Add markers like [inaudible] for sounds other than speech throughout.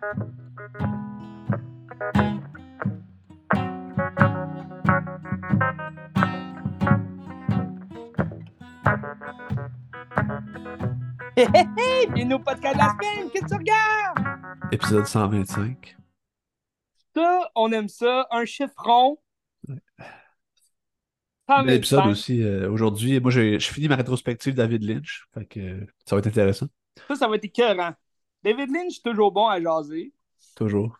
Hé hé hé! Bienvenue au podcast de la semaine! Qu'est-ce que tu regardes? Épisode 125. Ça, on aime ça. Un chiffron. Bel épisode aussi. euh, Aujourd'hui, moi, j'ai je finis ma rétrospective David Lynch. Fait que euh, ça va être intéressant. Ça, ça va être écœurant. David Lynch, toujours bon à jaser. Toujours.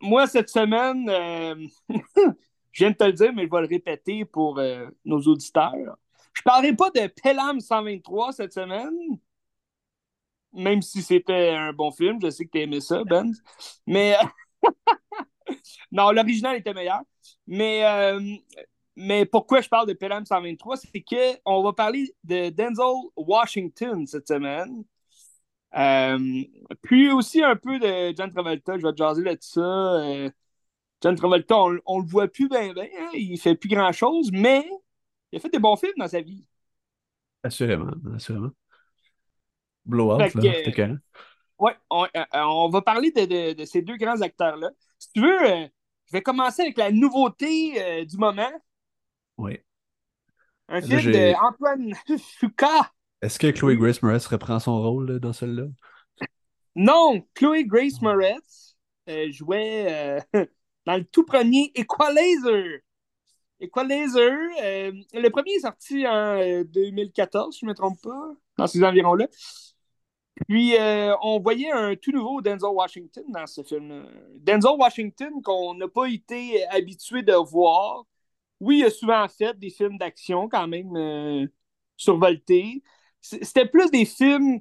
Moi, cette semaine, euh, [laughs] je viens de te le dire, mais je vais le répéter pour euh, nos auditeurs. Je parlerai pas de Pelham 123 cette semaine, même si c'était un bon film. Je sais que tu aimé ça, Ben. Mais [laughs] non, l'original était meilleur. Mais, euh, mais pourquoi je parle de Pelham 123, c'est qu'on va parler de Denzel Washington cette semaine. Euh, puis aussi un peu de John Travolta, je vais te jaser là de ça. Euh, John Travolta, on, on le voit plus bien, bien, hein, il fait plus grand chose, mais il a fait des bons films dans sa vie. Assurément, assurément. Blowout, que, là, c'était carré. Ouais, on, euh, on va parler de, de- de ces deux grands acteurs-là. Si tu veux, euh, je vais commencer avec la nouveauté euh, du moment, Oui. un Là, film d'Antoine [laughs] Fuqua. Est-ce que Chloé Grace Moretz reprend son rôle dans celui-là? Non, Chloé Grace Moretz euh, jouait euh, [laughs] dans le tout premier Equalizer. Equalizer, euh, le premier est sorti en euh, 2014, si je ne me trompe pas, dans ces environs-là. Puis, on voyait un tout nouveau Denzel Washington dans ce film. Denzel Washington qu'on n'a pas été habitué de voir. Oui, il a souvent fait des films d'action quand même survoltés. C'était plus des films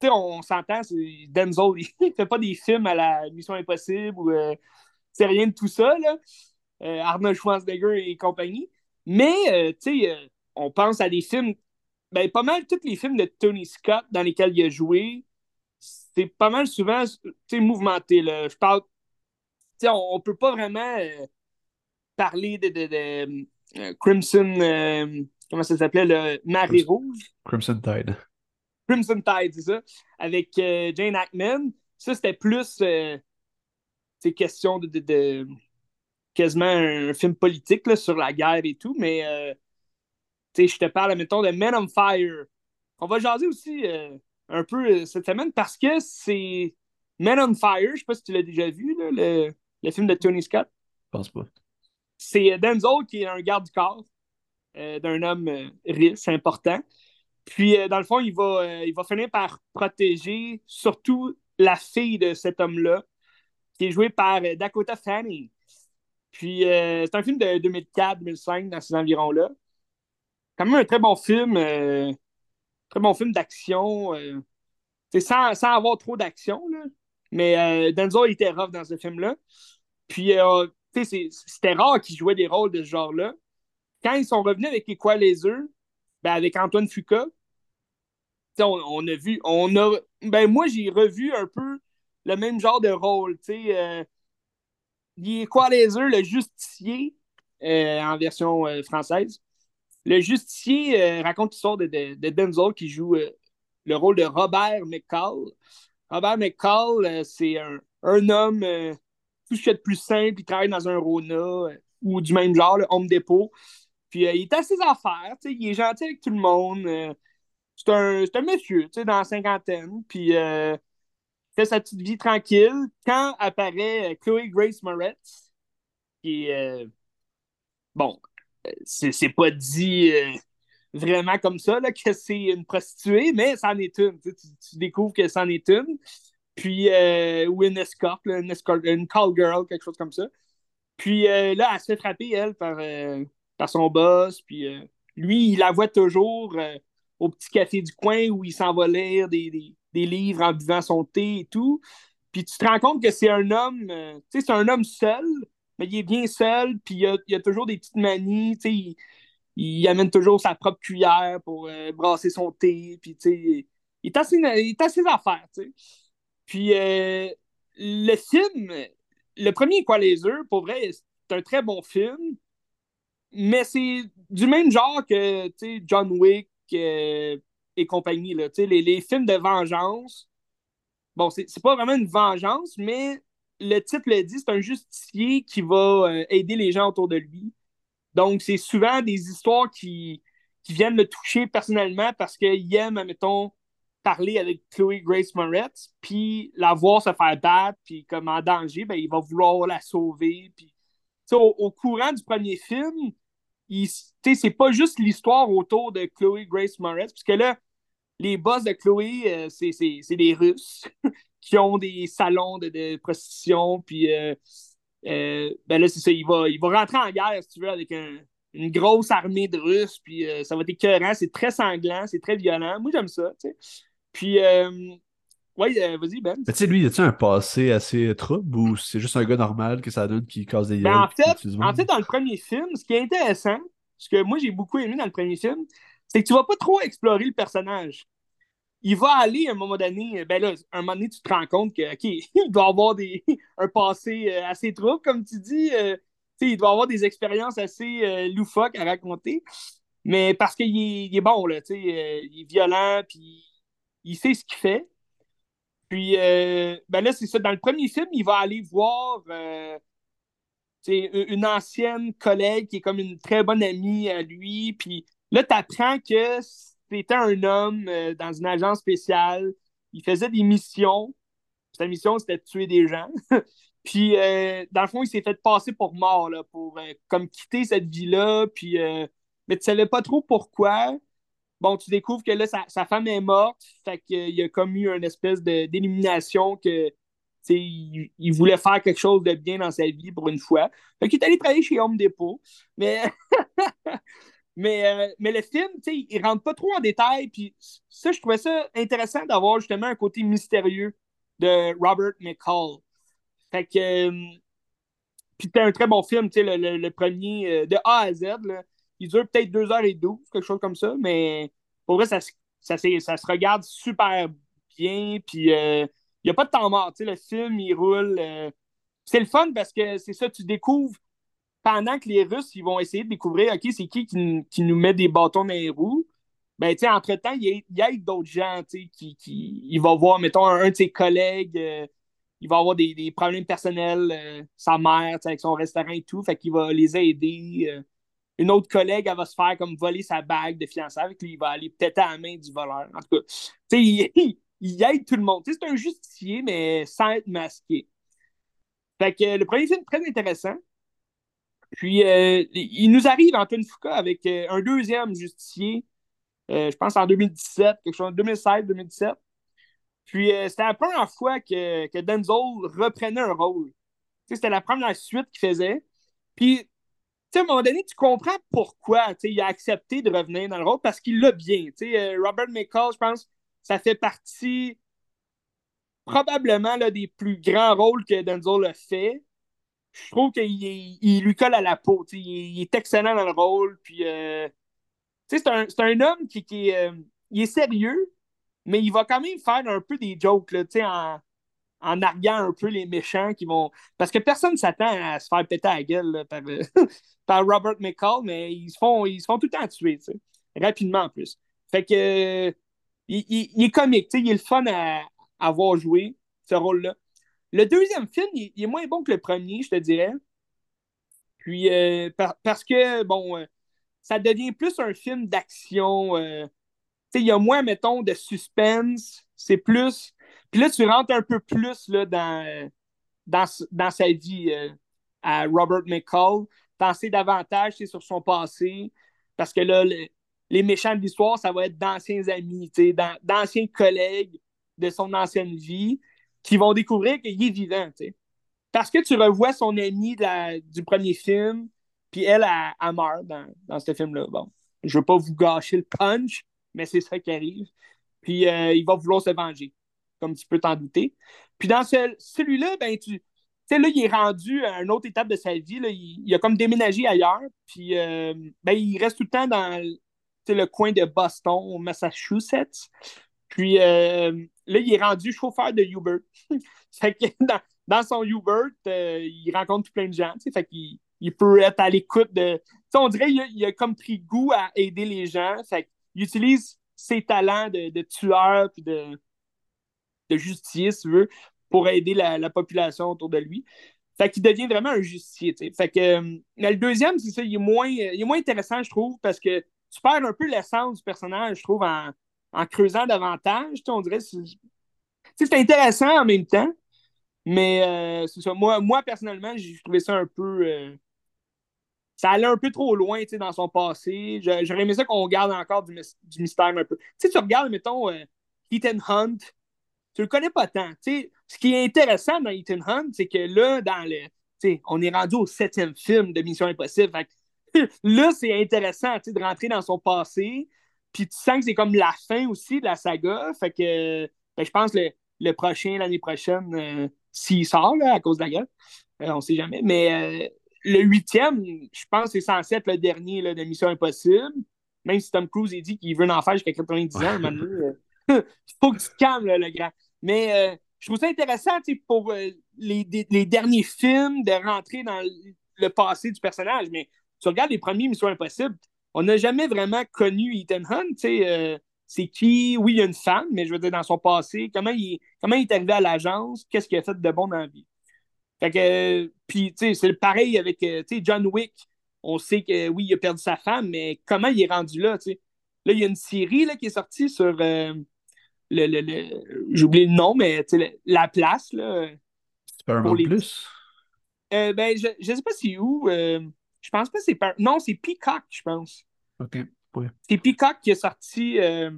tu sais, on s'entend, Denzel, il [laughs] fait pas des films à la Mission Impossible ou euh, c'est rien de tout ça, là. Euh, Arnold Schwarzenegger et compagnie. Mais, euh, tu sais, on pense à des films, ben, pas mal tous les films de Tony Scott dans lesquels il a joué, c'est pas mal souvent, tu sais, mouvementé, là. Je parle, tu sais, on, on peut pas vraiment parler de, de, de, Crimson, comment ça s'appelait, le Marée Rouge? Crimson Tide. Crimson Tide, c'est ça, avec euh, Jane Hackman. Ça, c'était plus euh, question de, de- de- quasiment un film politique là, sur la guerre et tout, mais euh, sais, je te parle, mettons, de Men on Fire. On va jaser aussi euh, un peu cette semaine parce que c'est Men on Fire, je sais pas si tu l'as déjà vu, là, le, le film de Tony Scott. Je pense pas. C'est Denzel qui est un garde du corps d'un homme euh, riche, important. Puis, euh, dans le fond, il va, euh, il va finir par protéger surtout la fille de cet homme-là, qui est jouée par euh, Dakota Fanning. Puis, euh, c'est un film de 2004-2005, dans ces environs-là. Quand même un très bon film, euh, très bon film d'action, euh, sans, sans avoir trop d'action. Mais euh, Denzel était rough dans ce film-là. Puis, euh, c'était rare qu'il jouait des rôles de ce genre-là. Quand ils sont revenus avec Equalizer, ben avec Antoine sais, on, on a vu, on a, ben moi j'ai revu un peu le même genre de rôle, tu euh, The Equalizer, le justicier, euh, en version euh, française. Le justicier raconte l'histoire de, de, de Denzel qui joue le rôle de Robert McCall. Robert McCall, c'est un, un homme tout ce qu'il y a de plus simple, il travaille dans un Rona ou du même genre, le Home Depot. Puis euh, il est à ses affaires, tu sais, il est gentil avec tout le monde. euh, c'est un, un monsieur, tu sais, dans la cinquantaine. Puis euh, il fait sa petite vie tranquille. Quand apparaît Chloé Grace Moretz, qui est. bon, c'est pas dit vraiment comme ça, là, que c'est une prostituée, mais c'en est une. Tu, tu- découvres que c'en est une. Puis, euh, ou une escorte, une, escort- une call girl, quelque chose comme ça. Puis là, elle se fait frapper, elle, par, par son boss. Puis euh, lui, il la voit toujours euh, au petit café du coin où il s'en va lire des, livres en buvant son thé et tout. Puis tu te rends compte que c'est un homme, euh, tu sais, c'est un homme seul, mais il est bien seul, puis il a, a toujours des petites manies, tu sais, il, amène toujours sa propre cuillère pour brasser son thé, puis tu sais, il est à ses, tu sais. Puis le film, le premier Equalizer, pour vrai, c'est un très bon film, mais c'est du même genre que, John Wick euh, et compagnie, là, les, les films de vengeance, bon, c'est pas vraiment une vengeance, mais le titre le dit, c'est un justicier qui va euh, aider les gens autour de lui. Donc, c'est souvent des histoires qui, qui viennent le toucher personnellement parce qu'il aime, admettons, parler avec Chloé Grace Moretz, puis la voir se faire battre, puis comme en danger, ben, il va vouloir la sauver. Puis, au, courant du premier film, c'est pas juste l'histoire autour de Chloé Grace Moretz, puisque là, les boss de Chloé, euh, c'est des Russes [laughs] qui ont des salons de, prostitution, puis euh, euh, ben là, c'est ça, il va, il va rentrer en guerre, si tu veux, avec une grosse armée de Russes, puis ça va être écœurant, c'est très sanglant, c'est très violent. Moi, j'aime ça, tu sais. Puis, oui, vas-y, Ben. tu sais, lui, y a-tu un passé assez trouble ou c'est juste un gars normal que ça donne qui cause des ben, en, fait, en fait, dans le premier film, ce qui est intéressant, ce que moi j'ai beaucoup aimé dans le premier film, c'est que tu vas pas trop explorer le personnage. Il va aller à un moment donné, ben là, un moment donné, tu te rends compte que, OK, [laughs] il doit avoir des, [laughs] un passé euh, assez trouble, comme tu dis. Euh, il doit avoir des expériences assez euh, loufoques à raconter. Mais parce qu'il est, est, bon, là, il est violent, puis il sait ce qu'il fait. Puis, ben là, c'est ça. Dans le premier film, il va aller voir c'est une ancienne collègue qui est comme une très bonne amie à lui. Puis là, tu apprends que c'était un homme euh, dans une agence spéciale. Il faisait des missions. Sa mission, c'était de tuer des gens. [laughs] puis, euh, dans le fond, il s'est fait passer pour mort, là, pour euh, comme quitter cette vie-là. Puis, mais tu savais pas trop pourquoi. Bon, tu découvres que là, sa, femme est morte. Fait qu'il a comme eu une espèce d'élimination que il, voulait faire quelque chose de bien dans sa vie pour une fois. Fait qu'il est allé travailler chez Home Depot. Mais, [laughs] mais, euh, mais le film, il rentre pas trop en détail. Puis ça, je trouvais ça intéressant d'avoir justement un côté mystérieux de Robert McCall. Fait que. Euh, puis c'était un très bon film, le, le, premier euh, de A à Z. Il dure peut-être 2h12, quelque chose comme ça. Mais pour vrai, ça, ça, ça se regarde super bien. Puis il n'y a pas de temps mort. le film, il roule. Euh, c'est le fun parce que c'est ça, tu découvres pendant que les Russes ils vont essayer de découvrir OK, c'est qui, qui, nous met des bâtons dans les roues? Ben, entre-temps, il y a, d'autres gens qui, qui. Il va voir, mettons, un, de ses collègues. Euh, il va avoir des, problèmes personnels, euh, sa mère, avec son restaurant et tout, fait qu'il va les aider. Une autre collègue, elle va se faire comme voler sa bague de fiançailles, avec lui, il va aller peut-être à la main du voleur. En tout cas, sais, [laughs] il, il aide tout le monde. c'est un justicier, mais sans être masqué. Fait que le premier film, très intéressant. Puis, euh, il nous arrive, Antoine Foucault, avec euh, un deuxième justicier, euh, je pense en 2017, quelque chose en 2016-2017. Puis, c'était la première fois que, que Denzel reprenait un rôle. C'était la première suite qu'il faisait. Puis, à un moment donné, tu comprends pourquoi il a accepté de revenir dans le rôle parce qu'il l'a bien. Robert McCall, je pense, ça fait partie probablement là, des plus grands rôles que Denzel a fait. Je trouve qu'il lui colle à la peau. Il, est excellent dans le rôle. Puis, euh, c'est un, un, homme qui, qui est, euh, il est sérieux, mais il va quand même faire un peu des jokes là, en, en arguant un peu les méchants qui vont. Parce que personne ne s'attend à se faire péter à la gueule par, [laughs] par, Robert McCall, mais ils se font, ils se font tout le temps tuer, rapidement en plus. Fait que il, est comique, il est le fun à, avoir joué, ce rôle-là. Le deuxième film, il, est moins bon que le premier, je te dirais. Puis, euh, parce que, bon, euh, ça devient plus un film d'action. Euh, il y a moins, mettons, de suspense. C'est plus. Puis là, tu rentres un peu plus là, dans, dans, dans sa vie à Robert McCall. T'en sais davantage sur son passé. Parce que là, les méchants de l'histoire, ça va être d'anciens amis, d'anciens collègues de son ancienne vie qui vont découvrir qu'il est vivant. Parce que tu revois son ami du premier film, puis elle, a meurt dans, ce film-là. Bon, je veux pas vous gâcher le punch, mais c'est ça qui arrive. Puis euh, il va vouloir se venger, comme tu peux t'en douter. Puis dans celui-là, ben, tu sais, là, il est rendu à une autre étape de sa vie. il, a comme déménagé ailleurs. Puis euh, ben, il reste tout le temps dans le coin de Boston, Massachusetts. Puis euh, là, il est rendu chauffeur de Uber. [laughs] fait que dans, son Uber, euh, il rencontre plein de gens. Fait qu'il il peut être à l'écoute de. on dirait qu'il a, comme pris goût à aider les gens. Fait qu'il utilise ses talents de, tueur puis de, de justicier, si tu veux, pour aider la, population autour de lui. Fait qu'il devient vraiment un justicier. Fait que euh, le deuxième, c'est ça, il est, moins, il est moins intéressant, je trouve, parce que tu perds un peu l'essence du personnage, je trouve, en, creusant davantage. On dirait c'est intéressant en même temps. Mais euh, c'est ça. Moi, moi, personnellement, j'ai trouvé ça un peu. Euh, ça allait un peu trop loin dans son passé. J'aurais aimé ça qu'on garde encore du, mystère un peu. Tu tu regardes, mettons, euh, Ethan Hunt, tu le connais pas tant. ce qui est intéressant dans Ethan Hunt, c'est que là, dans le. On est rendu au septième film de Mission Impossible. [laughs] là, c'est intéressant de rentrer dans son passé. Puis tu sens que c'est comme la fin aussi de la saga. Fait que ben, je pense que le, prochain, l'année prochaine, euh, s'il sort à cause de la guerre, euh, on ne sait jamais. Mais le huitième, je pense que c'est censé être le dernier là, de Mission Impossible. Même si Tom Cruise a dit qu'il veut en faire jusqu'à 90 ans, maintenant, [laughs] faut que tu te calmes, le grand. Mais euh, je trouve ça intéressant pour euh, les, derniers films de rentrer dans le passé du personnage. Mais tu regardes les premiers Missions Impossibles, on n'a jamais vraiment connu Ethan Hunt. Euh, c'est qui? Oui, il y a une femme, mais je veux dire, dans son passé, comment il, comment il est arrivé à l'agence, qu'est-ce qu'il a fait de bon dans la vie? Fait que, puis, tu sais, c'est pareil avec, sais, John Wick. On sait que, oui, il a perdu sa femme, mais comment il est rendu là? Là, il y a une série là, qui est sortie sur, le, le, le j'ai oublié le nom, mais la place. Là, pour les... Plus? Euh, ben, je, je sais pas c'est où. Euh, je pense pas que c'est. Non, c'est Peacock, je pense. OK. Ouais. C'est Peacock qui est sorti. Euh...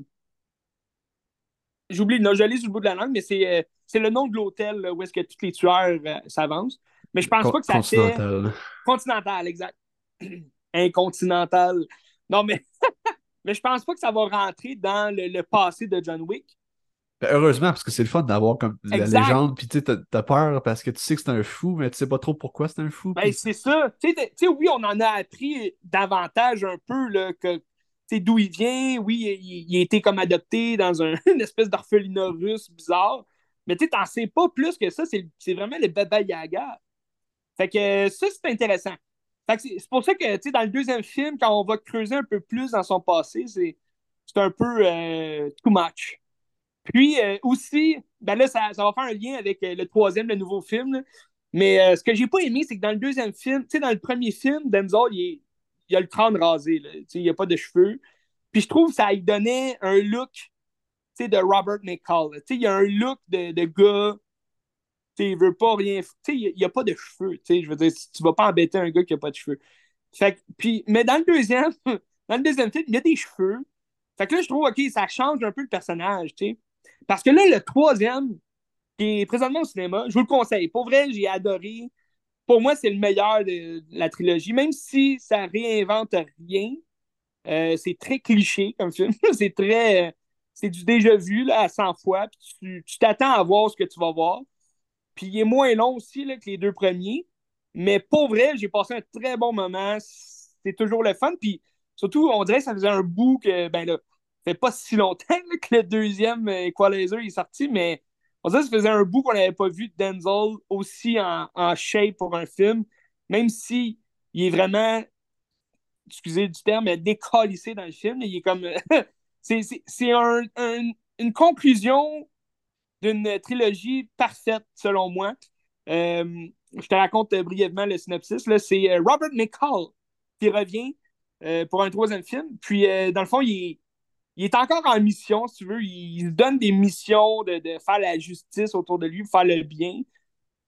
J'oublie le nom, je l'ai sur le bout de la langue, mais c'est, euh, c'est le nom de l'hôtel où est-ce que tous les tueurs euh, s'avancent. Mais je pense pas que ça Continental. fait. Continental, exact. [clears throat] Incontinental. Non, mais. [laughs] mais je pense pas que ça va rentrer dans le passé de John Wick. Ben, heureusement, parce que c'est le fun d'avoir comme la légende, puis tu as, peur parce que tu sais que c'est un fou, mais tu sais pas trop pourquoi c'est un fou. Ben, c'est ça. Tu sais, oui, on en a appris davantage un peu, là, que d'où il vient. Oui, il, a été comme adopté dans un, [laughs] une espèce d'orphelinat russe bizarre. Mais tu t'en sais pas plus que ça. C'est vraiment le Baba Yaga. Fait que ça, c'est intéressant. C'est pour ça que, dans le deuxième film, quand on va creuser un peu plus dans son passé, c'est un peu euh, too much. Puis euh, aussi, ben là, ça, va faire un lien avec euh, le troisième, le nouveau film. Mais ce que j'ai pas aimé, c'est que dans le deuxième film, tu sais, dans le premier film, Denzel, il, a le crâne rasé. Il n'y a pas de cheveux. Puis je trouve que ça lui donnait un look de Robert McCall. Il y a un look de, de gars. Il veut pas rien. Il n'y a, pas de cheveux. Je veux dire, tu vas pas embêter un gars qui n'a pas de cheveux. Fait, mais dans le deuxième, [laughs] dans le deuxième film, il y a des cheveux. Fait que là, je trouve, OK, ça change un peu le personnage, tu sais. Parce que là, le troisième, qui est présentement au cinéma, je vous le conseille. Pour vrai, j'ai adoré. Pour moi, c'est le meilleur de la trilogie, même si ça réinvente rien. Euh, c'est très cliché comme film. [laughs] c'est très. c'est du déjà vu là, à 100 fois. Tu t'attends à voir ce que tu vas voir. Puis il est moins long aussi là, que les deux premiers. Mais pour vrai, j'ai passé un très bon moment. C'est toujours le fun. Puis surtout, on dirait que ça faisait un bout que, ben là, fait pas si longtemps que le deuxième euh, Equalizer est sorti, mais on dirait que ça faisait un bout qu'on n'avait pas vu Denzel aussi en, shape pour un film, même si il est vraiment, excusez du terme, décalissé dans le film. Il est comme. [laughs] c'est un, une conclusion d'une trilogie parfaite, selon moi. Euh, je te raconte brièvement le synopsis. C'est euh, Robert McCall qui revient pour un troisième film. Puis, dans le fond, il est encore en mission, si tu veux. Il, donne des missions de, faire la justice autour de lui, faire le bien.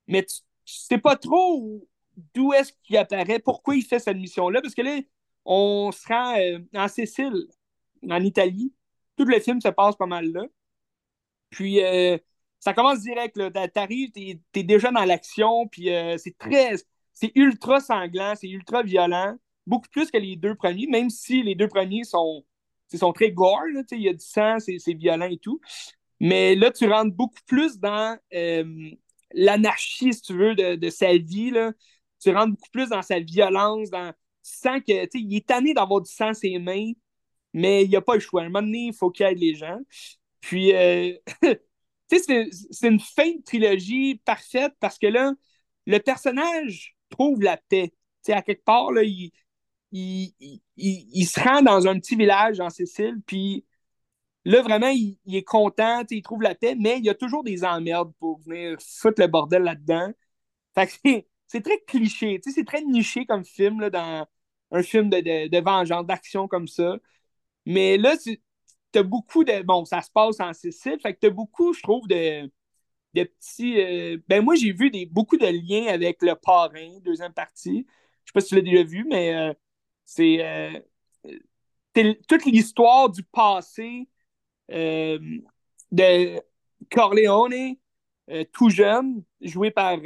Mais tu, ne sais pas trop d'où est-ce qu'il apparaît, pourquoi il fait cette mission-là. Parce que là, on se rend euh, en Sicile, en Italie. Tout le film se passe pas mal là. Puis euh, ça commence direct. T'arrives, t'es es déjà dans l'action, puis euh, c'est très. C'est ultra sanglant, c'est ultra violent. Beaucoup plus que les deux premiers, même si les deux premiers sont sont très gore, il y a du sang, c'est violent et tout. Mais là, tu rentres beaucoup plus dans euh, l'anarchie, si tu veux, de, sa vie. Là. Tu rentres beaucoup plus dans sa violence, dans... tu sens que il est tanné d'avoir du sang ses mains, mais il n'y a pas le choix. À un moment donné, il faut qu'il aide les gens. Puis, euh, [laughs] c'est une fin de trilogie parfaite parce que là, le personnage trouve la paix. sais, à quelque part, là, il, il, se rend dans un petit village en Sicile, puis Là, vraiment, il, est content, il trouve la paix, mais il y a toujours des emmerdes pour venir foutre le bordel là-dedans. C'est très cliché, c'est très niché comme film, là, dans un film de, de, de vengeance, d'action comme ça. Mais là, t'as beaucoup de. Bon, ça se passe en Sicile, fait que t'as beaucoup, je trouve, de, de petits. Euh, ben, moi, j'ai vu des, beaucoup de liens avec le parrain, deuxième partie. Je sais pas si tu l'as déjà vu, mais euh, c'est. Euh, toute l'histoire du passé de Corleone, tout jeune, joué par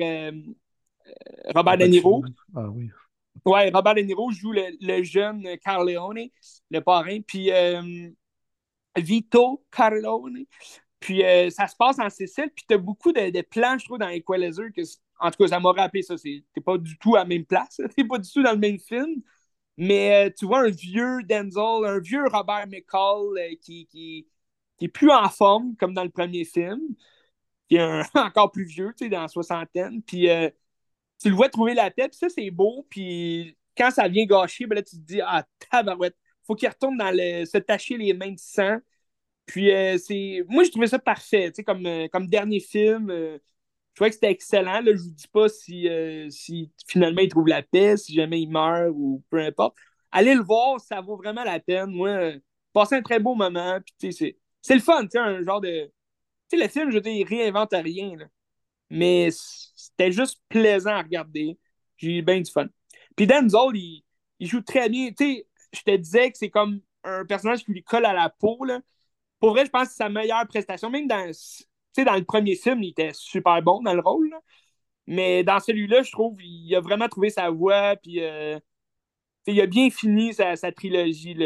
Robert De Niro. Ah oui. Ouais, Robert De Niro joue le, le jeune Corleone, le parrain. Puis Vito Carlone. Puis euh, ça se passe en Sicile, puis tu as beaucoup de, de, plans, je trouve, dans Equalizer, que en tout cas, ça m'a rappelé ça. T'es pas du tout à la même place, [laughs] t'es pas du tout dans le même film. Mais euh, tu vois un vieux Denzel, un vieux Robert McCall euh, qui, qui, qui, est plus en forme, comme dans le premier film, qui est [laughs] encore plus vieux, tu sais, dans la soixantaine. Puis tu le vois trouver la tête, puis ça, c'est beau. Puis quand ça vient gâcher, ben là, tu te dis, ah, tabarouette, faut qu'il retourne dans le. se tacher les mains de sang. Puis euh, c'est. Moi, je trouvais ça parfait. Comme, euh, comme dernier film. Euh, je trouvais que c'était excellent. Là, je vous dis pas si, si finalement il trouve la paix, si jamais il meurt ou peu importe. Allez le voir, ça vaut vraiment la peine. Moi, passer un très beau moment. Puis c'est, c'est le fun, tu un genre de. Tu sais, le film, je veux dire, il réinvente rien. Là. Mais c'était juste plaisant à regarder. J'ai eu bien du fun. Puis Denzel, il, il joue très bien. Tu sais, je te disais que c'est comme un personnage qui lui colle à la peau. Pour vrai, je pense que c'est sa meilleure prestation. Même dans, le premier film, il était super bon dans le rôle. Mais dans celui-là, je trouve qu'il a vraiment trouvé sa voix. Puis, euh, il a bien fini sa, trilogie.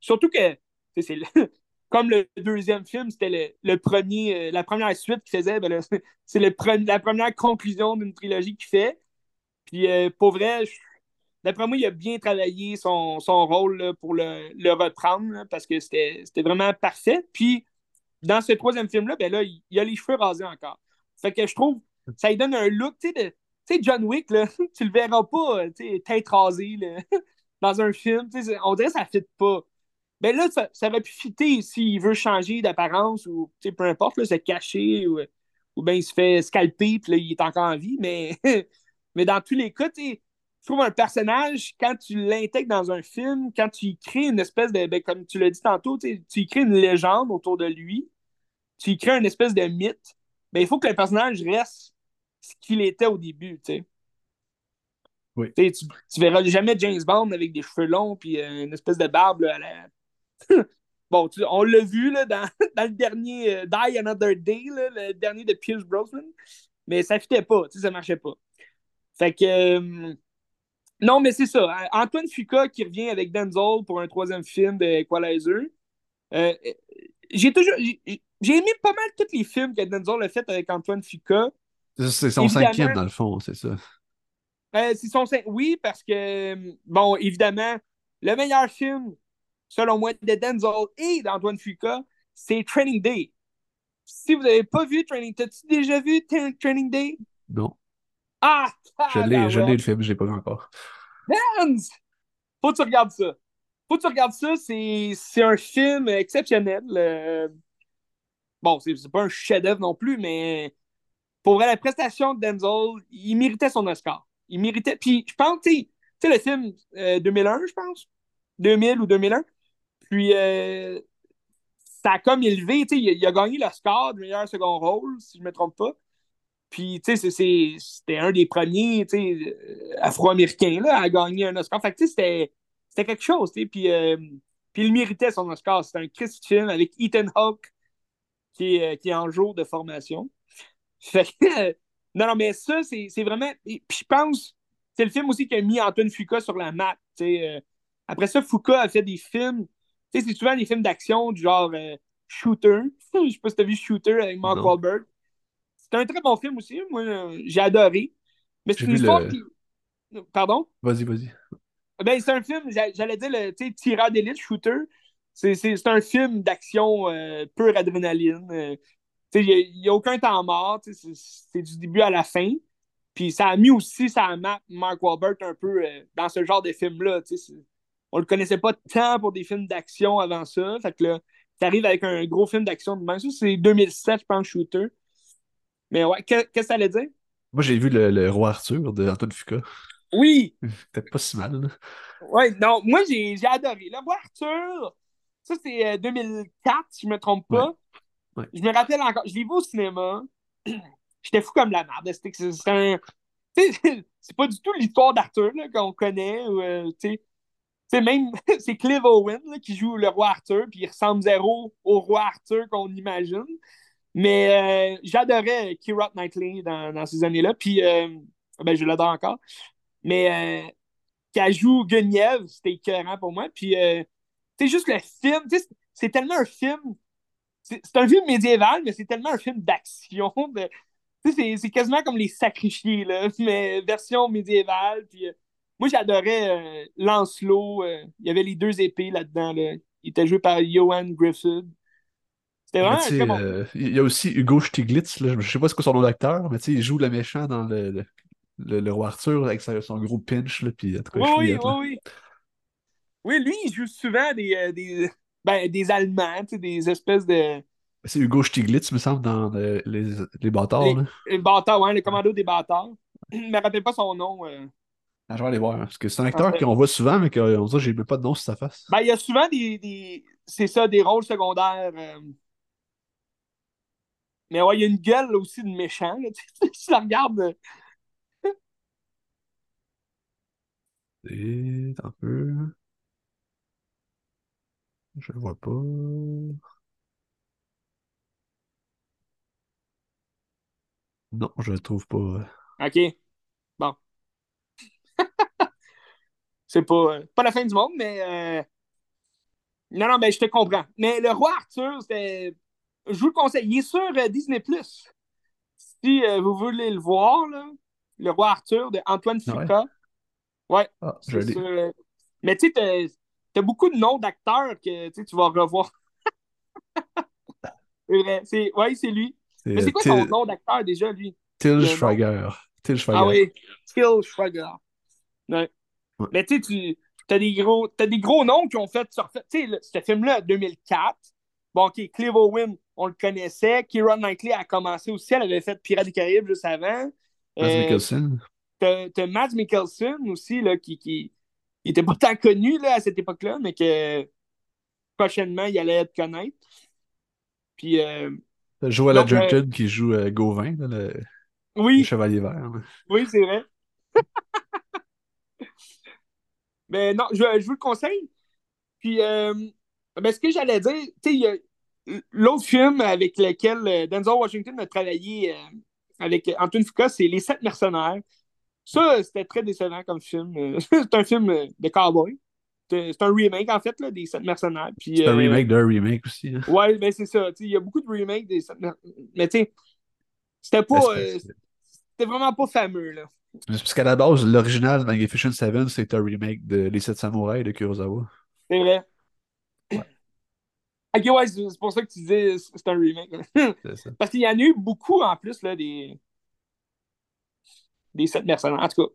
Surtout que c'est [laughs] comme le deuxième film, c'était le, premier, euh, la première suite qu'il faisait. Ben [laughs] c'est la première conclusion d'une trilogie qu'il fait. Puis euh, pour vrai, je, D'après moi, il a bien travaillé son, rôle pour le, reprendre parce que c'était vraiment parfait. Puis, dans ce troisième film-là, ben là, il, a les cheveux rasés encore. Fait que je trouve ça lui donne un look, tu sais, tu sais, John Wick, là, [laughs] tu le verras pas, tu sais, tête rasée, [laughs] dans un film, on dirait que ça ne fit pas. Ben là, ça, ça aurait pu fitter s'il veut changer d'apparence ou, tu sais, peu importe, là, se cacher ou, ou bien il se fait scalper, puis là, il est encore en vie, mais, [laughs] mais dans tous les cas, tu sais, je trouve un personnage, quand tu l'intègres dans un film, quand tu y crées une espèce de, ben, comme tu l'as dit tantôt, tu y crées une légende autour de lui, tu y crées une espèce de mythe, ben, il faut que le personnage reste ce qu'il était au début, tu sais. Oui. Tu, tu verras jamais James Bond avec des cheveux longs puis euh, une espèce de barbe à la... [laughs] bon, on l'a vu là, dans, [laughs] dans, le dernier euh, Die Another Day, là, le dernier de Pierce Brosnan, mais ça fitait pas, ça marchait pas. Fait que... Euh, non, mais c'est ça. Antoine Fuca qui revient avec Denzel pour un troisième film de Equalizer. Euh, j'ai toujours. J'ai aimé pas mal tous les films que Denzel a fait avec Antoine Fuca. C'est son cinquième, dans le fond, c'est ça. Euh, c'est son Oui, parce que, bon, évidemment, le meilleur film, selon moi, de Denzel et d'Antoine Fuca, c'est Training Day. Si vous n'avez pas vu Training, t'as-tu déjà vu Training Day? Non. Ah! Je l'ai, je l'ai le film, je l'ai pas vu encore. Dance! Faut que tu regardes ça. Faut que tu regardes ça, c'est un film exceptionnel. Euh, bon, c'est pas un chef-d'œuvre non plus, mais pour vrai, la prestation de Denzel, il méritait son Oscar. Il méritait. Puis je pense, tu sais, le film 2001, euh, je pense? 2000 ou 2001. Puis euh, ça a comme élevé, tu sais, il, il, a gagné l'Oscar de meilleur second rôle, si je ne me trompe pas. Puis, tu sais, c'était un des premiers, euh, afro-américains, à gagner un Oscar. Fait que, tu sais, c'était quelque chose, tu sais. Puis, euh, puis il méritait son Oscar. C'était un Chris film avec Ethan Hawke, qui est, euh, qui est en jour de formation. [laughs] Fait que, non, non, mais ça, c'est vraiment... Puis je pense, c'est le film aussi qui a mis Antoine Fuqua sur la map, tu sais. après ça, Fuqua a fait des films, tu sais, c'est souvent des films d'action du genre Shooter. [laughs] Je sais pas si t'as vu Shooter avec Mark Wahlberg. C'est un très bon film aussi. Moi, j'ai adoré. Mais c'est une histoire qui. Pardon? Vas-y, vas-y. Ben, c'est un film, j'allais dire, le tireur d'élite, shooter. C'est un film d'action euh, pure adrénaline. Euh, il n'y a, aucun temps mort. C'est du début à la fin. Puis ça a mis aussi sa map Mark Wahlberg un peu euh, dans ce genre de film-là. On le connaissait pas tant pour des films d'action avant ça. Fait que là, qui arrive avec un gros film d'action de même. C'est 2007, je pense, Shooter. Mais ouais, qu'est-ce que ça allait dire? Moi, j'ai vu le, Roi Arthur de Antoine Fuca. Oui! [laughs] C'était pas si mal. Ouais, non, moi, j'ai adoré. Le Roi Arthur, ça, c'est 2004, euh, si je me trompe pas. Je me rappelle encore, je l'ai vu au cinéma. [clears throat] J'étais fou comme la merde. [laughs] C'est pas du tout l'histoire d'Arthur qu'on connaît. Euh, même, [laughs] c'est Clive Owen qui joue le roi Arthur, puis il ressemble zéro au roi Arthur qu'on imagine. Mais euh, j'adorais Kira Knightley dans, ces années-là, puis euh, ben, je l'adore encore. Mais euh, joue Guenièvre, c'était écœurant pour moi. Puis, c'est juste le film, c'est tellement un film. C'est un film médiéval, mais c'est tellement un film d'action. [laughs] C'est quasiment comme Les Sacrifiés, là, [laughs] mais version médiévale. Puis, moi, j'adorais Lancelot. il y avait les deux épées là-dedans. Il était joué par Johan Griffith. Euh, il y a aussi Hugo Stiglitz, là, je sais pas ce que son nom d'acteur, mais il joue le méchant dans le, le, Roi Arthur avec son gros pinch. Là, puis, oui, oui, oui, oui. lui, il joue souvent des, euh, des, ben, des Allemands, des espèces de. C'est Hugo Stiglitz, me semble, dans les, les bâtards. Les, les bâtards, ouais, le commando des bâtards. [clears throat] Je me rappelle pas son nom. Euh... Ah, je vais aller voir, parce que c'est un acteur qu'on voit souvent, mais qu'on dirait j'ai même pas de nom sur sa face. Ben, il y a souvent des, des... c'est ça, des rôles secondaires. Euh, mais ouais, il y a une gueule aussi de méchant. [laughs] Tu la regardes. Et un peu. Je le vois pas. Non, je le trouve pas. OK. Bon. [laughs] C'est pas, euh, pas la fin du monde, mais. Euh, non, non, mais je te comprends. Mais le roi Arthur, c'était je vous le conseille. Il est sur euh, Disney. Si euh, vous voulez le voir, là, Le Roi Arthur de Antoine ah Fuqua. Ouais. Ah, euh, mais tu sais, t'as beaucoup de noms d'acteurs que tu vas revoir. [laughs] c'est. C'est... Ouais, c'est lui. Mais c'est quoi son nom d'acteur déjà, lui? Till Schweiger. Till Schweiger. Ah oui, Till Schweiger. Ouais. Mais tu sais, tu as des gros, as des gros noms qui ont fait. Tu sais, ce film-là, 2004. Bon, OK, Clive Owen, on le connaissait. Kieran Knightley a commencé aussi. Elle avait fait Pirates des Caraïbes juste avant. Matt euh, Mikkelsen. T'as Matt Mikkelsen aussi, là, qui, qui était pas tant connu là, à cette époque-là, mais que prochainement, il allait être connaître. Puis. Euh, Joel Edgerton qui joue euh, Gauvin, le... oui. Chevalier Vert. Oui, c'est vrai. [laughs] mais non, je, je, vous le conseille. Puis, euh, ben, ce que j'allais dire, tu sais, l'autre film avec lequel euh, Denzel Washington a travaillé euh, avec Antoine Fuqua, c'est Les Sept Mercenaires. Ça, c'était très décevant comme film. Euh, [laughs] c'est un film de cowboy. C'est un remake, en fait, là, des Sept Mercenaires. C'est un remake d'un remake aussi. Hein. Ouais, ben c'est ça. Il y a beaucoup de remakes des Sept Mercenaires. Mais tu sais, c'était pas. c'était vraiment pas fameux, là. Parce qu'à la base, l'original Magnificent Seven, c'est un remake de Les Sept Samouraïs de Kurosawa. C'est vrai. Ok, ouais, c'est pour ça que tu disais c'est un remake. Parce qu'il y en a eu beaucoup en plus, là, des. Des sept mercenaires. En tout cas,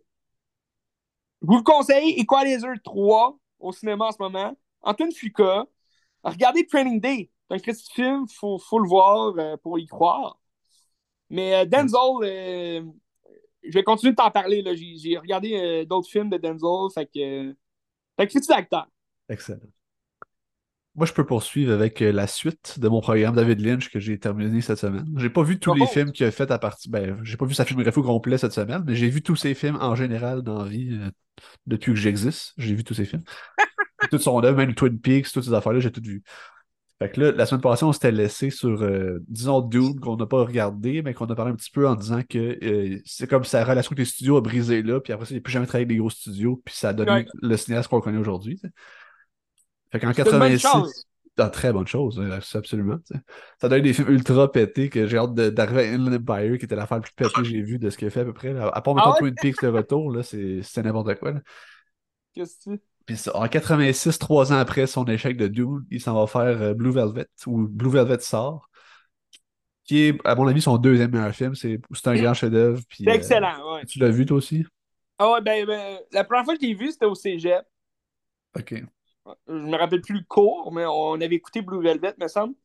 je vous le conseille, Equalizer 3 au cinéma en ce moment. Antoine Fuca. Regardez Training Day. C'est un petit film, il faut, faut, le voir euh, pour y croire. Mais euh, Denzel, euh, je vais continuer de t'en parler. J'ai regardé d'autres films de Denzel. Fait que. Fait que c'est acteur. Excellent. Moi, je peux poursuivre avec euh, la suite de mon programme David Lynch que j'ai terminé cette semaine. J'ai pas vu tous les oh! films qu'il a fait à partir. Ben, j'ai pas vu sa filmographie au complet cette semaine, mais j'ai vu tous ses films en général dans la vie euh, depuis que j'existe. J'ai vu tous ses films. tout son œuvre, même Twin Peaks, toutes ces affaires-là, j'ai tout vu. Fait que là, la semaine passée, on s'était laissé sur, euh, disons, Dune, qu'on n'a pas regardé, mais qu'on a parlé un petit peu en disant que c'est comme sa relation avec les studios a brisé là, puis après ça, il n'a plus jamais travaillé avec des gros studios, puis ça a donné le cinéaste qu'on connaît aujourd'hui. Fait qu'en 86. C'est une très bonne chose, absolument. Ça donne des films ultra pétés que j'ai hâte d'arriver à Inland Empire, qui était l'affaire la plus pétée que j'ai vue de ce qu'il a fait à peu près. À part ah Twin Peaks le retour, là, c'est n'importe quoi. Qu'est-ce que Puis en 86, trois ans après son échec de Dune, il s'en va faire euh, Blue Velvet, ou Blue Velvet sort, qui est, à mon avis, son deuxième meilleur film. C'est un grand chef-d'œuvre. C'est euh, excellent, ouais. Tu l'as vu toi aussi? Ah ouais, ben, ben, la première fois que je l'ai vu, c'était au cégep. OK. Je me rappelle plus le cours, mais on avait écouté Blue Velvet, me semble.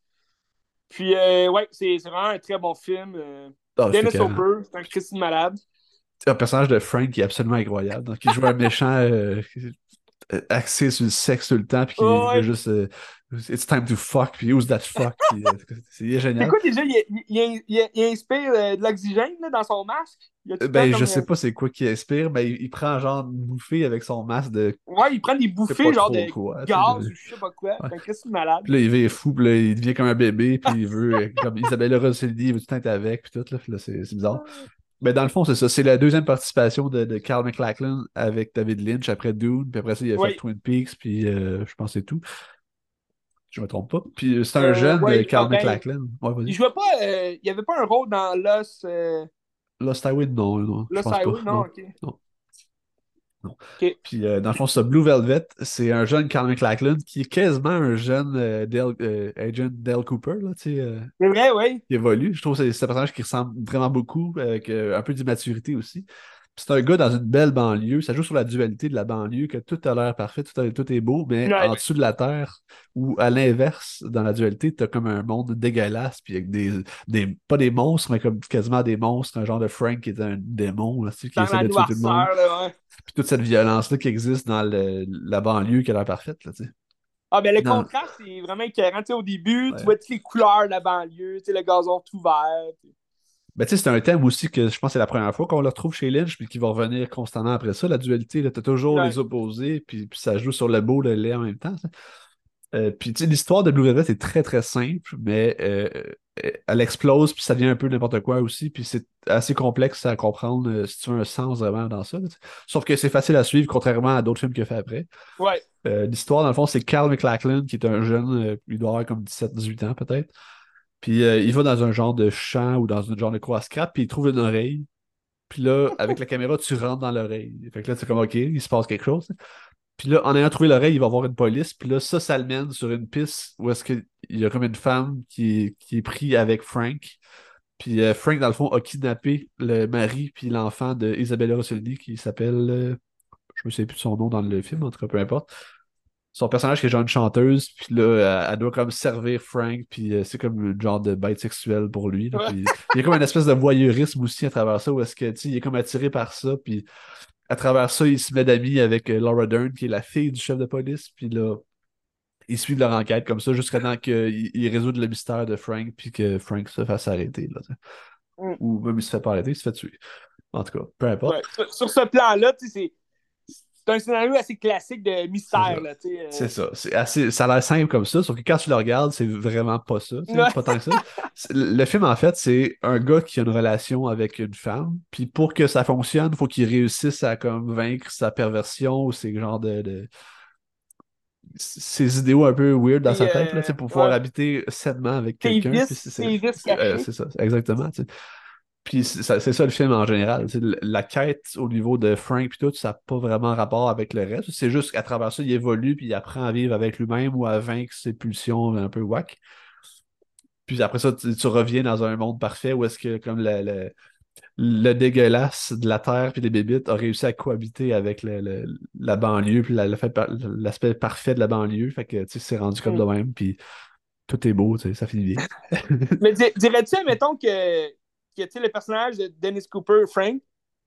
Puis, euh, ouais, c'est vraiment un très bon film. Euh. Ah, c'est Dennis. Hopper, c'est un Christine malade. Un personnage de Frank qui est absolument incroyable. Donc, il joue un [laughs] méchant euh, axé sur le sexe tout le temps, puis qui Oh, ouais. juste euh, It's time to fuck, puis who's that fuck. Puis, euh, c'est est C'est génial. quoi déjà? Il, il- il- il inspire euh, de l'oxygène là, dans son masque? Ben, je comme, sais euh, pas c'est quoi qui inspire, mais il, prend genre une bouffée avec son masque de Ouais, il prend des bouffées, genre de quoi, gaz de- ou je sais pas quoi. Ouais. C'est un Christine malade. Puis là, il devient fou, puis là, il devient comme un bébé, puis il [laughs] veut, euh, comme Isabelle Rossellini, il veut tout le temps être avec, puis tout, là, là, c'est c'est bizarre. Mais dans le fond, c'est ça. C'est la deuxième participation de, de Carl McLachlan avec David Lynch après Dune, puis après ça, il a Oui. fait Twin Peaks, puis euh, je pense que c'est tout. Je me trompe pas. Puis euh, c'est un Euh, jeune ouais, de Carl ben, McLachlan. Ouais, Il jouait pas. euh, il avait pas un rôle dans Lost. Lost Highway, non, non. Lost Highway, pas. non, ok. Non. Puis euh, dans le fond, ça, Blue Velvet, c'est un jeune Carl McLachlan qui est quasiment un jeune euh, Dale- euh, agent Dale Cooper, là, tu sais. C'est vrai, oui. qui évolue. Je trouve que c'est c'est un personnage qui ressemble vraiment beaucoup, avec un peu d'immaturité aussi. C'est un gars dans une belle banlieue. Ça joue sur la dualité de la banlieue, que tout a l'air parfait, tout, a- tout est beau, mais Ouais. en dessous de la terre, ou à l'inverse, dans la dualité, t'as comme un monde dégueulasse, puis avec des, des. Pas des monstres, mais comme quasiment des monstres, un genre de Frank qui est un démon, là, tu sais, qui Dans essaie de tuer tout le monde. là, ouais. Puis toute cette violence-là qui existe dans le- la banlieue qui a l'air parfaite, là, tu sais. Ah, ben le Non. contraste, c'est vraiment écœurant. Au début, tu vois toutes les couleurs de la banlieue, tu sais, le gazon tout vert. Ben, tu sais, c'est un thème aussi que je pense que c'est la première fois qu'on le retrouve chez Lynch, puis qui va revenir constamment après ça. La dualité, là, t'as toujours Ouais. les opposés, puis, puis ça joue sur le beau, le laid en même temps. ça. Euh, puis, tu sais, l'histoire de Blue Velvet est très, très simple, mais euh, euh, elle explose, puis ça devient un peu n'importe quoi aussi, puis c'est assez complexe à comprendre euh, si tu veux un sens vraiment dans ça. tu. Sauf que c'est facile à suivre, contrairement à d'autres films qu'il a fait après. Ouais. L'histoire, dans le fond, c'est Carl McLachlan, qui est un jeune, il doit avoir comme 17-18 ans peut-être. Puis euh, il va dans un genre de champ ou dans un genre de croix scrap, puis il trouve une oreille. Puis là, avec la caméra, tu rentres dans l'oreille. Fait que là, c'est comme, OK, il se passe quelque chose. Puis là, en ayant trouvé l'oreille, il va voir une police. Puis là, ça, ça le mène sur une piste où est-ce qu'il y a comme une femme qui qui est prise avec Frank. Puis euh, Frank, dans le fond, a kidnappé le mari puis l'enfant de Isabella Rossellini qui s'appelle... euh, je me souviens plus de son nom dans le film, en tout cas, peu importe. Son personnage qui est genre une chanteuse, puis là, elle, doit comme servir Frank, puis euh, c'est comme une genre de bête sexuelle pour lui. là, Ouais. puis il y a comme une espèce de voyeurisme aussi à travers ça, où est-ce que, il est comme attiré par ça, puis à travers ça, il se met d'amis avec euh, Laura Dern, qui est la fille du chef de police, puis là, ils suivent leur enquête comme ça jusqu'à temps qu'ils ils résoudent le mystère de Frank, puis que Frank se fasse arrêter. Là. Mm. Ou même il se fait pas arrêter, il se fait tuer. En tout cas, peu importe. Ouais. Sur, sur ce plan-là, tu sais, c'est c'est un scénario assez classique de mystère. C'est ça. Euh, C'est ça. Assez, ça a l'air simple comme ça, sauf que quand tu le regardes, c'est vraiment pas ça. Ouais. Pas tant que ça. Le film, en fait, c'est un gars qui a une relation avec une femme, puis pour que ça fonctionne, il faut qu'il réussisse à comme vaincre sa perversion ou ces genres de, de- ces idéaux un peu weird dans Et, sa tête, là, euh, pour pouvoir ouais. habiter sainement avec quelqu'un. c'est- euh, c'est ça, exactement. Puis c'est ça, le film en général. La quête au niveau de Frank puis tout, ça n'a pas vraiment rapport avec le reste. C'est juste qu'à travers ça, il évolue puis il apprend à vivre avec lui-même ou à vaincre ses pulsions un peu whack. Puis après ça, tu, tu reviens dans un monde parfait où est-ce que comme le, le, le dégueulasse de la terre puis des bébites a réussi à cohabiter avec le- la banlieue puis la- l'aspect parfait de la banlieue. Fait que tu sais, c'est rendu comme Mm. de même puis tout est beau, ça finit bien. [laughs] Mais di- dirais-tu, mettons, que, que le personnage de Dennis Cooper, Frank,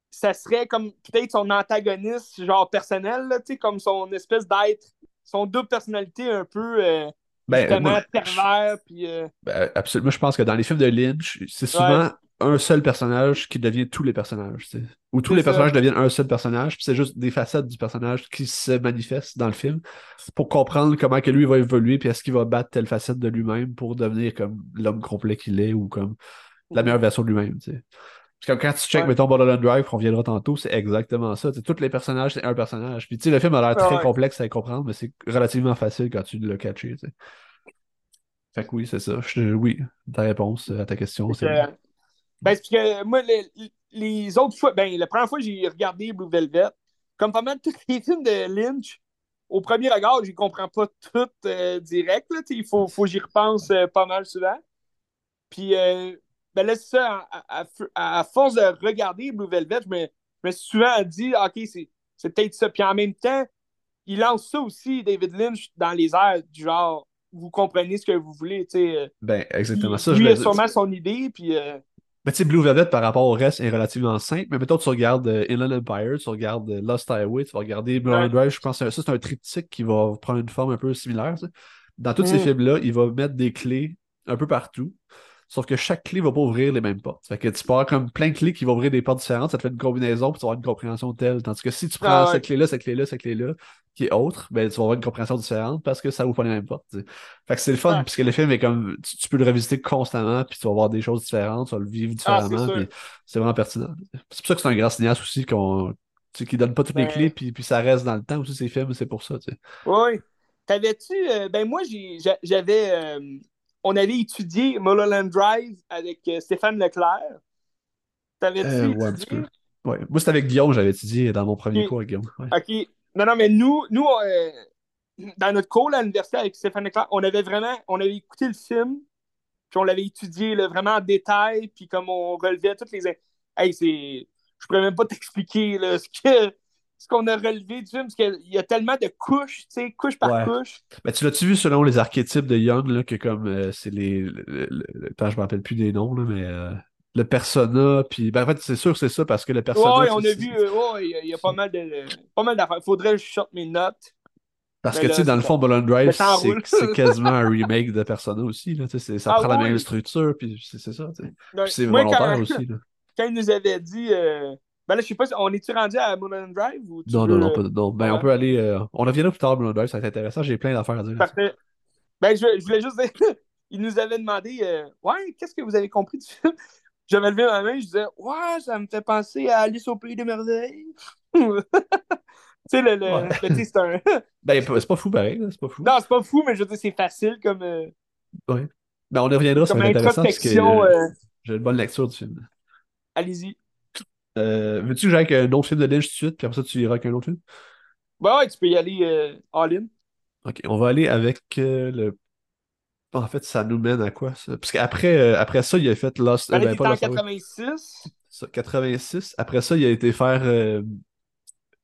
ça serait comme peut-être son antagoniste, genre personnel, là, comme son espèce d'être, son double personnalité un peu, euh, Ben, moi, pervers, puis... euh, Ben, absolument. Je pense que dans les films de Lynch, c'est souvent un seul personnage qui devient tous les personnages. Ou tous les ça. personnages deviennent un seul personnage, puis c'est juste des facettes du personnage qui se manifestent dans le film pour comprendre comment que lui va évoluer, puis est-ce qu'il va battre telle facette de lui-même pour devenir comme l'homme complet qu'il est ou comme la meilleure version de lui-même. tu sais. Parce que quand tu check, Ouais. mettons, Borderland Drive, qu'on reviendra tantôt, c'est exactement ça. Tous les personnages, c'est un personnage. Puis tu sais, le film a l'air très Ouais. complexe à comprendre, mais c'est relativement facile quand tu tu sais. Fait que oui, c'est ça. Je- oui, ta réponse à ta question, c'est. que- ben, c'est parce que moi, les, les autres fois, ben, la première fois que j'ai regardé Blue Velvet, comme pas mal tous les films de Lynch, au premier regard, je comprends pas tout euh, direct. Là, il faut, faut que j'y repense euh, pas mal souvent. Puis, euh, ben là, c'est ça, à, à- à force de regarder Blue Velvet, je me, je me suis souvent dit, OK, c'est peut-être ça. Puis en même temps, il lance ça aussi, David Lynch, dans les airs, du genre, vous comprenez ce que vous voulez, tu sais. Ben, exactement il, ça. Lui je a sûrement son idée, puis... euh, Mais tu sais, Blue Velvet par rapport au reste est relativement simple. Mais mettons, tu regardes euh, Inland Empire, tu regardes euh, Lost Highway, tu vas regarder Mulholland Ouais. Drive. Je pense que ça, c'est un triptyque qui va prendre une forme un peu similaire. ça. Dans tous ces Mm. films-là, il va mettre des clés un peu partout. Sauf que chaque clé va pas ouvrir les mêmes portes. Fait que tu peux avoir comme plein de clés qui vont ouvrir des portes différentes, ça te fait une combinaison, puis tu vas avoir une compréhension telle. Tandis que si tu prends Ah ouais. cette clé-là, cette clé-là, cette clé-là, qui est autre, ben tu vas avoir une compréhension différente parce que ça ouvre pas les mêmes portes. Fait que c'est le fun, puisque le film est comme. Tu, tu peux le revisiter constamment, puis tu vas voir des choses différentes, tu vas le vivre Ah, différemment, c'est vraiment pertinent. C'est pour ça que c'est un grand cinéaste aussi, qu'on. Qui donne pas toutes les Ben- clés, puis, puis ça reste dans le temps aussi, ces films, c'est pour ça, tu sais. Oui. T'avais-tu. euh, ben, moi, j'avais. euh, on avait étudié Mulholland Drive avec euh, Stéphane Leclerc. T'avais-tu Euh, ouais, un petit peu. Ouais. Moi, c'était avec Guillaume, j'avais étudié dans mon premier cours avec Guillaume. Ouais. OK. Non, non, mais nous, nous euh, dans notre cours à l'université avec Stéphane Leclerc, on avait vraiment. On avait écouté le film, puis on l'avait étudié là, vraiment en détail, puis comme on relevait toutes les. Hey, c'est. Je pourrais même pas [laughs] t'expliquer là, ce que. Ce qu'on a relevé du film, parce qu'il y a tellement de couches, tu sais, couche par Ouais. couche. Ben, tu l'as-tu vu selon les archétypes de Young, là, que comme euh, c'est les. Le, le- je me rappelle plus des noms, là, mais euh, le persona, puis ben, en fait, c'est sûr que c'est ça parce que le persona. Ouais, on a vu, euh, ouais, il y a- il y, a pas mal de, pas mal d'affaires. Faudrait que je sorte mes notes. Parce Ben que, tu sais, dans le fond, Mulholland Drive, c'est quasiment un [laughs] remake de Persona aussi. Là, ça Ah prend la même structure, puis c'est ça. Ouais. Puis c'est volontaire quand, [laughs] aussi. Là. quand il nous avait dit, euh, ben là, je sais pas, si- on est-tu rendu à Mulholland Drive ou tu Non, veux, non, non, euh, pas, non. Ben, on ouais. peut aller. euh, on reviendra plus tard, Mulholland Drive, ça va être intéressant. J'ai plein d'affaires à dire. Parfait. Ben, je, je voulais juste dire, [laughs] il nous avait demandé, euh, ouais, qu'est-ce que vous avez compris du film? [laughs] J'avais levé ma main, je disais, ouais, ça me fait penser à Alice au Pays des Merveilles. [laughs] tu sais, le, le, Ouais. le- c'est un. Ben, c'est pas fou, pareil. là, C'est pas fou. non, c'est pas fou, mais je veux dire, c'est facile comme, euh, Ouais. Ben, on y reviendra, ça va être intéressant parce que euh, euh, j'ai une bonne lecture du film. Allez-y. Euh, Veux-tu que j'aille avec un autre film de Lynch tout de suite, puis après ça, tu iras avec un autre film? Ben ouais, tu peux y aller euh, all-in. Ok, on va aller avec euh, le. En fait, ça nous mène à quoi ça? Parce qu'après euh, après ça, il a fait Lost. Ben pas en Lost Highway. 86. Ça, 86. Après ça, il a été faire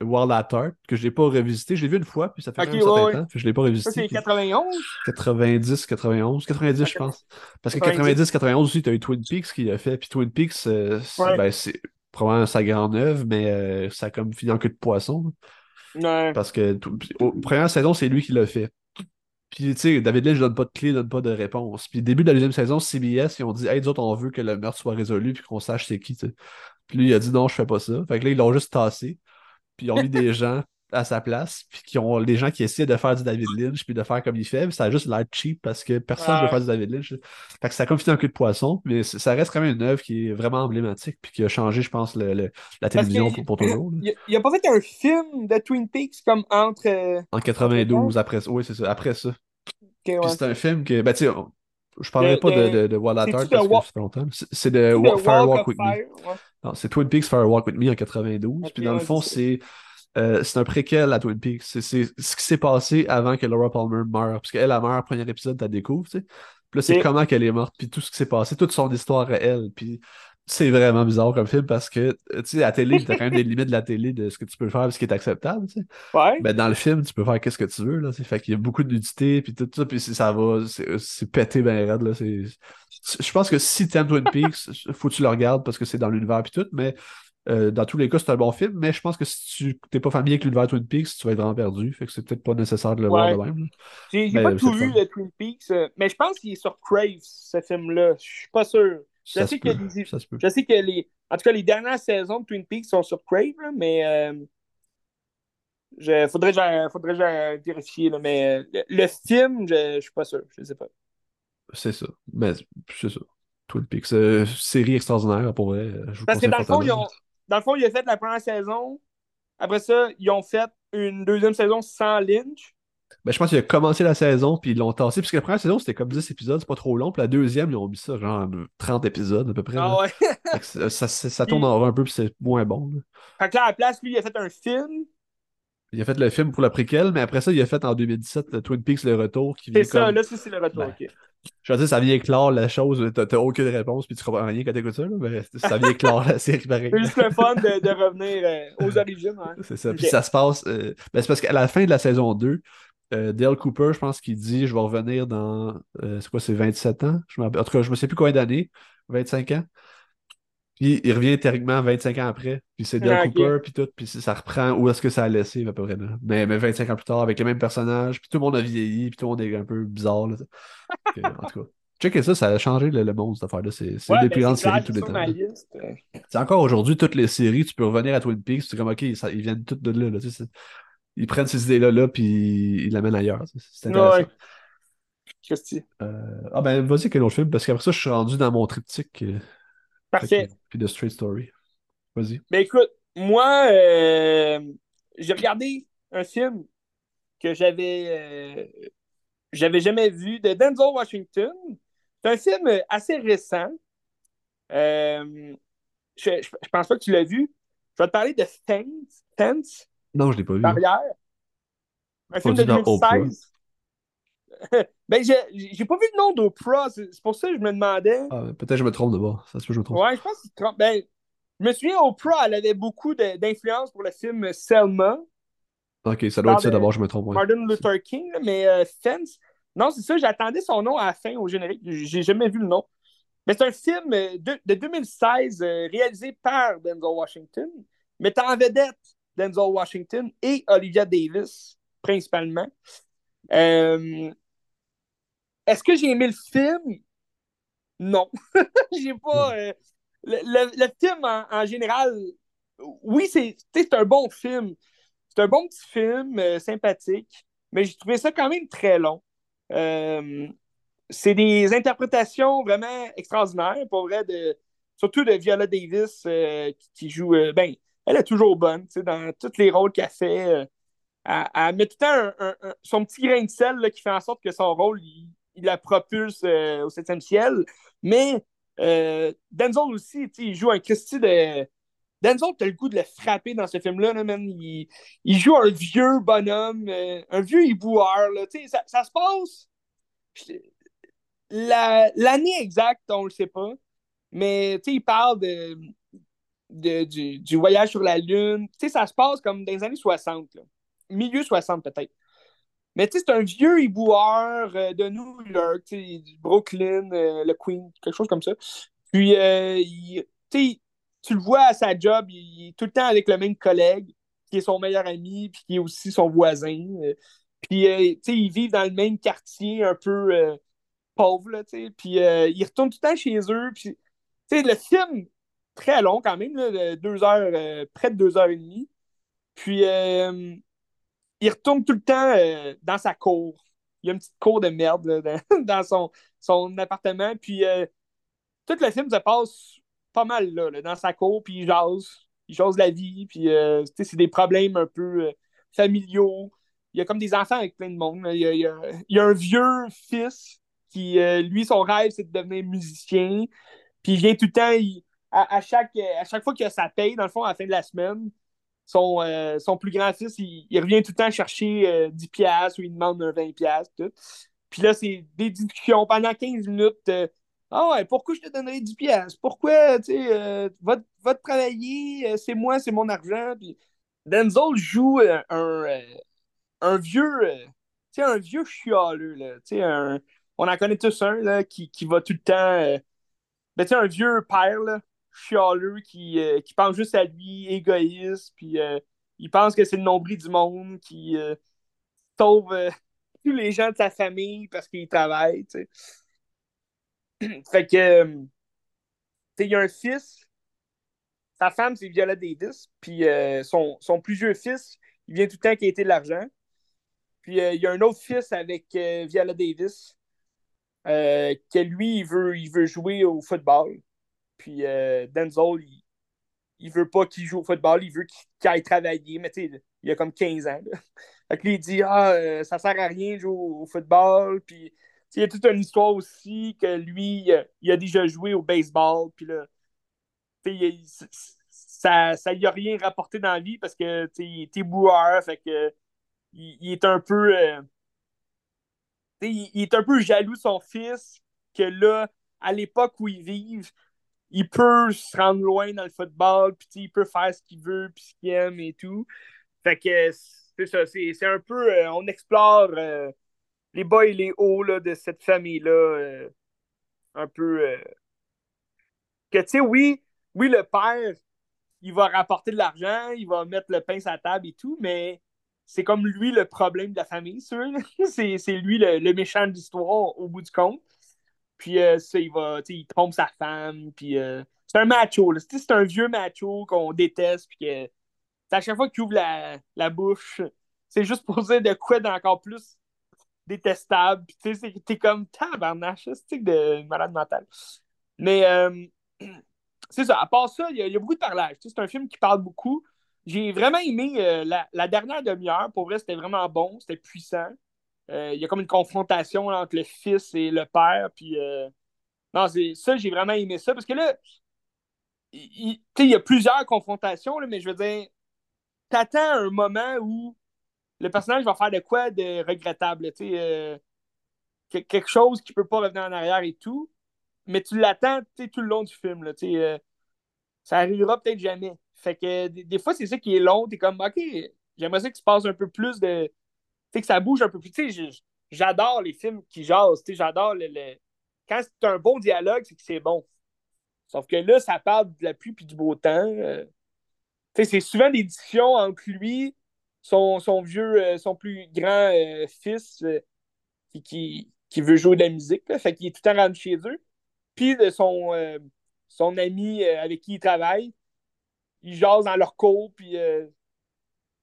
World at Heart, que je l'ai pas revisité. Je l'ai vu une fois, puis ça fait Ok, quand même un certain ouais, temps, puis je l'ai pas revisité. c'est puis 91. 90, 91, 90, je pense. Parce que 90. 90, 91 aussi, tu as eu Twin Peaks qui a fait. Puis Twin Peaks, c'est Ouais. ben, c'est probablement sa grande œuvre, mais euh, ça a comme fini en queue de poisson. Ouais. Parce que tout- au- première saison, c'est lui qui l'a fait. Puis, tu sais, David Lynch donne pas de clé, donne pas de réponse. Puis, début de la deuxième saison, CBS, ils ont dit, hey, nous autres, on veut que le meurtre soit résolu, puis qu'on sache c'est qui, tu sais. Puis lui, il a dit, non, je fais pas ça. Fait que là, ils l'ont juste tassé. Puis, ils ont mis des [laughs] gens à sa place, puis qui ont les gens qui essaient de faire du David Lynch, puis de faire comme il fait, ça a juste l'air cheap parce que personne ne veut faire du David Lynch. Fait que ça a comme en queue de poisson, mais ça reste quand même une œuvre qui est vraiment emblématique, puis qui a changé, je pense, le- le- la télévision pour, pour toujours. Il a, il a pas fait un film de Twin Peaks comme entre. euh, En 92, après ça. Oui, c'est ça. Après ça. ok, Puis ouais. c'est un film que. Ben, tu sais, je parlerai De- pas de, de- de, parce que Wa- ça fait longtemps. C'est c'est de The Wa- Fire Walk Walk of with Me. Ouais. Non, c'est Twin Peaks Fire Walk with Me en 92. Ok, Puis dans le fond, c'est c'est euh, c'est un préquel à Twin Peaks. C'est ce qui s'est passé avant que Laura Palmer meure. Parce qu'elle, elle meurt, premier épisode, tu la découvres, tu sais. Puis là, c'est comment qu'elle est morte, puis tout ce qui s'est passé, toute son histoire à elle. Puis c'est vraiment bizarre comme film parce que, tu sais, à la télé, t'as quand même des limites de la télé de ce que tu peux faire, ce qui est acceptable, tu sais. Ouais. Ben, dans le film, tu peux faire qu'est-ce que tu veux, là. Fait qu'il y a beaucoup de nudité, puis tout ça, puis ça va, c'est pété ben raide, là. Je pense que si t'aimes Twin Peaks, faut que tu le regardes parce que c'est dans l'univers puis tout, mais euh, dans tous les cas, c'est un bon film, mais je pense que si tu t'es pas familier avec l'univers Twin Peaks, tu vas être vraiment perdu. Fait que c'est peut-être pas nécessaire de le voir de même. J'ai Ben, pas tout vu de Twin Peaks, euh, mais je pense qu'il est sur Crave, ce film-là. Je suis pas sûr. Je Ça sais peut. des- Ça se peut. Je sais que les. En tout cas, les dernières saisons de Twin Peaks sont sur Crave, là, mais. Euh... Je... Faudrait que faudrait que vérifier, là, mais euh, le, film, je... je suis pas sûr. Je sais pas. C'est ça. Mais c'est ça. Twin Peaks. euh, série extraordinaire, pour vrai. Je vous Parce que dans le fond, ils ont. Dans le fond, il a fait la première saison. Après ça, ils ont fait une deuxième saison sans Lynch. Ben, je pense qu'il a commencé la saison, puis ils l'ont tassé, parce que la première saison, c'était comme 10 épisodes, c'est pas trop long, puis la deuxième, ils ont mis ça genre 30 épisodes à peu près. Ah ouais. Ça [laughs] tourne en rond un peu, puis c'est moins bon. là. Fait que là, à la place, lui, il a fait un film. Il a fait le film pour la préquel, mais après ça, il a fait en 2017 le Twin Peaks Le Retour. C'est ça, là, c'est le retour, ben, ok. Je veux dire, ça vient éclore la chose, t'as aucune réponse, puis tu comprends rien quand t'écoutes ça, là, mais ça vient éclore la [laughs] série pareil. C'est juste le fun de, de revenir euh, aux origines. Hein. C'est ça, puis ça se passe. Euh, ben, c'est parce qu'à la fin de la saison 2, euh, Dale Cooper, je pense qu'il dit Je vais revenir dans. c'est quoi, c'est 27 ans? Je En tout cas, je ne sais plus combien d'années, 25 ans? Puis il revient théoriquement 25 ans après. Puis c'est Dale Cooper, puis tout. Puis ça reprend où est-ce que ça a laissé, à peu près. Là. Mais, mais 25 ans plus tard, avec les mêmes personnages. Puis tout le monde a vieilli. Puis tout le monde est un peu bizarre. Là, en tout cas. Checkez ça, ça a changé le, monde, cette affaire-là. C'est une des plus grandes séries de tous les temps. C'est encore aujourd'hui, toutes les séries, tu peux revenir à Twin Peaks, c'est comme, OK, ils viennent toutes de là. là ils prennent ces idées-là, là, puis ils l'amènent ailleurs. C'est intéressant. Ouais. Euh, ah ben, vas-y, quel autre film? Parce qu'après ça, je suis rendu dans mon triptyque. Euh, Parfait. Puis de Straight Story. Vas-y. Ben écoute, moi, euh, j'ai regardé un film que j'avais j'avais jamais vu de Denzel Washington. C'est un film assez récent. je, je, pense pas que tu l'as vu. Je vais te parler de. Fence. Non, je l'ai pas vu. Barrière. Un film de 2016. [laughs] ben, j'ai pas vu le nom d'Oprah. C'est pour ça que je me demandais. Ah, Peut-être que je me trompe de bord. Ça se peut je me trompe. Ouais, je pense. Ben, je me souviens, Oprah, elle avait beaucoup d'influence pour le film Selma. Ok, ça doit être ça d'abord, je me trompe. Ouais. Martin Luther King, mais euh, Fence. Non, c'est ça, j'attendais son nom à la fin au générique. J'ai jamais vu le nom. Mais c'est un film euh, de, de 2016 euh, réalisé par Denzel Washington, mettant en vedette Denzel Washington et Olivia Davis, principalement. Euh, est-ce que j'ai aimé le film? Non. [laughs] j'ai pas. Euh, le, film en, général, oui, c'est un bon film. C'est un bon petit film, euh, sympathique, mais j'ai trouvé ça quand même très long. c'est des interprétations vraiment extraordinaires, pour vrai, de, surtout de Viola Davis qui, joue. ben, elle est toujours bonne, dans tous les rôles qu'elle fait. Euh, elle, met tout le temps son petit grain de sel qui fait en sorte que son rôle, il, la propulse euh, au septième ciel. Mais euh, Denzel aussi, il joue un Christy de. Denzel, t'as le goût de le frapper dans ce film-là, Il, joue un vieux bonhomme, un vieux hiboueur, Ça, ça se passe. L'année exacte, on le sait pas. Mais il parle de du, voyage sur la Lune. Tu ça se passe comme dans les années 60, milieu 60 peut-être. Mais tu sais, c'est un vieux hiboueur euh, de New York, du Brooklyn, euh, le Queen, quelque chose comme ça. Puis, euh, tu le vois à sa job, il, est tout le temps avec le même collègue, qui est son meilleur ami, puis qui est aussi son voisin. puis, tu sais, ils vivent dans le même quartier, un peu pauvre, là, tu sais. Puis, ils retournent tout le temps chez eux. Puis, tu sais, le film très long quand même, deux heures, près de deux heures et demie. Puis il retourne tout le temps euh, dans sa cour. Il y a une petite cour de merde dans, [laughs] son, appartement. Puis tout le film se passe pas mal là, dans sa cour, puis il jase. Il jase la vie, puis c'est des problèmes un peu familiaux. Il y a comme des enfants avec plein de monde. Il y a, un vieux fils qui, lui, son rêve, c'est de devenir musicien. Puis il vient tout le temps, il, à, chaque, à chaque fois qu'il a sa paye, dans le fond, à la fin de la semaine, son, euh, son plus grand fils, il, revient tout le temps chercher 10 euh, piastres ou il demande un 20 piastres. Tout. Puis là, c'est des discussions pendant 15 minutes. Euh, ah ouais, pourquoi je te donnerais 10 piastres? Pourquoi, tu sais, va, va, travailler, c'est moi, c'est mon argent. Puis Denzel joue un, un vieux, tu sais, un vieux chialeux, là. Tu sais, on en connaît tous un, là, qui, qui va tout le temps... Ben, tu sais, un vieux père, là, chialeux qui, euh, qui pense juste à lui, égoïste, puis euh, il pense que c'est le nombril du monde, qui euh, sauve [laughs] tous les gens de sa famille parce qu'il travaille, [clears throat] fait que, il y a un fils, sa femme, c'est Viola Davis, puis son, son, plus fils, il vient tout le temps quitter de l'argent. Puis il y a un autre fils avec Viola Davis, que lui, il veut jouer au football. Puis euh, Denzel, il, il veut pas qu'il joue au football, il veut qu'il aille travailler, mais tu sais, il a comme 15 ans. [laughs] Fait que lui, il dit Ah, euh, ça sert à rien de jouer au, football. Puis il y a toute une histoire aussi que lui, il a déjà joué au baseball. Puis là, ça, ça lui a rien rapporté dans la vie parce que il était boueur, fait que il, est un peu. Euh, il, est un peu jaloux de son fils que là, à l'époque où ils vivent, il peut se rendre loin dans le football, puis il peut faire ce qu'il veut, puis ce qu'il aime et tout. Fait que c'est ça, c'est un peu. Euh, on explore euh, les bas et les hauts là, de cette famille-là. un peu. que tu sais, oui, oui, le père, il va rapporter de l'argent, il va mettre le pain sur la table et tout, mais c'est comme lui le problème de la famille, [laughs] c'est, c'est lui le, méchant de l'histoire au bout du compte. Puis euh, ça, il va, il trompe sa femme, puis euh, c'est un macho, c'est un vieux macho qu'on déteste, puis que à chaque fois qu'il ouvre la, la bouche, c'est juste pour dire de quoi d'encore plus détestable. Tu sais, t'es comme tabarnache, c'est de malade mental. Mais euh, [clears throat] c'est ça. À part ça, il y, a beaucoup de parlage. C'est un film qui parle beaucoup. J'ai vraiment aimé euh, la, dernière demi-heure. Pour vrai, c'était vraiment bon. C'était puissant. Euh, il y a comme une confrontation entre le fils et le père. Puis, euh, non, ça, j'ai vraiment aimé ça. Parce que là, il, y a plusieurs confrontations, mais je veux dire, t'attends un moment où le personnage va faire de quoi de regrettable. quelque chose qui peut pas revenir en arrière et tout mais tu l'attends tout le long du film. Là, euh, ça arrivera peut-être jamais. Fait que des, fois, c'est ça qui est long. T'es comme, OK, j'aimerais ça qu'il se passe un peu plus de. Tu que ça bouge un peu plus. Tu sais, j'adore les films qui jasent. J'adore le, Quand c'est un bon dialogue, c'est que c'est bon. Sauf que là, ça parle de la pluie puis du beau temps. Euh. c'est souvent des discussions entre lui, son, son vieux, euh, son plus grand fils qui, qui, veut jouer de la musique. Là. Fait qu'il est tout le temps rendu chez eux puis de son, euh, son ami euh, avec qui il travaille. Ils jasent dans leur cours, puis... Euh,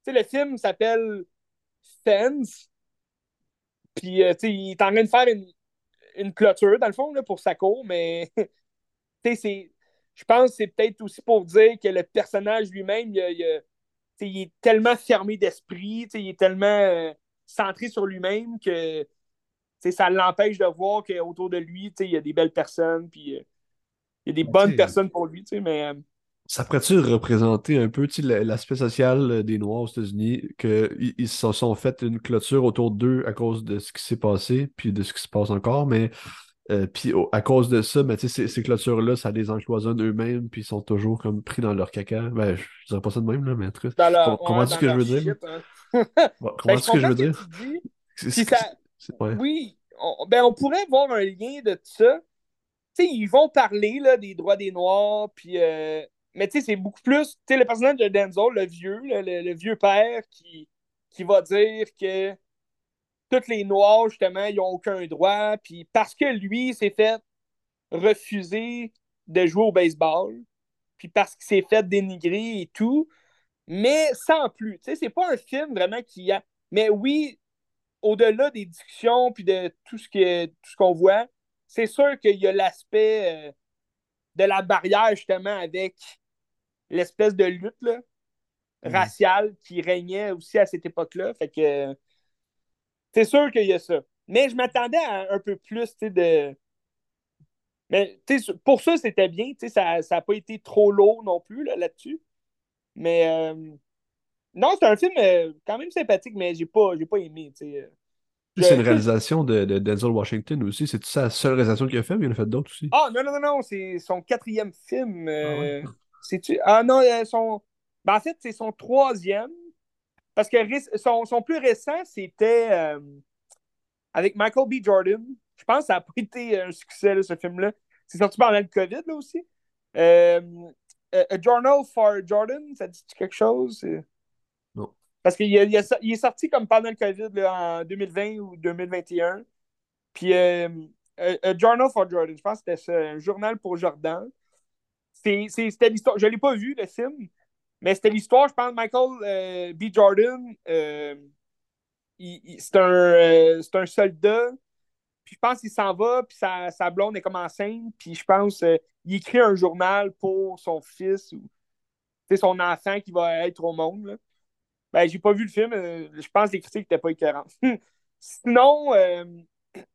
tu sais, le film s'appelle Fence. Puis, tu sais, il est en train de faire une, clôture, dans le fond, là, pour sa cour, mais... [laughs] tu sais, Je pense que c'est peut-être aussi pour dire que le personnage lui-même, il, il, est tellement fermé d'esprit, il est tellement centré sur lui-même que ça l'empêche de voir qu'autour de lui, il y a des belles personnes, puis euh, il y a des bonnes personnes pour lui, mais... Euh, ça pourrait-tu représenter un peu l'aspect social euh, des Noirs aux États-Unis, qu'ils ils se sont fait une clôture autour d'eux à cause de ce qui s'est passé, puis de ce qui se passe encore, mais puis à cause de ça, ben, ces, ces clôtures-là, ça les encloisonne eux-mêmes, puis ils sont toujours comme pris dans leur caca. Ben, je dirais pas ça de même, là, mais en tout cas, comment est-ce que je veux dire? Hein. [laughs] comment est-ce que je veux dire? Oui, on, ben on pourrait voir un lien de ça. sais, ils vont parler là, des droits des Noirs, puis. Euh, mais tu sais, c'est beaucoup plus. Tu sais, le personnage de Denzel, le vieux, le, vieux père, qui, qui va dire que tous les Noirs, justement, ils n'ont aucun droit, puis parce que lui s'est fait refuser de jouer au baseball, puis parce qu'il s'est fait dénigrer et tout, mais sans plus. Tu sais, c'est pas un film vraiment qui a. Mais oui, au-delà des discussions puis de tout ce que tout ce qu'on voit, c'est sûr qu'il y a l'aspect euh, de la barrière justement avec l'espèce de lutte là, mhm. raciale qui régnait aussi à cette époque-là. Fait que c'est sûr qu'il y a ça. Mais je m'attendais à un peu plus de. Mais pour ça, c'était bien. Ça n'a pas été trop lourd non plus là-dessus. mais euh, non, c'est un film euh, quand même sympathique, mais j'ai pas, pas aimé. C'est une réalisation de, de, Denzel Washington aussi. C'est sa seule réalisation qu'il a fait, mais il en a fait d'autres aussi? Ah non, non, non, non, c'est son quatrième film. Euh, ah, C'est-tu. Ah non, euh, son. Ben, en fait, c'est son troisième. Parce que son, son plus récent, c'était avec Michael B. Jordan. Je pense que ça n'a pas [laughs] été un succès, ce film-là. C'est sorti pendant le COVID, là aussi. A Journal for Jordan, ça dit quelque chose? Parce qu'il est sorti comme pendant le COVID en 2020 ou 2021. Puis euh, a, Journal for Jordan, je pense que c'était un journal pour Jordan. C'était l'histoire, je ne l'ai pas vu le film, mais c'était l'histoire, je pense, Michael euh, B. Jordan, euh, c'est un, un, soldat, puis je pense qu'il s'en va, puis sa, sa, blonde est comme enceinte, puis je pense il écrit un journal pour son fils ou son enfant qui va être au monde. Là. Ben, j'ai pas vu le film. Euh, je pense que les critiques n'étaient pas écœurantes. [laughs] Sinon, euh,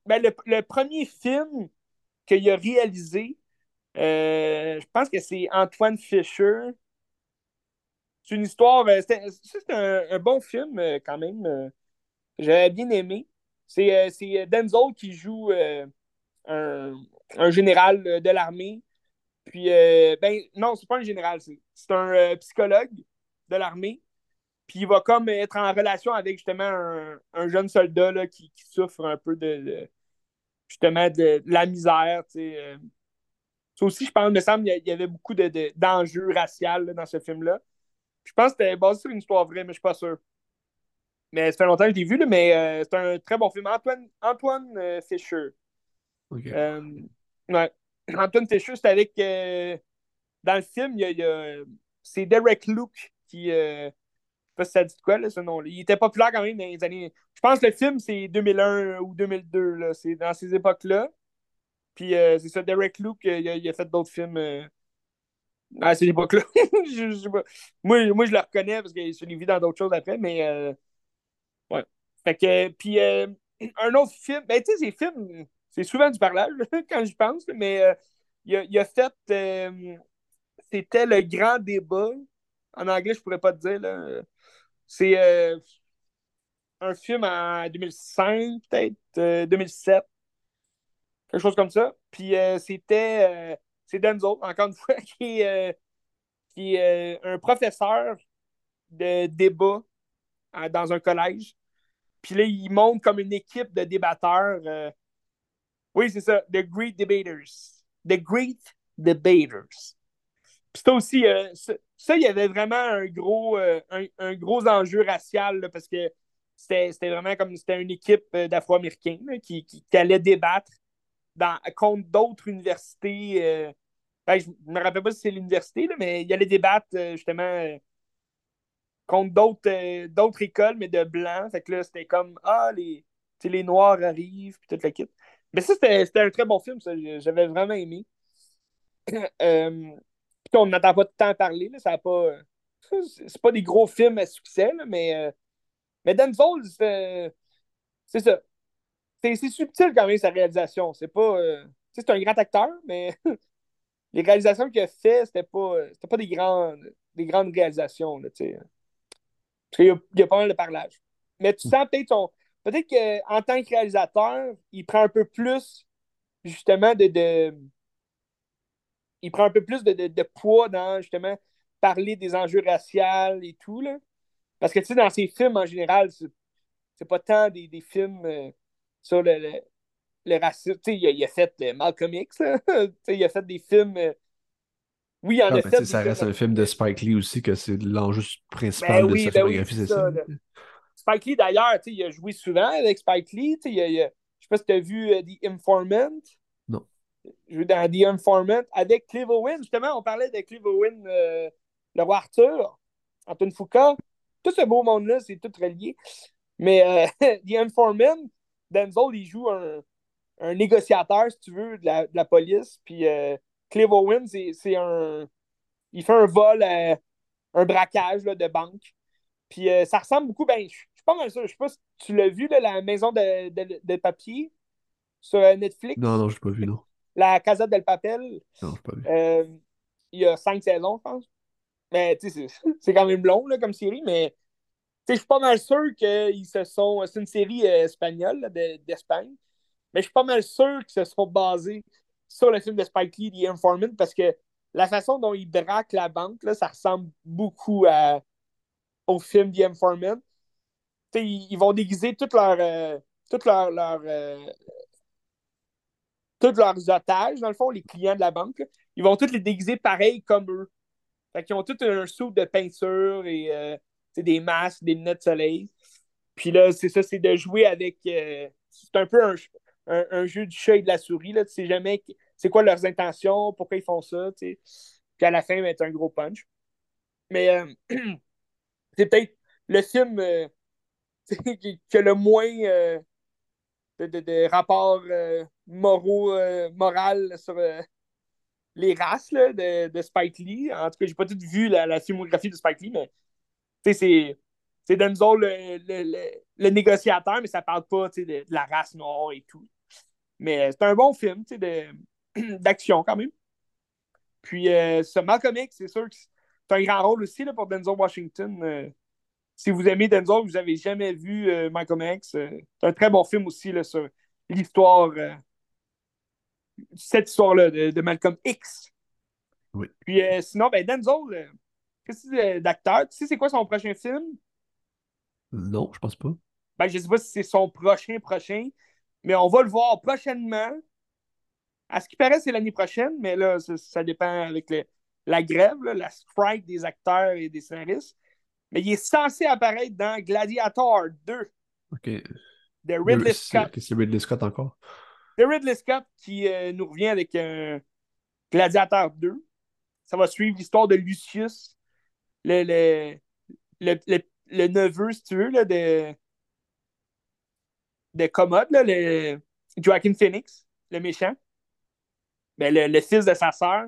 ben, le, premier film qu'il a réalisé, euh, je pense que c'est Antoine Fisher. c'est une histoire. c'est un, bon film quand même. J'avais bien aimé. C'est Denzel qui joue un, un, général de l'armée. Puis, ben, non, c'est pas un général, c'est un psychologue de l'armée. Puis il va comme être en relation avec justement un, jeune soldat là, qui, souffre un peu de, justement de, la misère. Euh. Ça aussi, je pense, me semble qu'il y avait beaucoup d'enjeux de, raciaux dans ce film-là. Je pense que c'était basé sur une histoire vraie, mais je suis pas sûr. Mais ça fait longtemps que je l'ai vu, mais euh, c'est un très bon film. Antoine, Antoine euh, Fisher. ouais. [clears throat] Antoine Fisher, c'est avec. dans le film, il y a, c'est Derek Luke qui, sais pas si ça dit quoi, là, ce nom-là. Il était populaire quand même dans les années. Je pense que le film, c'est 2001 ou 2002. Là. C'est dans ces époques-là. Puis euh, c'est ça, Derek Luke, euh, il a, fait d'autres films euh, à ces époques-là. [laughs] moi, moi, je le reconnais parce que je l'ai vu dans d'autres choses après, mais ouais. Fait que, puis un autre film, ben tu sais, ces films, c'est souvent du parlage [laughs] quand je pense, mais il a, il, a, fait, c'était le grand débat. En anglais, je pourrais pas te dire. C'est un film en 2005, peut-être, 2007. Euh, quelque chose comme ça. Puis euh, c'était. c'est Denzel, encore une fois, [laughs] qui est, qui est un professeur de débat dans un collège. Puis là, il monte comme une équipe de débatteurs. oui, c'est ça, The Great Debaters. The Great Debaters. Puis ça aussi, ça, il y avait vraiment un gros, euh, un, gros enjeu racial parce que c'était vraiment comme c'était une équipe euh, d'Afro-Américains qui, qui, allait débattre contre d'autres universités. Euh, ben, je ne me rappelle pas si c'est l'université, mais il allait débattre justement contre d'autres écoles, mais de blancs. Fait que là, c'était comme Ah, les, les Noirs arrivent, puis toute la kit. Mais ça, c'était un très bon film, ça. J'avais vraiment aimé. [clears throat] on n'entend pas à parler. Là, ça pas. [laughs] C'est pas des gros films à succès, mais. Euh, mais c'est ça. C'est subtil quand même sa réalisation. C'est pas. Euh, c'est un grand acteur, mais [laughs] les réalisations qu'il a fait, c'était pas, pas des grandes, des grandes réalisations. Là, Parce qu'il y, a, pas mal de parlage. Mais tu sens peut-être son. Peut-être qu'en tant que réalisateur, il prend un peu plus justement de, de il prend un peu plus de, poids dans justement parler des enjeux raciaux et tout. Là. Parce que tu sais, dans ses films en général, c'est pas tant des, films euh, sur le, le, racisme. Tu sais, il, a fait euh, Malcolm X, [laughs] il a fait des films. Euh, oui, en effet. Ça reste un film de Spike Lee aussi, que c'est l'enjeu principal ben de sa ben photographie, c'est ça. Spike Lee, d'ailleurs, il a joué souvent avec Spike Lee. Il a, je sais pas si tu as vu The Informant joue dans The Informant avec Clive Owen. Justement, on parlait de Clive Owen, euh, le roi Arthur, Antoine Foucault. Tout ce beau monde-là, c'est tout relié. Mais euh, [laughs] The Informant, Denzel, il joue un, négociateur, si tu veux, de la, police. Puis euh, Clive Owen, c'est un. Il fait un vol, un braquage de banque. Puis ça ressemble beaucoup. Ben, je suis pas mal sûr. Je sais pas si tu l'as vu, la maison de, de, papier sur Netflix. Non, non, je l'ai pas vu, non. La Casa del Papel. Euh, il y a cinq saisons, je pense. Mais [laughs] c'est quand même long là, comme série, mais je suis pas mal sûr qu'ils se sont. C'est une série euh, espagnole d'Espagne. mais je suis pas mal sûr qu'ils se sont basés sur le film de Spike Lee, The Informant, parce que la façon dont ils braquent la banque, là, ça ressemble beaucoup au film The Informant. Ils, vont déguiser toute leur, euh, toute leur, leur, tous leurs otages, dans le fond, les clients de la banque, ils vont tous les déguiser pareil comme eux. Fait qu'ils ont tous un sou de peinture et euh, des masques, des lunettes de soleil. Puis là, c'est ça, c'est de jouer avec. Euh, c'est un peu un, jeu du chat et de la souris. Là. Tu sais jamais c'est quoi leurs intentions, pourquoi ils font ça. Puis à la fin, c'est un gros punch. Mais euh, [clears throat] c'est peut-être le film [laughs] qui, a le moins de, rapports euh, moraux, euh, moraux sur euh, les races de, de, Spike Lee. En tout cas, j'ai pas tout vu la, filmographie de Spike Lee, mais c'est c'est Denzel le, le, le, négociateur, mais ça parle pas de, de, la race noire et tout. Mais c'est un bon film [clears throat] d'action quand même. Puis ce Malcolm X, c'est sûr que c'est un grand rôle aussi là, pour Denzel Washington. Euh, si vous aimez Denzel, vous n'avez jamais vu euh, Malcolm X, euh, c'est un très bon film aussi là, sur l'histoire, cette histoire-là de, Malcolm X. Oui. Puis sinon, ben, Denzel, qu'est-ce que c'est d'acteur? Tu sais, c'est quoi son prochain film? Non, je pense pas. Ben, je sais pas si c'est son prochain prochain, mais on va le voir prochainement. À ce qui paraît, c'est l'année prochaine, mais là, ça, dépend avec la grève, la strike des acteurs et des scénaristes. Mais il est censé apparaître dans Gladiator 2. OK. De Ridley Scott. C'est Ridley Scott encore? De Ridley Scott qui euh, nous revient avec un Gladiator 2. Ça va suivre l'histoire de Lucius, le, le, le, neveu, si tu veux, là, de, de Commode, là, le Joaquin Phoenix, le méchant. Ben, le, fils de sa sœur,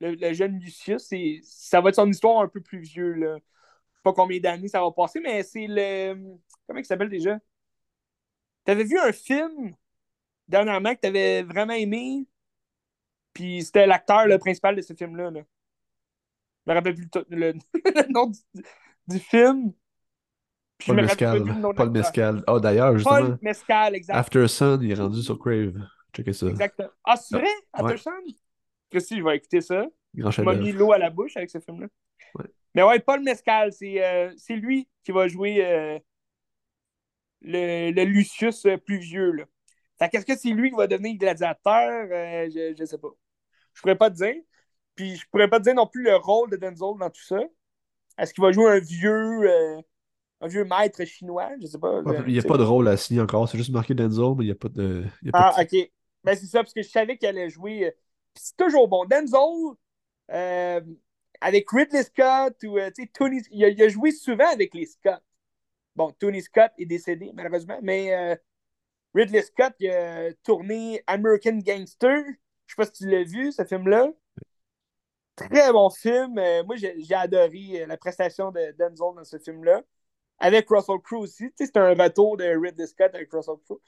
le, jeune Lucius, ça va être son histoire un peu plus vieux. Là. Je sais pas combien d'années ça va passer, mais c'est le. Comment il s'appelle déjà? T'avais vu un film dernièrement que t'avais vraiment aimé, puis c'était l'acteur le principal de ce film-là. Là. Je me rappelle plus le, [laughs] nom du, film. Paul Mescal. Paul Mescal. Oh, d'ailleurs, justement. Paul Mescal, exactement. After Sun, il est rendu sur Crave. Exactement. Ah, c'est vrai? Anderson? Que si, je vais écouter ça. Grand m'a mis l'eau à la bouche avec ce film-là. Mais ouais, Paul Mescal, c'est euh, lui qui va jouer euh, le, le, Lucius euh, plus vieux. Là. qu'est-ce que c'est lui qui va devenir gladiateur? je, je sais pas. Je pourrais pas te dire. Puis je pourrais pas te dire non plus le rôle de Denzel dans tout ça. Est-ce qu'il va jouer un vieux un vieux maître chinois? Je sais pas. il n'y a pas de rôle à signer encore. C'est juste marqué Denzel, mais il n'y a pas de. ah, ok. Ben, c'est ça, parce que je savais qu'il allait jouer. Euh, c'est toujours bon. Denzel, euh, avec Ridley Scott, ou, euh, Tony, il a, il, a, joué souvent avec les Scott. Bon, Tony Scott est décédé, malheureusement, mais Ridley Scott, il a tourné American Gangster. Je sais pas si tu l'as vu, ce film-là. Très bon film. moi, j'ai adoré la prestation de Denzel dans ce film-là. Avec Russell Crowe aussi. C'est un retour de Ridley Scott avec Russell Crowe.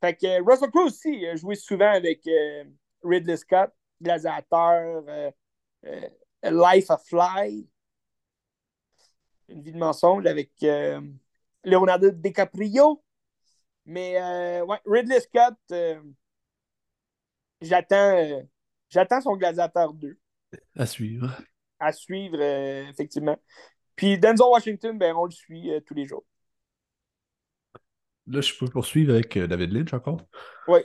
Fait que euh, Russell Crowe aussi a joué souvent avec euh, Ridley Scott, Gladiateur, euh, Life of Fly, Une vie de mensonge avec Leonardo DiCaprio. Mais ouais, Ridley Scott, j'attends j'attends son Gladiateur 2. À suivre. À suivre, effectivement. Puis Denzel Washington, ben, on le suit tous les jours. Là, je peux poursuivre avec euh, David Lynch encore. Oui.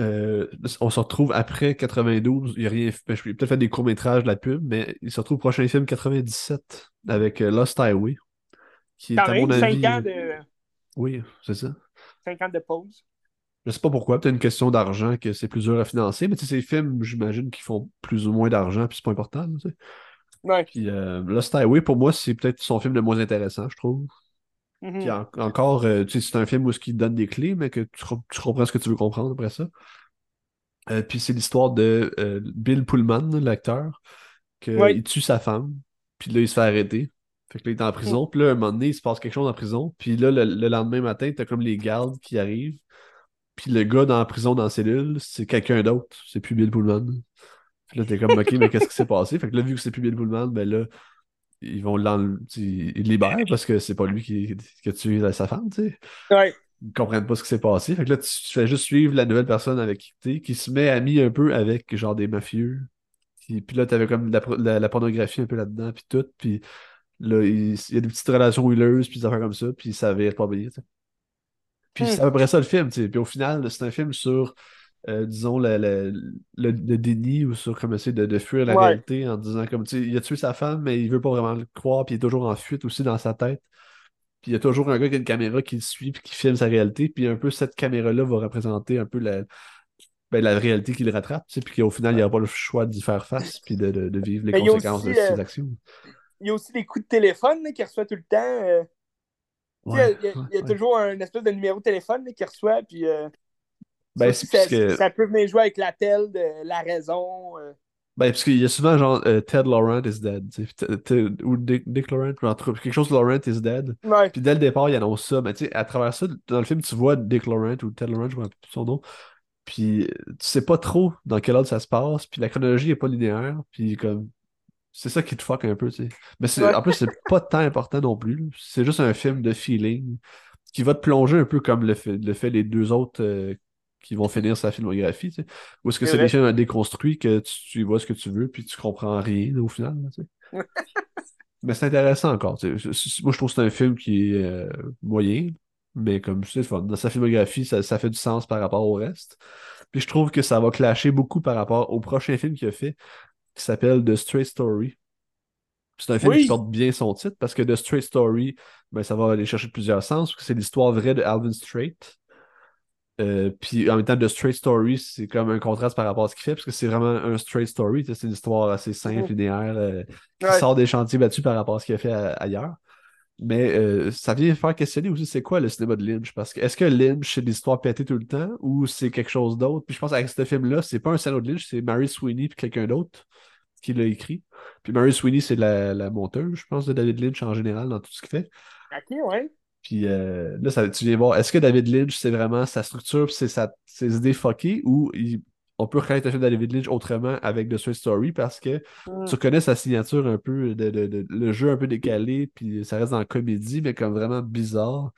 Euh, on se retrouve après 92. Il y a rien. Ben, je peux peut-être faire des courts-métrages de la pub, mais il se retrouve prochain film 97 avec euh, Lost Highway. Qui est, à mon avis. 5 ans de. Oui, c'est ça. 5 ans de pause. Je sais pas pourquoi, peut-être une question d'argent que c'est plus dur à financer, mais tu sais, ces films, j'imagine, qui font plus ou moins d'argent, puis c'est pas important. Tu sais. Ouais. Puis Lost Highway, pour moi, c'est peut-être son film le moins intéressant, je trouve. Mhm. encore, euh, c'est un film où il donne des clés, mais que tu, comprends ce que tu veux comprendre après ça. Euh, puis c'est l'histoire de euh, Bill Pullman, l'acteur, qu'il tue sa femme, puis là, il se fait arrêter. Fait que là, il est en prison, mhm. puis là, un moment donné, il se passe quelque chose en prison, puis là, le, lendemain matin, t'as comme les gardes qui arrivent, puis le gars dans la prison, dans la cellule, c'est quelqu'un d'autre, c'est plus Bill Pullman. Puis là, t'es comme, ok, mais qu'est-ce qui s'est passé? Fait que là, vu que c'est plus Bill Pullman, ben là, ils vont l'enlever, ils libèrent parce que c'est pas lui qui, qui a tué sa femme, tu sais. Ouais. Ils comprennent pas ce qui s'est passé. Fait que là, tu, fais juste suivre la nouvelle personne avec qui tu qui se met ami un peu avec genre des mafieux. Puis, puis là, t'avais comme la, la, pornographie un peu là-dedans, puis tout. Puis là, il, y a des petites relations huileuses, puis des affaires comme ça, puis ça va être pas bien, tu sais. Puis hmm. c'est à peu près ça le film, tu sais. Puis au final, c'est un film sur euh, disons, le, le, déni ou sur comme essayer de, fuir la réalité en disant comme tu sais, il a tué sa femme, mais il veut pas vraiment le croire, puis il est toujours en fuite aussi dans sa tête. Puis il y a toujours un gars qui a une caméra qui le suit puis qui filme sa réalité, puis un peu cette caméra-là va représenter un peu la, ben, la réalité qu'il rattrape, tu sais, puis qu'au final, il n'y a pas le choix d'y faire face puis de, de, vivre les conséquences de ses euh, actions. Il y a aussi des coups de téléphone qu'il reçoit tout le temps. Euh. Il y a, toujours un espèce de numéro de téléphone qu'il reçoit, puis ben, ça, peut venir jouer avec la telle de la raison. Euh. Ben, parce qu'il y a souvent genre euh, Ted Laurent is dead. ou Dick, Laurent, quelque chose de Laurent is dead. Puis dès le départ, il annonce ça. Mais tu sais, à travers ça, dans le film, tu vois Dick Laurent ou Ted Laurent, je plus son nom. Puis tu sais pas trop dans quel ordre ça se passe. Puis la chronologie n'est pas linéaire. Puis comme c'est ça qui te fuck un peu, tu sais. Mais en plus, c'est [laughs] pas tant important non plus. C'est juste un film de feeling qui va te plonger un peu comme le fait, le fait les deux autres euh, qui vont finir sa filmographie, tu sais. Ou est-ce que c'est des films déconstruits que tu, vois ce que tu veux puis tu comprends rien au final, tu sais. [laughs] mais c'est intéressant encore. Tu sais. Moi, je trouve que c'est un film qui est euh, moyen, mais comme je sais, dans sa filmographie, ça, ça fait du sens par rapport au reste. Puis je trouve que ça va clasher beaucoup par rapport au prochain film qu'il a fait, qui s'appelle The Straight Story. C'est un film qui porte bien son titre parce que The Straight Story, ben, ça va aller chercher plusieurs sens. C'est l'histoire vraie de Alvin Strait. Euh, puis en même temps, The Straight Story, c'est comme un contraste par rapport à ce qu'il fait, parce que c'est vraiment un straight story. C'est une histoire assez simple, mm-hmm. linéaire, euh, qui sort des chantiers battus par rapport à ce qu'il a fait ailleurs. Mais euh, ça vient faire questionner aussi c'est quoi le cinéma de Lynch? Parce que est-ce que Lynch, c'est l'histoire pétée tout le temps ou c'est quelque chose d'autre? Puis je pense avec ce film-là, c'est pas un scénario de Lynch, c'est Mary Sweeney puis quelqu'un d'autre qui l'a écrit. Puis Mary Sweeney, c'est la, la, monteuse, je pense, de David Lynch en général dans tout ce qu'il fait. Ok, ouais. Puis euh, là, ça, tu viens voir, est-ce que David Lynch, c'est vraiment sa structure, c'est ses idées fuckées ou on peut reconnaître un film de David Lynch autrement avec The Sweet Story parce que mm. tu connais sa signature un peu, de, le jeu un peu décalé, puis ça reste dans la comédie, mais comme vraiment bizarre.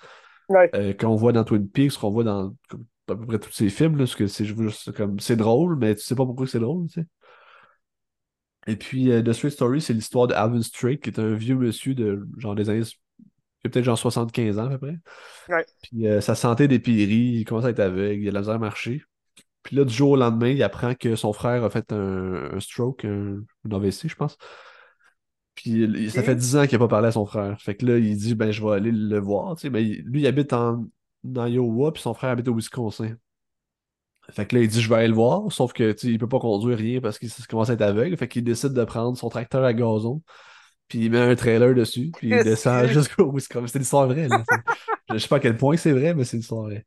Euh, qu'on voit dans Twin Peaks, qu'on voit dans à peu près tous ces films, là, parce que c'est juste comme c'est drôle, mais tu sais pas pourquoi c'est drôle, tu sais. Et puis euh, The Sweet Story, c'est l'histoire de Alvin Strait, qui est un vieux monsieur de genre des années peut-être genre 75 ans à peu près. Puis euh, sa santé dépérit, il commence à être aveugle, il a de la misère à marcher. Puis là, du jour au lendemain, il apprend que son frère a fait un, stroke, un, AVC, je pense. Puis ça fait 10 ans qu'il n'a pas parlé à son frère. Fait que là, il dit ben je vais aller le voir. Tu sais, mais lui, il habite en, Iowa, puis son frère habite au Wisconsin. Fait que là, il dit je vais aller le voir, sauf que tu sais, il peut pas conduire rien parce qu'il commence à être aveugle. Fait qu'il décide de prendre son tracteur à gazon, puis il met un trailer dessus, puis il [laughs] descend jusqu'au Wisconsin. C'est l'histoire vraie. Là, je sais pas à quel point c'est vrai, mais c'est l'histoire vraie.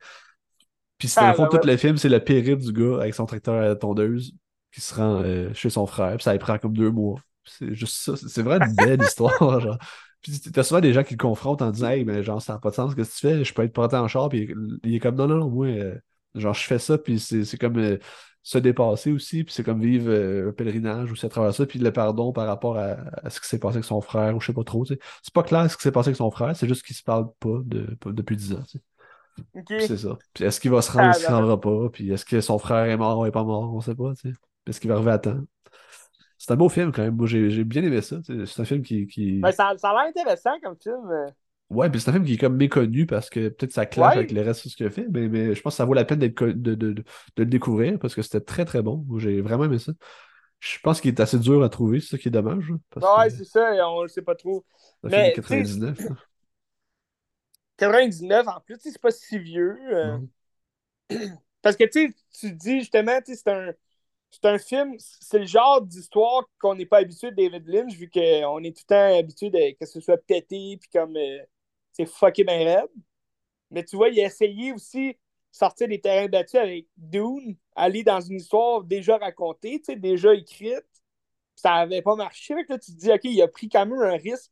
Puis c'est ah, fond, tout le film, c'est le périple du gars avec son tracteur à tondeuse qui se rend euh, chez son frère. Puis ça lui prend comme deux mois. C'est juste ça. C'est vraiment une belle histoire. Genre. Puis t'as souvent des gens qui le confrontent en disant Hey, mais genre, ça n'a pas de sens ce que tu fais, je peux être porté en char. Puis il est comme Non, non, non, moi, euh, genre, je fais ça. Puis c'est comme euh, se dépasser aussi. Puis c'est comme vivre un pèlerinage aussi à travers ça. Puis le pardon par rapport à, ce qui s'est passé avec son frère, ou je sais pas trop. C'est pas clair ce qui s'est passé avec son frère, c'est juste qu'il se parle pas depuis dix ans. C'est ça. Puis est-ce qu'il va se rendre, ou il se rendra pas? Puis est-ce que son frère est mort ou est pas mort? On sait pas, tu sais. Est-ce qu'il va arriver à temps? C'est un beau film quand même. Moi, j'ai bien aimé ça. C'est un film qui. qui... Ben, ça, ça, a l'air intéressant comme film. Euh. Ouais, puis c'est un film qui est comme méconnu parce que peut-être ça clash avec les restes de ce qu'il a fait, mais, mais je pense que ça vaut la peine de, de, de, le découvrir parce que c'était très très bon. J'ai vraiment aimé ça. Je pense qu'il est assez dur à trouver, c'est ça qui est dommage. ouais, c'est ça, on le sait pas trop. Mais, 99. 99 en plus, c'est pas si vieux. Euh. [clears throat] Parce que tu tu dis justement, c'est un, un film, c'est le genre d'histoire qu'on n'est pas habitué de David Lynch, vu qu'on est tout le temps habitué de, que ce soit pété, puis comme euh, c'est fucké bien raide. Mais tu vois, il a essayé aussi de sortir des terrains battus avec Dune, aller dans une histoire déjà racontée, déjà écrite. Ça n'avait pas marché. Là, tu te dis, OK, il a pris quand même un risque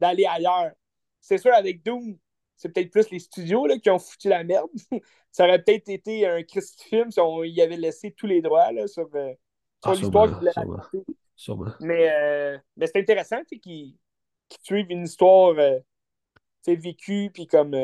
d'aller ailleurs. C'est sûr, avec Dune, c'est peut-être plus les studios là, qui ont foutu la merde. [laughs] ça aurait peut-être été un Christ film si on y avait laissé tous les droits là, sur, euh, sur ah, l'histoire qu'il voulait raconter. Mais, euh, mais c'est intéressant qu'ils qu suivent une histoire euh, vécue, puis comme.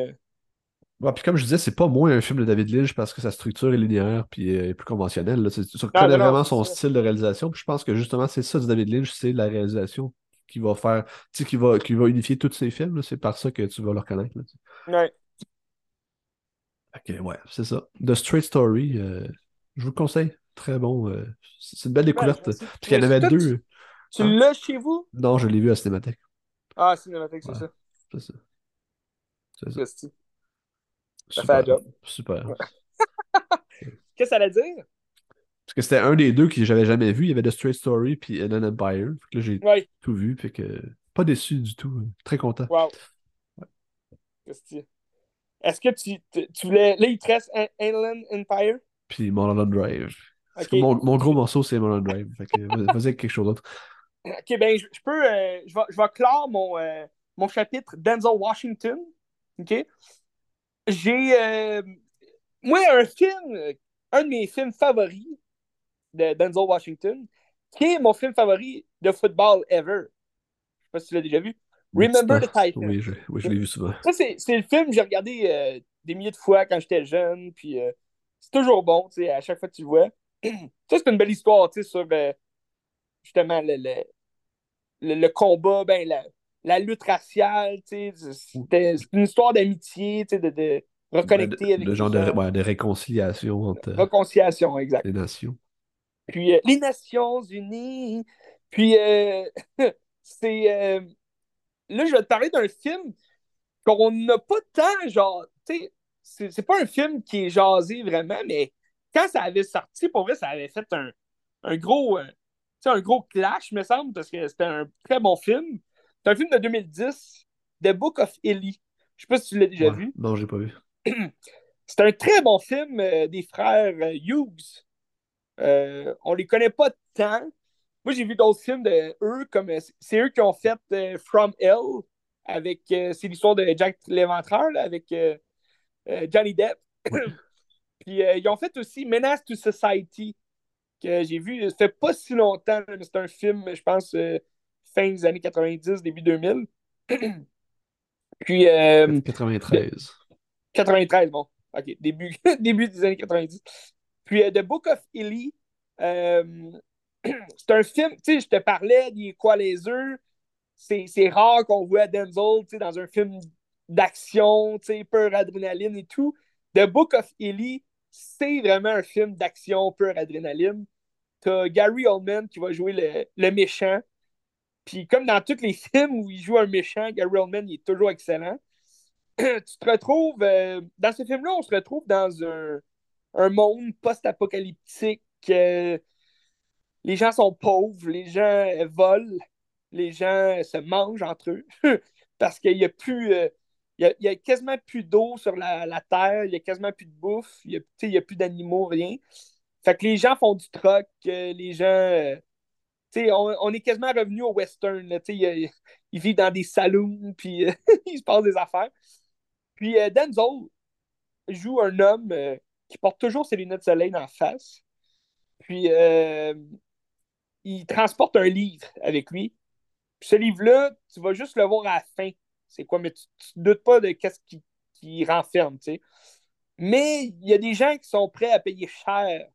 Puis comme je disais, c'est pas moins un film de David Lynch parce que sa structure est linéaire puis est plus conventionnelle. Là. Tu reconnais vraiment son style de réalisation. Puis je pense que justement, c'est ça du David Lynch, c'est la réalisation qui va faire, tu sais, qui va, qui va unifier tous ces films. C'est par ça que tu vas le reconnaître. ouais. Ok, ouais, c'est ça. The Straight Story, euh, je vous le conseille. Très bon. Euh, c'est une belle découverte. Parce qu'il y en avait deux. Tu hein? l'as chez vous? Non, je l'ai vu à Cinémathèque. Ah, Cinémathèque, c'est ça. C'est ça. C'est ça. Ça Super. fait la job. Super. [laughs] Qu'est-ce que ça allait dire? Que c'était un des deux que j'avais jamais vu. Il y avait The Straight Story puis An Empire. Fait que là, j'ai tout vu. Fait que pas déçu du tout. Très content. Wow. Est-ce que tu, tu, voulais. Là, il te reste Inland Empire? Puis Mulholland Drive. Mon, mon, gros morceau, c'est Mulholland Drive. Fait que vas-y quelque chose d'autre. [laughs] Ok, ben, je, peux. Euh, je, vais, je vais clore mon, euh, mon chapitre Denzel Washington. Ok? J'ai. Euh, moi, un film, un de mes films favoris, de Denzel Washington. qui est mon film favori de football ever. Je sais pas si tu l'as déjà vu. Remember the Titan. Oui, je, oui, je l'ai vu souvent. Ça, c'est le film que j'ai regardé euh, des milliers de fois quand j'étais jeune. Puis euh, c'est toujours bon, tu sais, à chaque fois que tu le vois. [clears throat] ça, c'est une belle histoire, tu sais, sur euh, justement le, le, le, combat, ben, la, la lutte raciale, tu sais. C'est une histoire d'amitié, tu sais, de, de reconnecter avec. Le genre de, ouais, de, réconciliation entre. Réconciliation, exact. Les nations. Puis les Nations Unies. Puis [laughs] c'est là, je vais te parler d'un film qu'on n'a pas tant, genre, tu sais, c'est pas un film qui est jasé vraiment, mais quand ça avait sorti, pour vrai, ça avait fait un, un gros, euh, un gros clash, me semble, parce que c'était un très bon film. C'est un film de 2010, The Book of Ellie. Je sais pas si tu l'as déjà vu. Non, j'ai pas vu. [clears throat] c'est un très bon film euh, des frères euh, on les connaît pas tant, moi, j'ai vu d'autres films de eux, comme euh, c'est eux qui ont fait euh, From Hell, avec euh, c'est l'histoire de Jack l'Éventreur, avec Johnny Depp. [clears throat] Puis ils ont fait aussi Menace to Society, que j'ai vu, ça fait pas si longtemps, mais c'est un film, je pense, fin des années 90, début 2000. [clears throat] Puis. 93. 93, bon. OK, début, [laughs] début des années 90. Puis The Book of Ellie, [clears throat] c'est un film, tu sais, je te parlais des Equalizer. C'est rare qu'on voit Denzel dans un film d'action, peur adrénaline et tout. The Book of Ellie, c'est vraiment un film d'action, peur adrénaline. T'as Gary Oldman qui va jouer le, le méchant. Puis comme dans tous les [laughs] films où il joue un méchant, Gary Oldman il est toujours excellent. [clears throat] tu te retrouves, euh, dans ce film-là, on se retrouve dans un, un monde post-apocalyptique. Euh, les gens sont pauvres, les gens volent, les gens se mangent entre eux [laughs] parce qu'il n'y a plus. Euh, il y, a, quasiment plus d'eau sur la, terre, il y a quasiment plus de bouffe, il n'y a, plus d'animaux, rien. Fait que les gens font du troc, euh, les gens. Euh, on, on, est quasiment revenu au western. ils, vivent dans des saloons, puis [laughs] il se passe des affaires. Puis Denzel joue un homme qui porte toujours ses lunettes de soleil la face. Puis il transporte un livre avec lui. ce livre-là, tu vas juste le voir à la fin. C'est quoi, mais tu ne doutes pas de qu'est-ce qui, qui renferme, tu sais. Mais il y a des gens qui sont prêts à payer cher,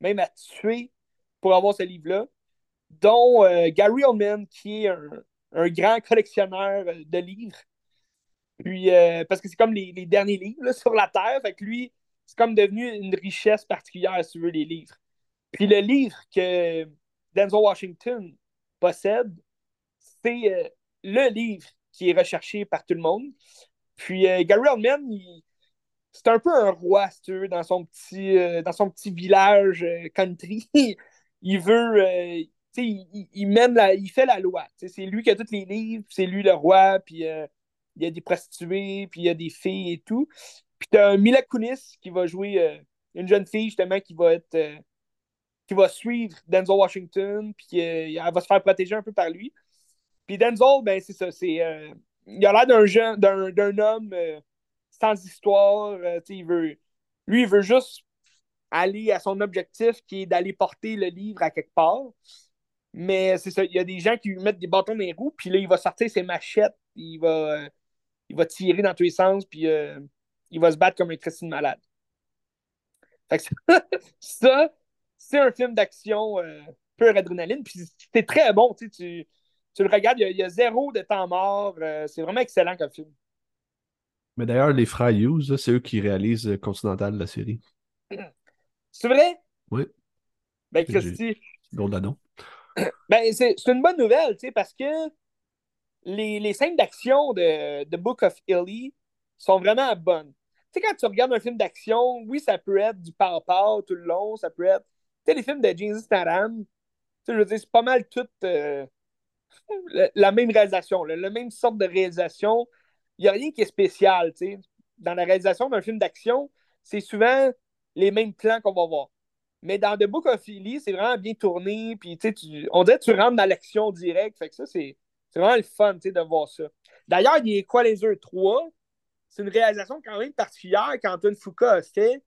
même à tuer pour avoir ce livre-là, dont euh, Gary Oldman, qui est un, grand collectionneur de livres. Puis, euh, parce que c'est comme les, derniers livres sur la Terre. Fait que lui, c'est comme devenu une richesse particulière, si tu veux, les livres. Puis le livre que Denzel Washington possède, c'est euh, le livre qui est recherché par tout le monde. Puis euh, Gary Oldman, c'est un peu un roi, si tu veux, dans son petit, euh, dans son petit village country. [laughs] il veut, il, il, mène la, il fait la loi. C'est lui qui a tous les livres, c'est lui le roi, puis il y a des prostituées, puis il y a des filles et tout. Puis t'as Mila Kunis qui va jouer une jeune fille, justement, qui va être qui va suivre Denzel Washington, puis euh, elle va se faire protéger un peu par lui. Puis Denzel, ben c'est ça, c'est euh, il a l'air d'un jeune, d'un, homme euh, sans histoire. il veut, lui, il veut juste aller à son objectif, qui est d'aller porter le livre à quelque part. Mais c'est ça, il y a des gens qui lui mettent des bâtons dans les roues, puis là, il va sortir ses machettes, il va, il va tirer dans tous les sens, puis il va se battre comme un Christine malade. Fait que [laughs] ça, c'est un film d'action euh, pure adrénaline. Puis c'est très bon. Tu, tu le regardes, il y, a, zéro de temps mort. Euh, c'est vraiment excellent comme film. Mais d'ailleurs, les frères Hughes, c'est eux qui réalisent euh, Continental, la série. [clears throat] C'est vrai? Oui. Ben, Christy. [clears throat] Ben, c'est une bonne nouvelle, tu sais, parce que les, les scènes d'action de, de Book of Ellie sont vraiment bonnes. Tu sais, quand tu regardes un film d'action, oui, ça peut être du pow tout le long, ça peut être sais, les films de James Statham, je veux dire, c'est pas mal tout euh, [laughs] la même réalisation, la même sorte de réalisation. Il n'y a rien qui est spécial, tu sais. Dans la réalisation d'un film d'action, c'est souvent les mêmes plans qu'on va voir. Mais dans The Book of Philly, c'est vraiment bien tourné, puis tu, on dirait que tu rentres dans l'action directe. Fait que ça, c'est vraiment le fun de voir ça. D'ailleurs, il y a Equalizer 3. C'est une réalisation quand même particulière qu'Antoine Foucault a fait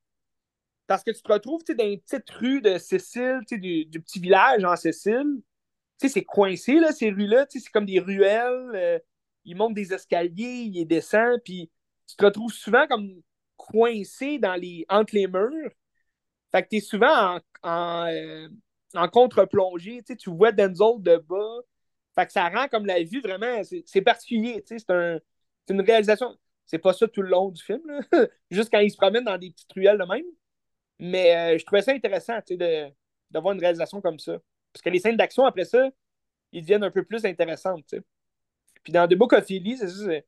Parce que tu te retrouves dans une petite rue de Sicile, du, du petit village en Sicile. C'est coincé, là, ces rues-là. C'est comme des ruelles. Euh, il monte des escaliers, il descend, puis tu te retrouves souvent comme coincé dans les, entre les murs. Fait que tu es souvent en, en, euh, contre-plongée. Tu vois Denzel de bas. Fait que ça rend comme la vue vraiment. C'est particulier. C'est un, une réalisation. C'est pas ça tout le long du film, [laughs] juste quand il se promène dans des petites ruelles de même. Mais euh, je trouvais ça intéressant de, d'avoir une réalisation comme ça. Parce que les scènes d'action, après ça, ils deviennent un peu plus intéressantes. Puis dans The Book of c'était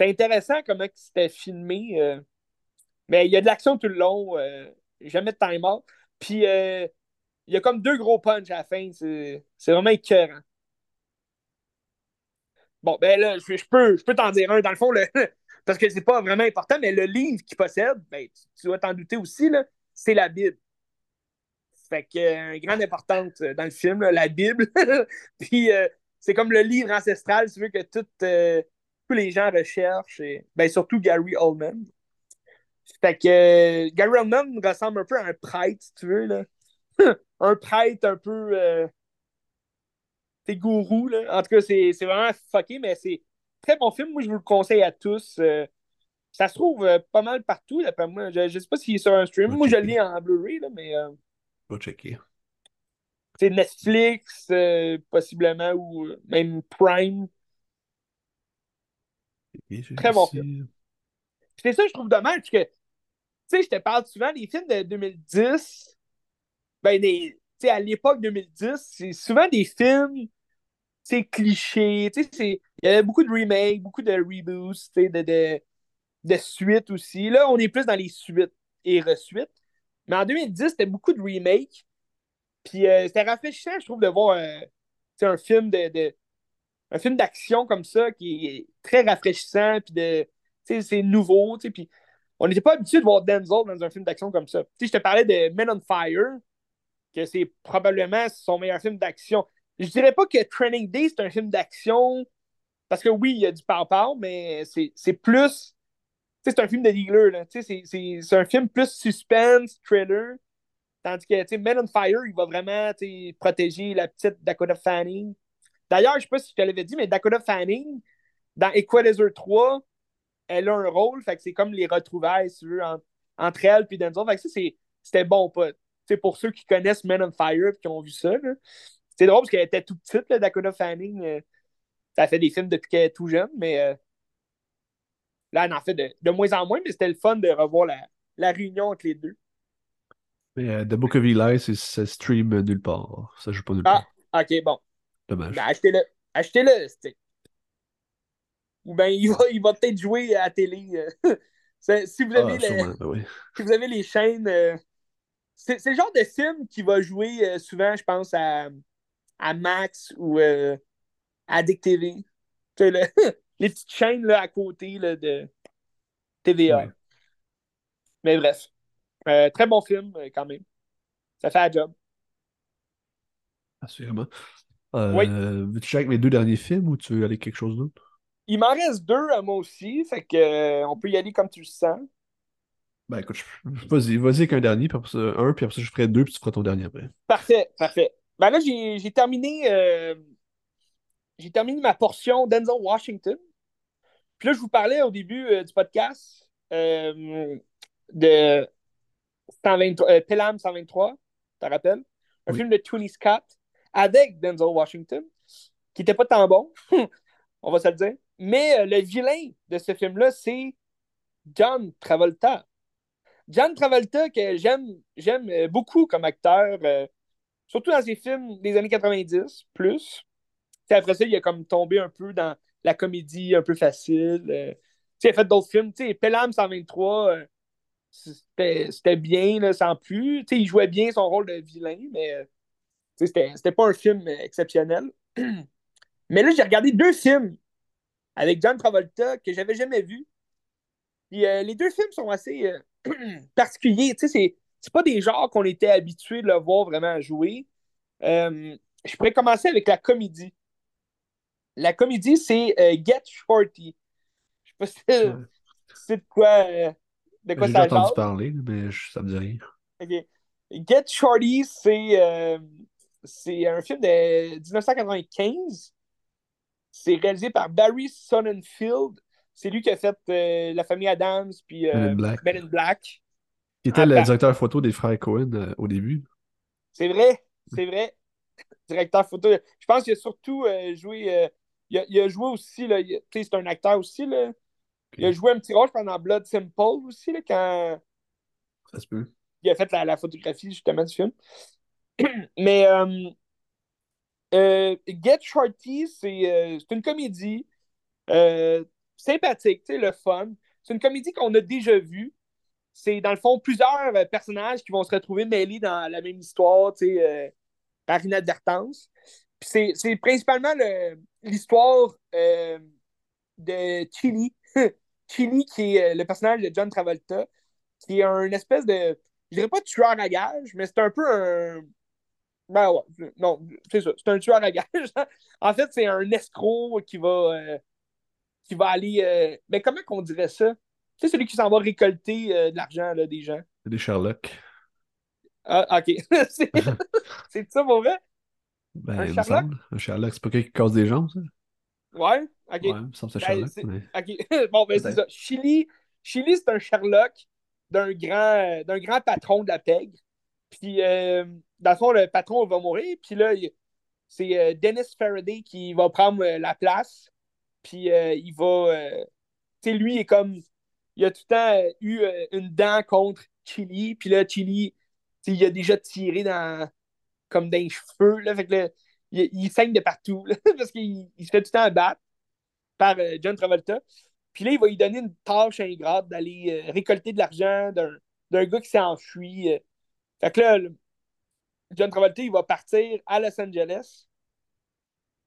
intéressant comment c'était filmé. Euh. mais il y a de l'action tout le long, euh, jamais de time out. Puis il y a comme deux gros punches à la fin. C'est, vraiment écœurant. Bon, ben là, je, peux, je peux t'en dire un. Dans le fond, le, parce que c'est pas vraiment important, mais le livre qu'il possède, ben, tu, dois t'en douter aussi, c'est la Bible. Fait que, euh, grande importance euh, dans le film, la Bible. [laughs] Puis, euh, c'est comme le livre ancestral, tu veux que tout, tous les gens recherchent, et, ben, surtout Gary Oldman. Fait que Gary Oldman ressemble un peu à un prêtre, si tu veux. Là. [laughs] un prêtre un peu. c'est gourou, là. En tout cas, c'est vraiment fucké, mais c'est très bon film. Moi, je vous le conseille à tous. ça se trouve pas mal partout, d'après moi. Je, je sais pas s'il est sur un stream. Moi, je le lis en Blu-ray, mais checker. C'est Netflix, euh, possiblement, ou même Prime. Très bon film. C'est ça, je trouve dommage, que, tu sais, je te parle souvent des films de 2010. Ben, des, à l'époque 2010, c'est souvent des films, c'est clichés, tu sais, il y avait beaucoup de remakes, beaucoup de reboots, de, de, de suites aussi. Là, on est plus dans les suites et resuites. Mais en 2010, c'était beaucoup de remakes. Puis euh, c'était rafraîchissant, je trouve, de voir euh, un film de, un film d'action comme ça qui est très rafraîchissant, puis de c'est nouveau, puis on n'était pas habitué de voir Denzel dans un film d'action comme ça. je te parlais de Men on Fire, que c'est probablement son meilleur film d'action. Je dirais pas que Training Day, c'est un film d'action, parce que oui, il y a du pow mais c'est plus c'est un film de dealer. C'est un film plus suspense, thriller. Tandis que Men on Fire, il va vraiment protéger la petite Dakota Fanning. D'ailleurs, je ne sais pas si je te l'avais dit, mais Dakota Fanning, dans Equalizer 3, elle a un rôle. Fait que c'est comme les retrouvailles, veux, entre elle et Denzel. Fait que ça, c'était bon, pas. pour ceux qui connaissent Men on Fire et qui ont vu ça, c'est drôle parce qu'elle était tout petite, Dakota Fanning. Ça fait des films depuis qu'elle est tout jeune, mais euh, Là, elle en fait de, moins en moins, mais c'était le fun de revoir la, réunion entre les deux. Mais euh, The Book of Eli, ça stream nulle part. Ça joue pas nulle part. Ah, ok, bon. Dommage. Ben, achetez-le. Achetez-le, Ou bien il va, il va peut-être jouer à la télé. Euh. [laughs] si, vous avez ah, les, ben si vous avez les chaînes. Euh, c'est le genre de film qui va jouer souvent, je pense, à, à Max ou Dick TV. Tu sais, le, [laughs] les petites chaînes là, à côté là, de TVA. Mais bref. Euh, très bon film euh, quand même. Ça fait un job. Assurément. Euh, oui. Veux-tu avec mes deux derniers films ou tu veux aller quelque chose d'autre? Il m'en reste deux à moi aussi, fait que on peut y aller comme tu le sens. Ben écoute, vas-y, vas-y avec un dernier, puis après ça, un, puis après ça, je ferai deux, puis tu feras ton dernier après. Parfait, parfait. Ben là, j'ai terminé j'ai terminé ma portion Denzel Washington. Puis là, je vous parlais au début euh, du podcast euh, de 123, euh, Pelham 123, tu te rappelles? Un film de Tony Scott avec Denzel Washington, qui n'était pas tant bon, [laughs] on va se le dire. Mais le vilain de ce film-là, c'est John Travolta. John Travolta, que j'aime, j'aime beaucoup comme acteur, surtout dans ses films des années 90, plus. Après ça, il a comme tombé un peu dans la comédie un peu facile. Euh, il a fait d'autres films. Pelham 123, euh, c'était bien, là, sans plus. il jouait bien son rôle de vilain, mais euh, c'était pas un film exceptionnel. [clears throat] mais là, j'ai regardé deux films avec John Travolta que j'avais jamais vus. les deux films sont assez [clears throat] particuliers. C'est pas des genres qu'on était habitué de le voir vraiment jouer. je pourrais commencer avec la comédie. La comédie, c'est euh, Get Shorty. Je sais pas si c'est de quoi, euh, de quoi J'ai entendu parler, mais ça me dit rien. OK. Get Shorty, c'est euh, c'est un film de 1995. C'est réalisé par Barry Sonnenfield. C'est lui qui a fait La famille Adams puis Men in Black. Men in Black. Qui était le directeur photo des frères Cohen au début. C'est vrai, c'est vrai. Directeur photo. Je pense qu'il a surtout euh, joué. euh, il, a, il a joué aussi, c'est un acteur aussi. Là. Il a joué un petit rôle pendant Blood Simple aussi, là, quand Ça se peut. il a fait la, la photographie justement du film. [clears throat] Mais euh, euh, Get Shorty, c'est euh, c'est une comédie sympathique, le fun. C'est une comédie qu'on a déjà vue. C'est dans le fond plusieurs personnages qui vont se retrouver mêlés dans la même histoire, par inadvertance. Puis c'est c'est principalement le- l'histoire euh, de Chili. [laughs] Chili, qui est euh, le personnage de John Travolta, qui est un espèce de. Je dirais pas tueur à gage, mais c'est un peu un. Ben ouais, non, c'est ça, c'est un tueur à gage. en fait, c'est un escroc qui va. euh, qui va aller. euh, Ben comment qu'on dirait ça? Tu sais, celui qui s'en va récolter euh, de l'argent là, des gens. C'est des Sherlock. Ah, ok. [laughs] c'est [laughs] c'est ça pour vrai? Ben, Un Sherlock? Un Sherlock, c'est pas quelqu'un qui casse des jambes, ça? Ouais? Ok. Ouais, il me semble que c'est Ben, Sherlock. mais- OK. [laughs] bon, ben c'est ça. Chili, Chili c'est un Sherlock d'un grand, d'un grand patron de la pègre. Puis, euh, dans le fond, le patron va mourir. Puis là, c'est euh, Dennis Faraday qui va prendre euh, la place. Puis, euh, il va. euh, tu sais, lui, il est comme. Il a tout le temps euh, eu euh, une dent contre Chili. Puis là, Chili, il a déjà tiré dans. Comme les cheveux. Là, fait que il, saigne de partout. [laughs] parce qu'il il se fait tout le temps battre par euh, John Travolta. Puis là, il va lui donner une tâche ingrate d'aller euh, récolter de l'argent d'un, d'un gars qui s'est enfui. euh. Fait que là, John Travolta, il va partir à Los Angeles.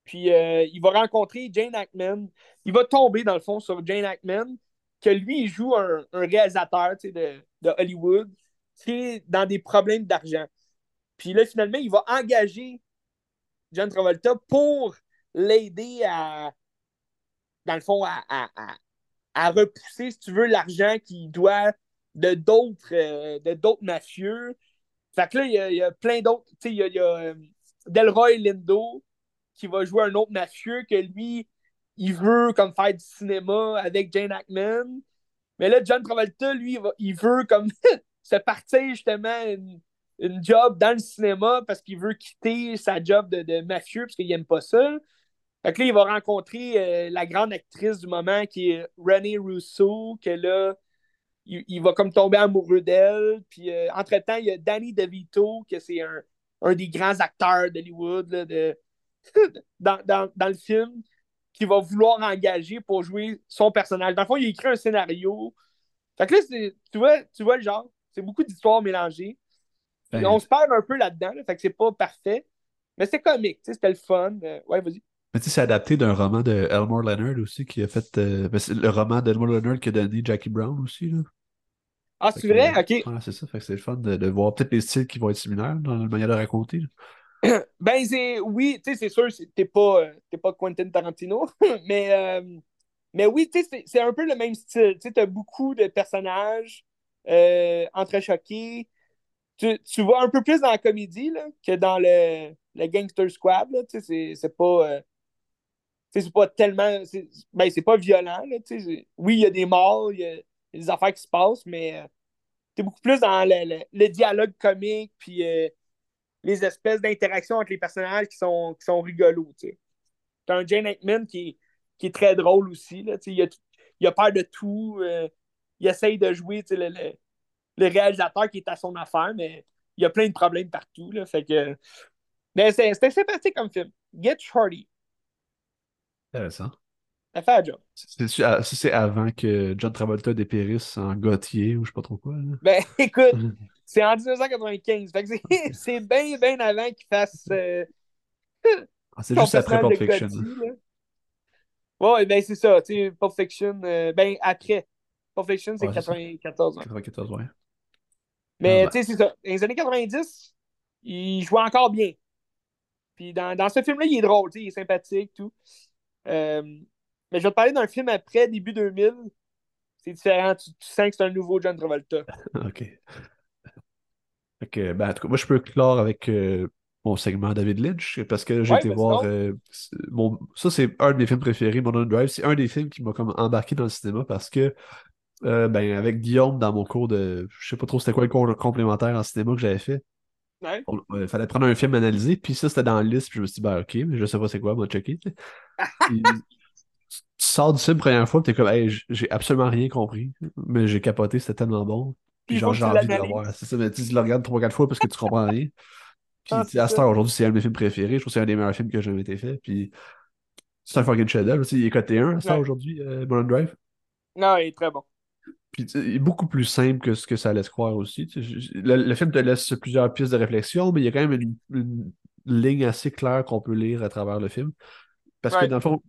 Puis il va rencontrer Jane Hackman. Il va tomber, dans le fond, sur Jane Hackman, que lui, il joue un, un réalisateur de, de Hollywood qui est dans des problèmes d'argent. Puis là, finalement, il va engager John Travolta pour l'aider à, dans le fond, à, à- repousser, si tu veux, l'argent qu'il doit de d'autres euh, de d'autres mafieux. Fait que là, il y a, plein d'autres. Tu sais, il y a, euh, Delroy Lindo qui va jouer un autre mafieux que lui, il veut comme faire du cinéma avec Jane Hackman. Mais là, John Travolta, lui, il veut comme [laughs] se partir justement une, une job dans le cinéma parce qu'il veut quitter sa job de, de mafieux parce qu'il n'aime pas ça. Fait que là, il va rencontrer euh, la grande actrice du moment qui est Renée Russo, que là, il, il va comme tomber amoureux d'elle. Puis euh, entre-temps, il y a Danny DeVito, que c'est un, un des grands acteurs d'Hollywood de, [laughs] dans, dans, dans le film, qui va vouloir engager pour jouer son personnage. Dans le fond, il écrit un scénario. Fait que là, tu vois, tu vois le genre. C'est beaucoup d'histoires mélangées. Ben, on se perd un peu là-dedans, là, fait que c'est pas parfait. Mais c'est comique, tu sais, c'était le fun. Euh, ouais, vas-y. Mais tu sais, c'est adapté d'un roman de Elmore Leonard aussi, qui a fait. euh, ben, le roman d'Elmore Leonard qui a donné Jackie Brown aussi, là. Ah, c'est vrai? euh, Ok. ouais, c'est ça. Fait que c'est le fun de, de voir peut-être les styles qui vont être similaires dans la manière de raconter. là. [coughs] Ben, c'est. Oui, tu sais, c'est sûr, t'es pas, euh, pas Quentin Tarantino. [laughs] mais, mais oui, tu sais, c'est- un peu le même style. Tu sais, t'as beaucoup de personnages entrechoqués. Tu, tu vois un peu plus dans la comédie là, que dans le, le Gangster Squad. C'est- pas. euh, c'est pas tellement. c'est- Ben, pas violent. Là, oui, il y a des morts, il y a, des affaires qui se passent, mais euh, t'es beaucoup plus dans le, le- dialogue comique, puis euh, les espèces d'interactions entre les personnages qui sont, qui sont rigolos. T'as un Jane Hackman qui est, qui est très drôle aussi. Là, il, a, il a peur de tout. euh, il essaye de jouer le, le, réalisateur qui est à son affaire, mais il y a plein de problèmes partout. Là, fait que... Mais c'est- c'était sympathique comme film. Get Shorty. Intéressant. Ça fait la job. C'est- c'est- ah, c'est avant que John Travolta dépérisse en Gautier ou je sais pas trop quoi. là. Ben, [laughs] écoute, c'est en 1995. Fait que c'est- [laughs] [laughs] c'est bien, bien avant qu'il fasse euh, Ah, c'est juste après Pulp Fiction. Gotti, là. Ouais, ben c'est ça. Tu sais, Pulp Fiction, euh, ben après. Pulp Fiction, c'est Ouais, c'est ça. 94 ans. 94, ouais. Mais Ah, ben. tu sais, c'est ça. Dans les années 90, il jouait encore bien. Puis dans, dans ce film-là, il est drôle, tu sais, il est sympathique, tout. Euh, mais je vais te parler d'un film après, début 2000. C'est différent. Tu, tu sens que c'est un nouveau John Travolta. [laughs] OK. Que, ben, en tout cas, moi, je peux clore avec euh, mon segment David Lynch, parce que j'ai Ouais, été voir. euh, mon, ça, c'est un de mes films préférés, Mulholland Drive. C'est un des films qui m'a comme embarqué dans le cinéma parce que, euh, ben, avec Guillaume, dans mon cours de. Je sais pas trop c'était quoi le cours complémentaire en cinéma que j'avais fait. Ouais. Il fallait prendre un film analysé, puis ça, c'était dans la liste, puis je me suis dit, ben, ok, mais je sais pas c'est quoi, moi, checker. [laughs] tu sors du film première fois, t'es comme, hey, j'ai absolument rien compris, mais j'ai capoté, c'était tellement bon. Puis genre, j'ai envie de le voir. C'est ça, mais tu le regardes trois, quatre fois parce que tu comprends rien. [laughs] Puis, Ah, à c'est cette heure, aujourd'hui, c'est un de mes films préférés. Je trouve que c'est un des meilleurs films que j'ai jamais été fait. Puis, c'est un fucking chef-d'œuvre. tu sais, Il est coté 1 à cette heure Ouais. aujourd'hui, euh, Mulholland Drive. Non, il est très bon. Puis, il est beaucoup plus simple que ce que ça laisse croire aussi. Le, le film te laisse plusieurs pistes de réflexion, mais il y a quand même une, une ligne assez claire qu'on peut lire à travers le film. Parce que dans le fond,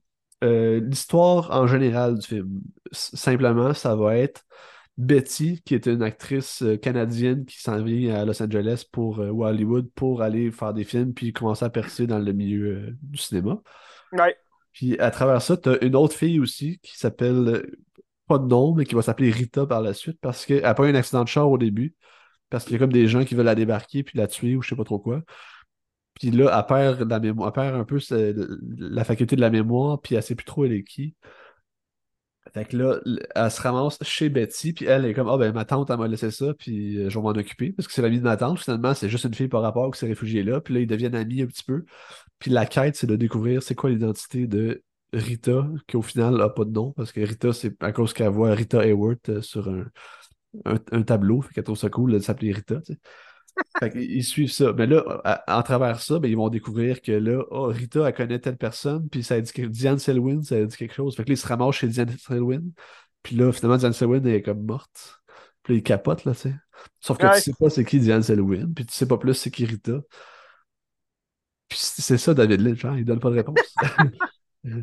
euh, l'histoire en général du film, simplement, ça va être Betty, qui est une actrice euh, canadienne qui s'en vient à Los Angeles pour, euh, ou à Hollywood pour aller faire des films puis commencer à percer dans le milieu euh, du cinéma. Ouais. Puis à travers ça, tu as une autre fille aussi qui s'appelle, euh, pas de nom, mais qui va s'appeler Rita par la suite parce qu'elle a pas eu un accident de char au début. Parce qu'il y a comme des gens qui veulent la débarquer puis la tuer ou je sais pas trop quoi. Puis là, elle perd la mémoire, elle perd un peu la faculté de la mémoire, puis elle sait plus trop elle est qui. Fait que là, elle se ramasse chez Betty, puis elle est comme, ah ben ma tante, elle m'a laissé ça, puis euh, je vais m'en occuper, parce que c'est l'amie de ma tante, finalement, c'est juste une fille par rapport qui s'est réfugiée là, puis là, ils deviennent amis un petit peu. Puis la quête, c'est de découvrir c'est quoi l'identité de Rita, qui au final n'a pas de nom, parce que Rita, c'est à cause qu'elle voit Rita Hayworth euh, sur un, un, un tableau, fait qu'elle trouve ça cool de s'appeler Rita, tu sais. Fait qu'ils ils suivent ça. Mais là, à- en travers ça, ben, ils vont découvrir que là, oh, Rita, elle connaît telle personne, puis ça a dit que Diane Selwyn, ça a dit quelque chose. Fait que là, ils se ramassent chez Diane Selwyn. Puis là, finalement, Diane Selwyn elle est comme morte. Puis là, ils capotent, là, tu sais. Sauf que Ouais. tu sais pas c'est qui Diane Selwyn, puis tu sais pas plus c'est qui Rita. Puis c'est c'est ça, David Lynch, hein, il donne pas de réponse. [laughs]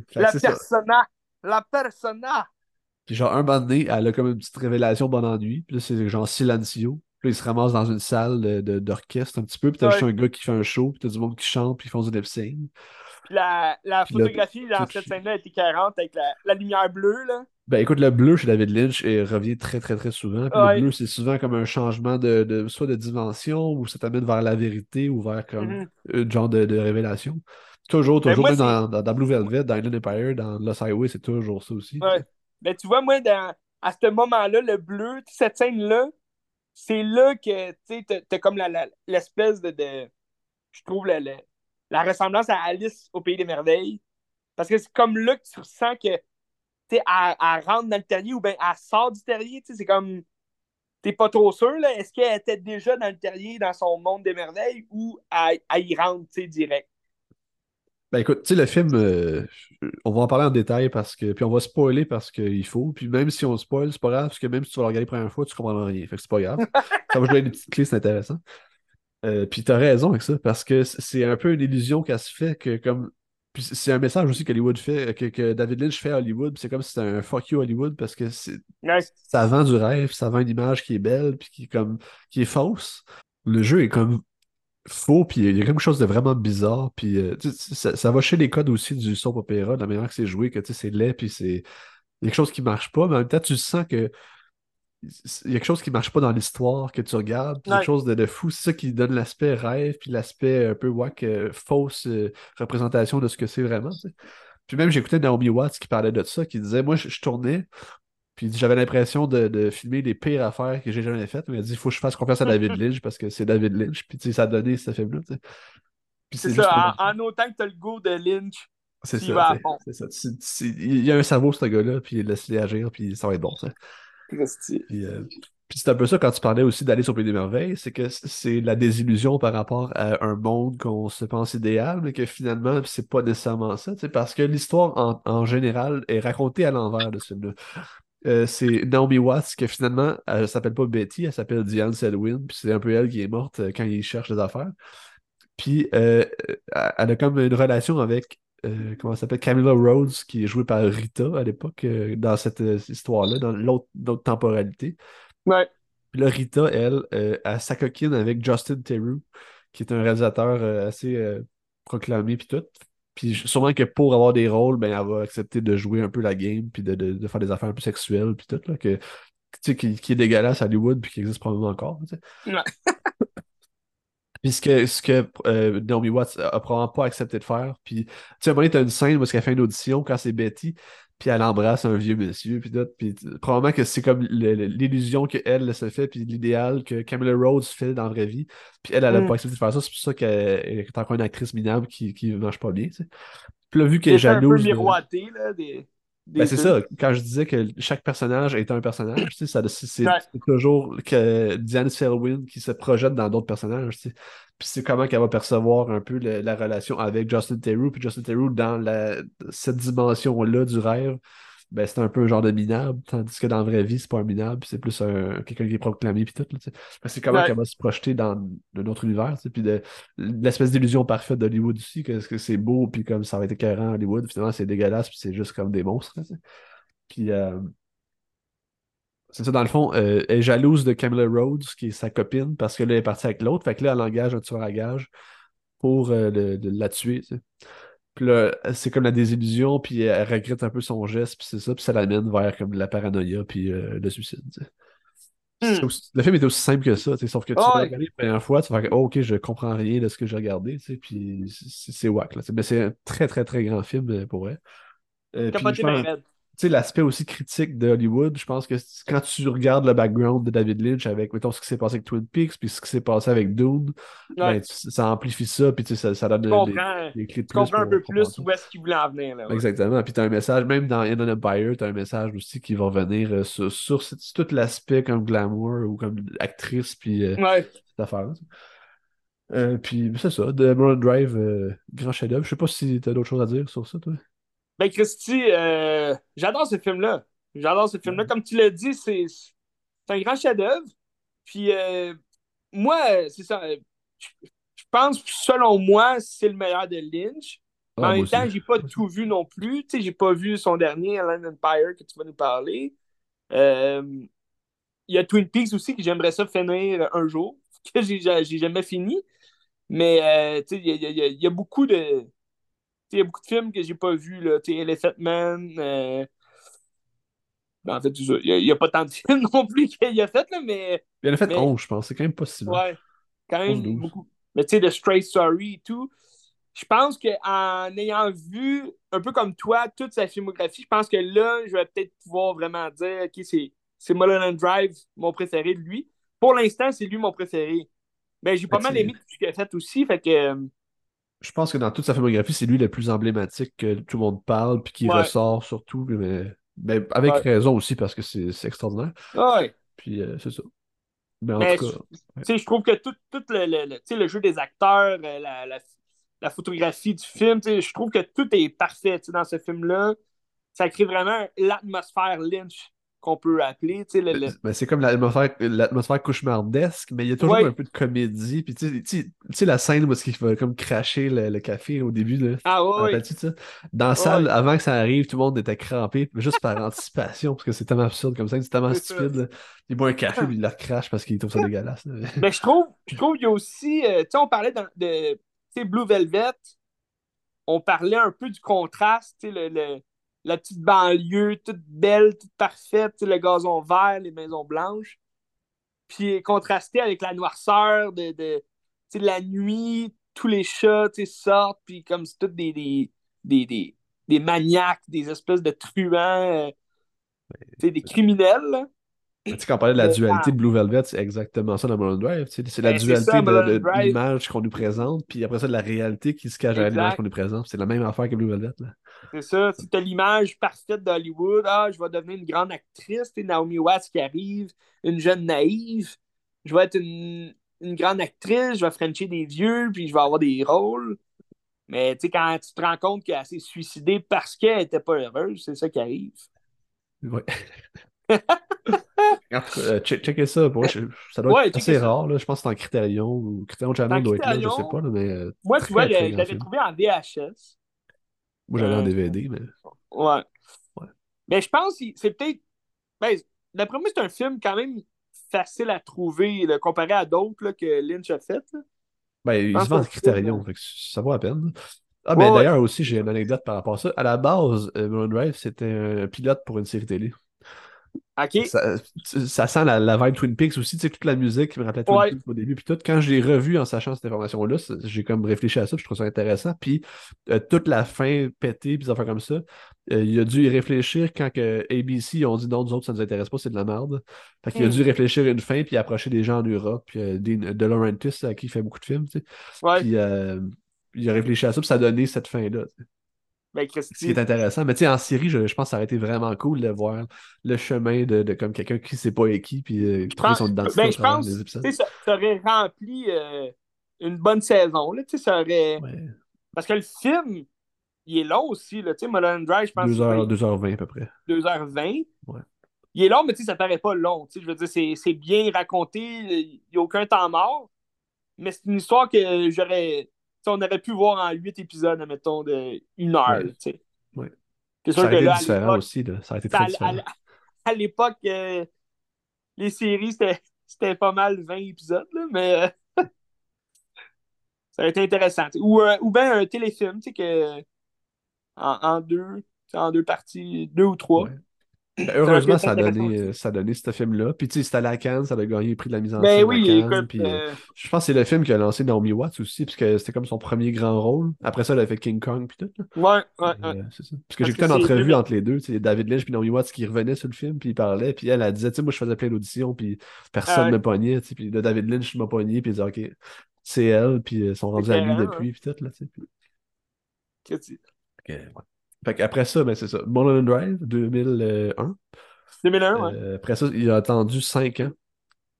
Que La persona. La persona. Puis genre, un moment donné, elle a comme une petite révélation bon ennui. Puis là, c'est genre silencio. Puis là, il se ramasse dans une salle de- de- d'orchestre un petit peu. Puis t'as Ouais. juste un gars qui fait un show. Puis t'as du monde qui chante. Puis ils font du lip sync. Puis la, la Puis là, photographie dans cette scène-là était 40 avec la, la lumière bleue, là. Ben écoute, le bleu chez David Lynch il revient très très très souvent. Puis Ouais. le bleu, c'est souvent comme un changement de, de- soit de dimension ou ça t'amène vers la vérité ou vers comme Mhm. un genre de, de révélation. Toujours, Ben, toujours, moi, dans, dans, dans Blue Velvet, dans Inland Empire, dans Lost Highway, c'est toujours ça aussi. Ouais. Ben, tu vois, moi, dans, à ce moment-là, le bleu, cette scène-là, c'est là que, tu t'as comme la- la- l'espèce de, de- Je trouve la, la, la ressemblance à Alice au Pays des Merveilles. Parce que c'est comme là que tu ressens que, tu sais, elle, elle rentre dans le terrier ou bien elle sort du terrier, tu sais, c'est comme. T'es pas trop sûr, là. Est-ce qu'elle était déjà dans le terrier, dans son monde des merveilles, ou elle, elle y rentre, tu sais, direct? Ben écoute, tu sais, le film, euh, on va en parler en détail parce que. Puis on va spoiler parce qu'il faut. Puis même si on spoil, c'est pas grave, parce que même si tu vas le regarder la première fois, tu comprendras rien. Fait que c'est pas grave. [laughs] Ça va jouer des petites clés, c'est intéressant. Euh, puis t'as raison avec ça, parce que c'est un peu une illusion qu'elle se fait que comme. Puis c'est un message aussi qu'Hollywood fait, que, que David Lynch fait à Hollywood, puis c'est comme si c'était un fuck you Hollywood parce que ça vend du rêve, ça vend une image qui est belle, puis qui est comme qui est fausse. Le jeu est comme faux, puis il y a quelque chose de vraiment bizarre, puis euh, ça, ça va chez les codes aussi du soap opéra, de la manière que c'est joué, que tu sais, c'est laid, puis c'est il y a quelque chose qui marche pas, mais en même temps, tu sens que il y a quelque chose qui marche pas dans l'histoire que tu regardes, puis Ouais. quelque chose de, de fou, c'est ça qui donne l'aspect rêve, puis l'aspect un peu wack, euh, fausse euh, représentation de ce que c'est vraiment. Puis même, j'écoutais Naomi Watts qui parlait de ça, qui disait, moi, je, je tournais, puis j'avais l'impression de, de filmer les pires affaires que j'ai jamais faites, mais elle dit, il faut que je fasse confiance à David [laughs] Lynch parce que c'est David Lynch, puis tu sais, ça a donné ce film-là. tu C'est ça, en, en autant que t'as le goût de Lynch, c'est tu ça, tu c'est ça. Tu- tu- il y a un cerveau, ce gars-là, puis laisse-le agir, puis ça va être bon, ça. Puis, euh, puis c'est un peu ça quand tu parlais aussi d'aller sur Pays des Merveilles, c'est que c'est la désillusion par rapport à un monde qu'on se pense idéal, mais que finalement, c'est pas nécessairement ça, tu parce que l'histoire en, en général est racontée à l'envers de ce film-là. Euh, c'est Naomi Watts que finalement, elle s'appelle pas Betty, elle s'appelle Diane Selwyn, puis c'est un peu elle qui est morte euh, quand il cherche des affaires. Puis euh, elle a comme une relation avec, euh, comment elle s'appelle, Camilla Rhodes, qui est jouée par Rita à l'époque, dans cette histoire-là, dans l'autre temporalité. Ouais. Puis là, Rita, elle, elle s'acoquine avec Justin Theroux, qui est un réalisateur assez proclamé, puis tout. Puis sûrement que pour avoir des rôles, ben, elle va accepter de jouer un peu la game, puis de, de- de faire des affaires un peu sexuelles, puis tout, là, que, tu sais, qui, qui est dégueulasse à Hollywood, puis qui existe probablement encore. Ouais. [laughs] Puis ce que, ce que euh, Naomi Watts a, probablement pas accepté de faire. Puis, tu sais, à un moment donné, t'as une scène où elle fait une audition quand c'est Betty, puis elle embrasse un vieux monsieur, puis tout. Puis probablement que c'est comme l'illusion qu'elle se fait, puis l'idéal que Camilla Rhodes fait dans la vraie vie. Puis elle, elle a mm. pas accepté de faire ça. C'est pour ça qu'elle est encore une actrice minable qui, qui marche pas bien, tu sais. Puis là, vu qu'elle est jalouse. un peu miroité, là, des... Ben, c'est ça, quand je disais que chaque personnage est un personnage, c'est toujours que Diane Selwyn qui se projette dans d'autres personnages. Puis c'est comment qu'elle va percevoir un peu la relation avec Justin Theroux. Puis Justin Theroux, dans la, cette dimension-là du rêve, ben, c'est un peu un genre de minable, tandis que dans la vraie vie, c'est pas un minable, c'est plus un, quelqu'un qui est proclamé, puis tout. c'est comment qu'elle va se projeter dans un autre univers, puis de, l'espèce d'illusion parfaite d'Hollywood aussi, que, que c'est beau, puis comme ça va être écœurant à Hollywood, finalement, c'est dégueulasse, puis c'est juste comme des monstres. Puis, euh, c'est ça, dans le fond, euh, elle est jalouse de Camilla Rhodes, qui est sa copine, parce que là, elle est partie avec l'autre, fait que là, elle engage un tueur à gage pour euh, la tuer, puis là, c'est comme la désillusion, puis elle regrette un peu son geste, puis c'est ça, puis ça l'amène vers comme la paranoïa, puis euh, le suicide. Hmm. le film est aussi simple que ça, sauf que tu vas regarder la première fois, tu vas dire oh, ok, je comprends rien de ce que j'ai regardé, puis c'est wack. Mais c'est un très, très, très grand film euh, pour vrai. Euh, sais, l'aspect aussi critique de Hollywood, je pense que quand tu regardes le background de David Lynch avec, mettons, ce qui s'est passé avec Twin Peaks, puis ce qui s'est passé avec Dune, ben, ça amplifie ça, puis ça, ça donne des clés de Tu comprends un peu plus où est-ce qu'il voulait en venir. Là, Exactement. Puis tu as un message, même dans Inland Empire, tu as un message aussi qui va venir euh, sur, sur, tout l'aspect comme glamour ou comme actrice, puis euh, cette affaire-là. Euh, puis c'est ça, The Mulholland Drive, grand chef-d'œuvre. Je sais pas si tu as d'autres choses à dire sur ça, toi. Ben, Christy, euh, j'adore ce film-là. J'adore ce film-là. Comme tu l'as dit, c'est un grand chef-d'œuvre. Puis, euh, moi, c'est ça. Je pense selon moi, c'est le meilleur de Lynch. Mais en ah, même temps, j'ai pas tout vu non plus. Tu sais, j'ai pas vu son dernier, Land Empire, que tu vas nous parler. Euh, il y a Twin Peaks aussi, que j'aimerais ça finir un jour, [laughs] que j'ai jamais fini. Mais, tu sais, il y a beaucoup de il y a beaucoup de films que j'ai pas vus, là. Elephant Man. Euh, ben, en fait, il n'y a, pas tant de [laughs] films non plus qu'il a fait, là, mais. Il en a fait 11, je pense. C'est quand même pas si. Ouais, quand même beaucoup. Mais tu sais, The Straight Story et tout. Je pense qu'en ayant vu, un peu comme toi, toute sa filmographie, je pense que là, je vais peut-être pouvoir vraiment dire, OK, c'est Mulholland Drive, mon préféré de lui. Pour l'instant, c'est lui mon préféré. Mais j'ai pas mal aimé tout ce qu'il a fait aussi, fait que euh, je pense que dans toute sa filmographie, c'est lui le plus emblématique que tout le monde parle, puis qui ressort surtout, mais, avec raison aussi, parce que c'est extraordinaire. Ouais. Puis euh, c'est ça. Mais en tout cas. Je trouve que tout, le, le, jeu des acteurs, euh, la, la, la photographie du film, je trouve que tout est parfait dans ce film-là. Ça crée vraiment l'atmosphère Lynch qu'on peut appeler. Tu sais, ben, c'est comme l'atmosphère cauchemardesque, mais il y a toujours un peu de comédie. Puis tu sais, la scène où il va comme cracher le, café au début. Là. Ah ouais. Dans la salle, avant que ça arrive, tout le monde était crampé, juste par anticipation, parce que c'est tellement absurde comme ça, c'est tellement stupide. Il boit un café, puis il le crache parce qu'il trouve ça dégueulasse. Mais je trouve, je trouve qu'il y a aussi, euh, tu sais, on parlait de, Blue Velvet, on parlait un peu du contraste, tu sais, le la petite banlieue toute belle, toute parfaite, le gazon vert, les maisons blanches. Puis contrasté avec la noirceur de, de, la nuit, tous les chats sortent, puis comme c'est tous des, des, des, des, maniaques, des espèces de truands, euh, des criminels. Tu sais, quand on parlait de la dualité de Blue Velvet, c'est exactement ça dans Mulholland Drive. C'est la ben, dualité de, l'image qu'on nous présente, puis après ça, de la réalité qui se cache à l'image qu'on nous présente. C'est la même affaire que Blue Velvet. C'est ça. Tu as l'image parfaite d'Hollywood. Ah, je vais devenir une grande actrice. C'est Naomi Watts qui arrive, une jeune naïve. Je vais être une, une grande actrice, je vais frencher des vieux, puis je vais avoir des rôles. Mais tu sais, quand tu te rends compte qu'elle s'est suicidée parce qu'elle n'était pas heureuse, c'est ça qui arrive. Oui. [laughs] Euh, checker ça. ça doit être assez rare. Là. Je pense que c'est en Criterion ou Criterion Channel doit être là, je sais pas. mais, euh, moi, tu vois, je l'avais trouvé en VHS. Moi, j'allais en DVD, euh, mais. Ouais. Mais je pense que c'est peut-être. Ben, D'après moi, c'est un film quand même facile à trouver comparé à d'autres que Lynch a fait. Ben, il se vend en Criterion, ça vaut la peine. Ah, ben d'ailleurs, aussi, j'ai une anecdote par rapport à ça. À la base, Moon Drive, c'était un pilote pour une série télé. Ça, ça sent la, la, vibe Twin Peaks aussi, tu sais, toute la musique qui me rappelait Twin Ouais. Peaks au début. Puis tout, quand je l'ai revu en sachant cette information-là, j'ai comme réfléchi à ça, puis je trouve ça intéressant. Puis euh, toute la fin pétée, puis des affaires comme ça, euh, il a dû y réfléchir quand que ABC ont dit non, nous autres, ça nous intéresse pas, c'est de la merde. Fait qu'il a Hmm. dû réfléchir une fin, puis approcher des gens en Europe, puis euh, De Laurentiis, à qui il fait beaucoup de films, tu sais. Ouais. Puis il a réfléchi à ça, puis ça a donné cette fin-là. tu sais. Ben, Ce qui est intéressant. Mais tu sais, en série, je, je pense que ça aurait été vraiment cool de voir le chemin de, de comme quelqu'un qui sait pas qui, puis euh, qui trouve son identité ben, je pense, tu épisodes. ça, ça aurait rempli euh, une bonne saison, là, tu sais, ça aurait... Ouais. Parce que le film, il est long aussi, là, Mulholland Drive, je pense 2h, que 2h20 à peu près. c'est 2h20. Ouais. Il est long, mais tu sais, ça paraît pas long, je veux dire, c'est bien raconté, il n'y a aucun temps mort, mais c'est une histoire que j'aurais... On aurait pu voir en 8 épisodes, admettons, de une heure, Ouais. sais. Ouais. Ça que aurait été là, différent l'époque, aussi, là. Ça aurait été très différent. [laughs] à- l'époque, euh, les séries, c'était c'était pas mal 20 épisodes, là, mais euh, [laughs] ça aurait été intéressant. Ou, euh, ou bien un téléfilm, tu sais, que, en, en deux, en deux parties, deux ou trois. Ouais. Ben, heureusement, ça a, donné, euh, ça a donné ce film-là. Puis tu sais, c'était à la Cannes, ça a gagné le prix de la mise en Ben scène oui, à Cannes. écoute, puis, euh, euh, je pense que c'est le film qui a lancé Naomi Watts aussi, puisque c'était comme son premier grand rôle. Après ça, elle a fait King Kong, puis tout. ouais, ouais, Euh, ouais. c'est ça. Parce que écouté une entrevue entre les deux, c'est David Lynch et Naomi Watts qui revenaient sur le film, puis ils parlaient, puis elle, elle disait, tu sais, moi, je faisais plein d'auditions, puis personne ne me pognait, tu sais, puis là, David Lynch m'a pogné, puis il disait, OK, c'est elle, puis ils sont rendus amis carrément, depuis, puis tout, là, tu sais. puis- Que tu- Ok, ouais. Fait qu'après ça, ben, c'est ça. Mulholland Drive, 2001. 2001, ouais. Euh, après ça, il a attendu 5 ans.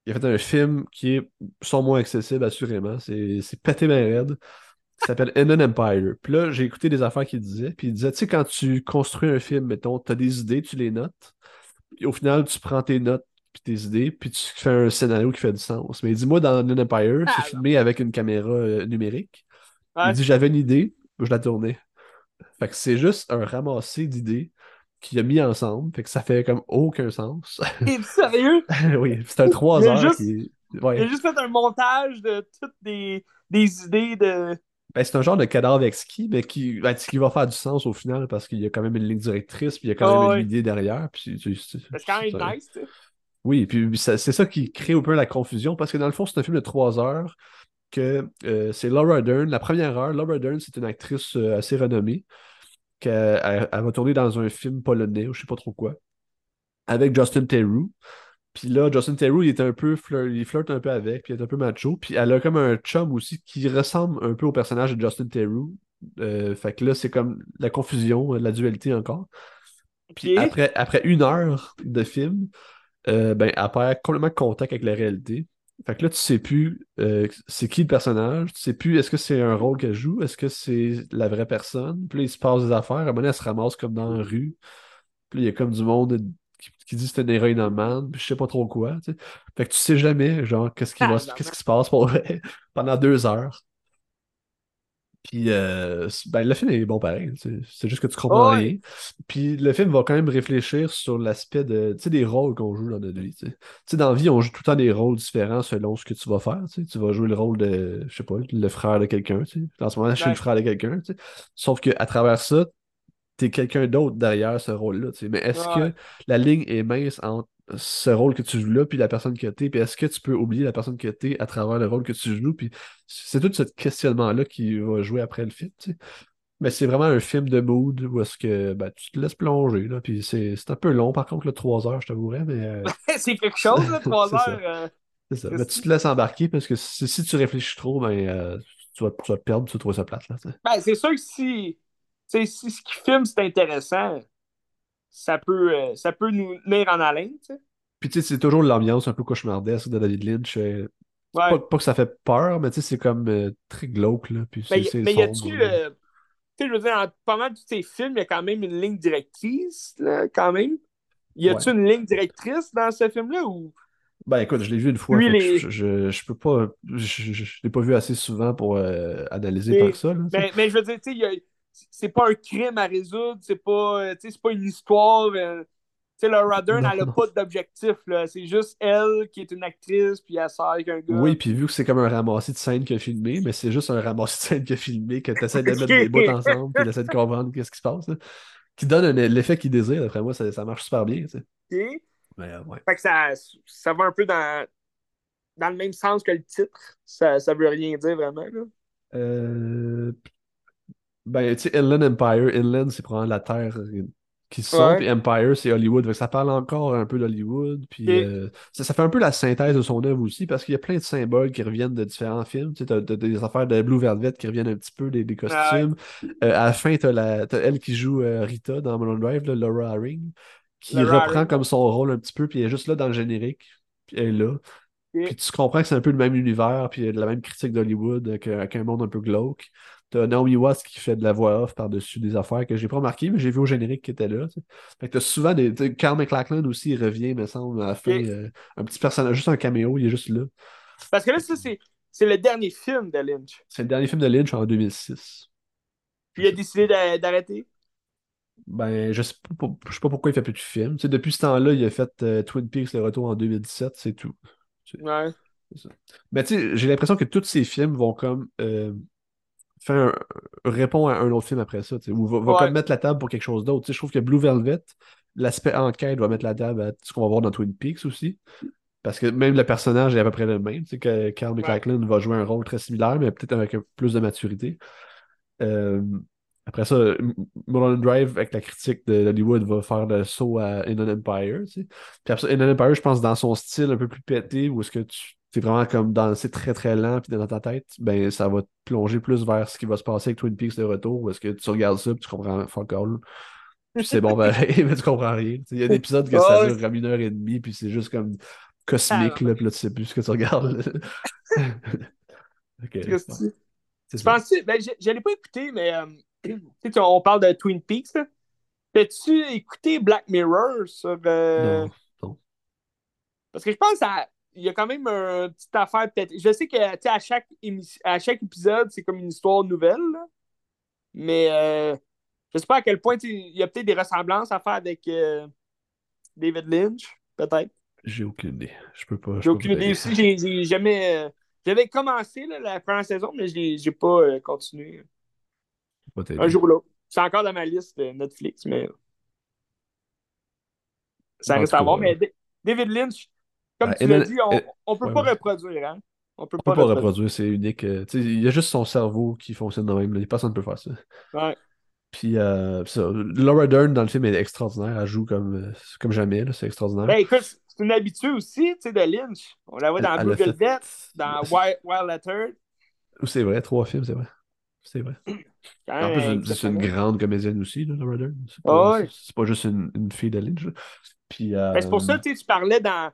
Il a fait un film qui est sans moins accessible, assurément. C'est c'est pété bien raide. qui s'appelle [laughs] Inland Empire. Puis là, j'ai écouté des affaires qu'il disait. Puis il disait, tu sais, quand tu construis un film, mettons, tu as des idées, tu les notes. Puis au final, tu prends tes notes puis tes idées, puis tu fais un scénario qui fait du sens. Mais il dit, moi, dans Inland Empire, Ah, c'est filmé avec une caméra euh, numérique. Ouais. Il dit, j'avais une idée, je la tournais. Fait que c'est juste un ramassé d'idées qu'il a mis ensemble. Fait que ça fait comme aucun sens. [laughs] T'es sérieux? [laughs] oui, c'est un 3 Il a heures juste- qui... Il Ouais. a juste fait un montage de toutes des, des idées de. Ben, c'est un genre de cadavre exquis, mais qui, ben, qui va faire du sens au final parce qu'il y a quand même une ligne directrice, puis il y a quand Ah même une idée derrière. Puis, c'est- quand même c'est- nice, tu sais. Oui, puis ça- c'est ça qui crée un peu la confusion parce que dans le fond, c'est un film de 3 heures que euh, c'est Laura Dern. La première heure, Laura Dern, c'est une actrice euh, assez renommée. qu'elle elle, elle va tourner dans un film polonais ou je sais pas trop quoi avec Justin Theroux. Puis là, Justin Theroux, il est un peu flir- il flirte un peu avec, puis il est un peu macho. Puis elle a comme un chum aussi qui ressemble un peu au personnage de Justin Theroux. Euh, fait que là, c'est comme la confusion, la dualité encore. Puis après, après une heure de film, ben, elle perd complètement contact avec la réalité. Fait que là, tu sais plus euh, c'est qui le personnage, tu sais plus est-ce que c'est un rôle qu'elle joue, est-ce que c'est la vraie personne. Puis là, il se passe des affaires, à un moment donné, elle se ramasse comme dans la rue. Puis là, il y a comme du monde qui, qui dit que c'est une héroïne man, puis je sais pas trop quoi. tu sais. Fait que tu sais jamais, genre, qu'est-ce qui va, Ah, qu'est-ce qui se passe pour [laughs] pendant deux heures. Puis, euh, ben, le film est bon pareil. C'est juste que tu comprends Ouais. rien. Puis, le film va quand même réfléchir sur l'aspect de, tu sais, des rôles qu'on joue dans notre vie. Tu sais. Tu sais, dans la vie, on joue tout le temps des rôles différents selon ce que tu vas faire. Tu vas jouer le rôle de, je sais pas, le frère de quelqu'un. En ce moment, je suis Ouais. le frère de quelqu'un. Sauf qu'à travers ça, t'es quelqu'un d'autre derrière ce rôle-là. Mais est-ce Ouais. que la ligne est mince entre ce rôle que tu joues là puis la personne que t'es, puis est-ce que tu peux oublier la personne que t'es à travers le rôle que tu joues, puis c'est tout ce questionnement-là qui va jouer après le film, tu sais. Mais c'est vraiment un film de mood où est-ce que ben, tu te laisses plonger, là, puis c'est un peu long, par contre, le 3 heures, je t'avouerais, mais euh, [laughs] c'est quelque chose, là, trois [laughs] C'est ça. heures. euh, c'est ça. Qu'est-ce Mais tu te laisses embarquer parce que si, si tu réfléchis trop, ben, euh, tu, vas, tu vas te perdre, tu vas trouver ça plate, là, tu sais. Ben, c'est sûr que si, si ce qu'il filme c'est intéressant, ça peut, euh, ça peut nous tenir en haleine. Puis tu sais, c'est toujours l'ambiance un peu cauchemardesque de David Lynch. euh, Ouais. Pas, pas que ça fait peur, mais tu sais, c'est comme euh, très glauque, là. Puis c'est Mais, mais y a-tu, tu sais, je veux dire, dans pas mal de tous ces films, il y a quand même une ligne directrice, là, quand même. Y a-tu Ouais. une ligne directrice dans ce film-là ou? Ben écoute, je l'ai vu une fois, Lui, les- je, je, je peux pas. Je, je, l'ai pas vu assez souvent pour euh, analyser Mais- que ça. Là. Mais, mais je veux dire, tu sais, y a- c'est pas un crime à résoudre, c'est pas, euh, c'est pas une histoire. euh, sais, Laura Dern, Non, elle a non. pas d'objectif. C'est juste elle qui est une actrice, puis elle sort avec un gars. Oui, puis vu que c'est comme un ramassé de scènes qu'il a filmé, mais c'est juste un ramassé de scènes qu'il a filmé, que tu essaies de mettre des bouts [laughs] ensemble, puis tu de comprendre qu'est-ce qui se passe. là. Qui donne l'effet qu'il désire, d'après moi, ça, ça marche super bien. Ok. euh, ouais. Fait que ça, ça va un peu dans, dans le même sens que le titre. Ça, ça veut rien dire vraiment. Là. Euh, Ben, tu sais, Inland Empire, Inland, c'est probablement la terre qui sont, Ouais. puis Empire, c'est Hollywood. Ça parle encore un peu d'Hollywood, puis euh, ça, ça fait un peu la synthèse de son œuvre aussi, parce qu'il y a plein de symboles qui reviennent de différents films. Tu sais, t'as, t'as des affaires de Blue Velvet qui reviennent un petit peu, des, des costumes. Euh, à la fin, t'as, la, t'as elle qui joue euh, Rita dans Mulholland Drive, là, Laura Haring, qui Laura reprend Haring, comme son rôle un petit peu, puis elle est juste là dans le générique, puis elle est là. Puis tu comprends que c'est un peu le même univers, puis la même critique d'Hollywood, avec un monde un peu glauque. T'as Naomi Watts qui fait de la voix off par-dessus des affaires que j'ai pas remarqué, mais j'ai vu au générique qui était là. Fait que t'as souvent des. Carl McLachlan aussi, il revient, me semble, à la fin. Euh, un petit personnage, juste un caméo, il est juste là. Parce que là, ça, c'est c'est le dernier film de Lynch. C'est le dernier film de Lynch en 2006. Puis il a décidé d'a- d'arrêter. Ben, je sais pas, je sais pas pourquoi il fait plus de films. Depuis ce temps-là, il a fait euh, Twin Peaks, le retour en 2017, c'est tout. Ouais. Mais tu sais, j'ai l'impression que tous ces films vont comme euh, faire un- répondre à un autre film après ça, ou va, va Ouais. comme mettre la table pour quelque chose d'autre. Je trouve que Blue Velvet, l'aspect enquête va mettre la table à ce qu'on va voir dans Twin Peaks aussi. Parce que même le personnage est à peu près le même. Tu sais, que Carl McLachlan va jouer un rôle très similaire, mais peut-être avec un- plus de maturité. Euh, après ça, Mulholland Drive, avec la critique de Hollywood, va faire le saut à Inland Empire. Puis après ça, Inland Empire, je pense, dans son style un peu plus pété, où est-ce que tu es vraiment comme dans c'est très très lent, puis dans ta tête, ben ça va te plonger plus vers ce qui va se passer avec Twin Peaks de retour, est-ce que tu regardes ça, puis tu comprends fuck all. Puis c'est bon, pareil, [laughs] mais tu comprends rien. Tu Il y a des épisodes que ça dure comme une heure et demie, puis c'est juste comme cosmique, Ah, là, puis là, tu sais plus ce que tu regardes. là. [laughs] Ok, ouais, Christy. c'est Tu penses ben, je, l'ai pas écouté, mais euh, tu sais, on parle de Twin Peaks. là. As-tu écouté Black Mirror sur. euh, Non, non. Parce que je pense qu'il y a quand même une petite affaire peut-être. Je sais que tu sais, à chaque, émission, à chaque épisode, c'est comme une histoire nouvelle. là. Mais euh, je sais pas à quel point il y a peut-être des ressemblances à faire avec euh, David Lynch, peut-être. J'ai aucune idée. Je peux pas. J'ai aucune idée aussi. J'ai jamais. euh, J'avais commencé là, la première saison, mais je pas euh, continué. Je peux pas t'aider. Un jour là. C'est encore dans ma liste de Netflix, mais ça reste à voir. Mais Da- David Lynch, comme tu l'as dit, on, euh, on peut ouais, pas reproduire, hein? On peut On pas peut pas reproduire. reproduire, c'est unique. euh, il y a juste son cerveau qui fonctionne de même. Personne ne peut faire ça. Ouais. Puis euh, ça, Laura Dern dans le film est extraordinaire. Elle joue comme, comme jamais. C'est extraordinaire. Ben écoute, c'est une habituée aussi, tu sais, de Lynch. On la voit dans elle Blue fait- dans [laughs] Wild, Wild Letter. C'est vrai, trois films, c'est vrai. C'est vrai. Quand [clears throat] En plus, c'est une- grande comédienne aussi, là, Laura Dern. C'est pas, c'est pas juste une, une fille de Lynch. Puis, euh, Ben, c'est pour ça, sais, tu parlais dans,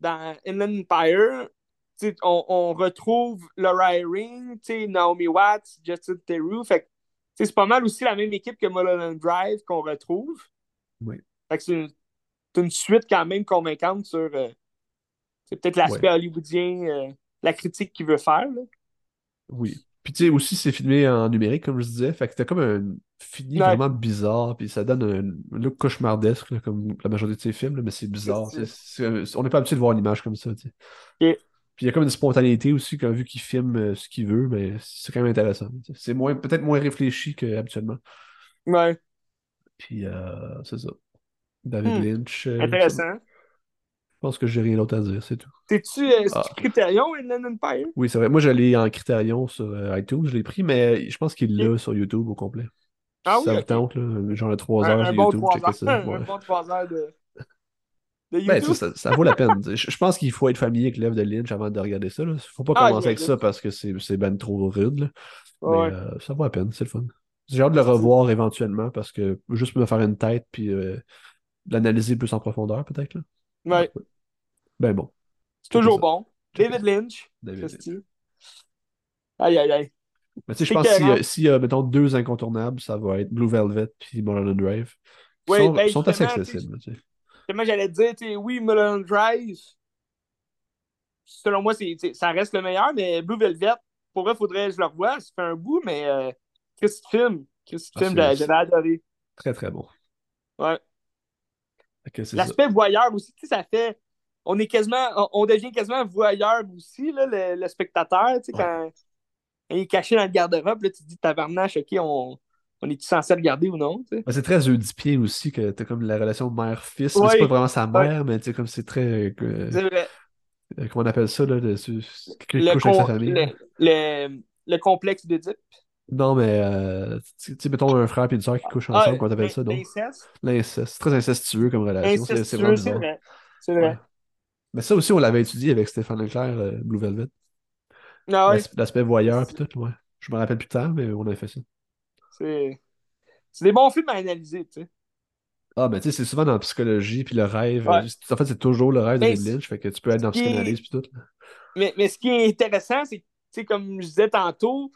dans Inland Empire, on, on retrouve Laura sais, Naomi Watts, Justin Theroux. Fait c'est pas mal aussi la même équipe que Mulholland Drive qu'on retrouve. Oui. Fait que c'est une, c'est une suite quand même convaincante sur euh, c'est peut-être l'aspect hollywoodien, euh, la critique qu'il veut faire. là. Oui. Puis tu sais, aussi, c'est filmé en numérique, comme je disais. Fait que t'as comme un fini Ouais. vraiment bizarre, puis ça donne un, look cauchemardesque, là, comme la majorité de ces films, là, mais c'est bizarre. C'est- C'est- c'est- on n'est pas habitué de voir une image comme ça. Puis il y a comme une spontanéité aussi, quand vu qu'il filme euh, ce qu'il veut, mais c'est quand même intéressant. C'est moins, peut-être moins réfléchi qu'habituellement. Ouais, Puis euh, c'est ça. David Hmm. Lynch. euh, intéressant. Je pense que j'ai rien d'autre à dire, c'est tout. T'es-tu euh, Ah. Criterion, Inland Empire? Oui, c'est vrai. Moi, j'allais en Criterion sur euh, iTunes, je l'ai pris, mais je pense qu'il l'a sur YouTube au complet. Ah ça oui, vous ok. tente, là, genre à 3 Un, heures sur bon YouTube, 3 checker heures, ça. [laughs] un bon 3 heures de. Ben, ça, ça, ça vaut la peine. Je, je pense qu'il faut être familier avec l'œuvre de Lynch avant de regarder ça. Là. Faut pas Ah, commencer avec ça parce que c'est ben trop rude. là. Ouais. Mais euh, ça vaut la peine, c'est le fun. J'ai hâte de le revoir éventuellement parce que juste pour me faire une tête puis euh, l'analyser plus en profondeur, peut-être. Ouais. Ben bon. C'est toujours ça. bon. David Lynch. David Christy. Aïe, aïe, aïe. Mais tu sais, je pense que s'il y, a- a, mettons, deux incontournables, ça va être Blue Velvet puis Mulholland Drive. Qui Ouais, sont, ben, sont assez accessibles. Justement, j'allais te dire, tu sais, oui, Mulholland Drive, selon moi, c'est, ça reste le meilleur, mais Blue Velvet, pour vrai, faudrait que je le revoie. Ça fait un bout, mais euh? Qu'est-ce que tu Ah, c'est- J'avais adoré. Très, très bon. Ouais. L'aspect voyeur aussi, tu sais, ça fait. On est quasiment. On, devient quasiment voyeur aussi, là, le, le spectateur, tu sais, Ouais. quand, il est caché dans le garde-robe, là, tu te dis tabarnache, ok, on, on est censé regarder ou non. Ben, c'est très oedipien aussi que t'as comme la relation mère-fils. c'est pas vraiment sa mère, mais tu comme c'est très. Euh, vrai. Euh, comment on appelle ça, là? De, quelqu'un couche avec sa famille. Le, le, complexe d'Oedipe. Non, mais euh, tu sais, mettons un frère et une soeur qui couchent ensemble, comment t'appelles ça, donc? L'inceste? L'inceste. C'est très incestueux comme relation. C'est vrai. Vrai. Mais ça aussi, on l'avait étudié avec Stéphane Leclerc, Blue Velvet. Ah L'aspect voyeur et tout, ouais. Je me rappelle plus tard, mais on avait fait ça. C'est. C'est des bons films à analyser, tu sais. Ah, ben, tu sais, c'est souvent dans la psychologie, puis le rêve. En fait, c'est toujours le rêve de Lynch, fait que tu peux être dans la psychanalyse, puis tout. Mais, mais ce qui est intéressant, c'est que, tu sais, comme je disais tantôt,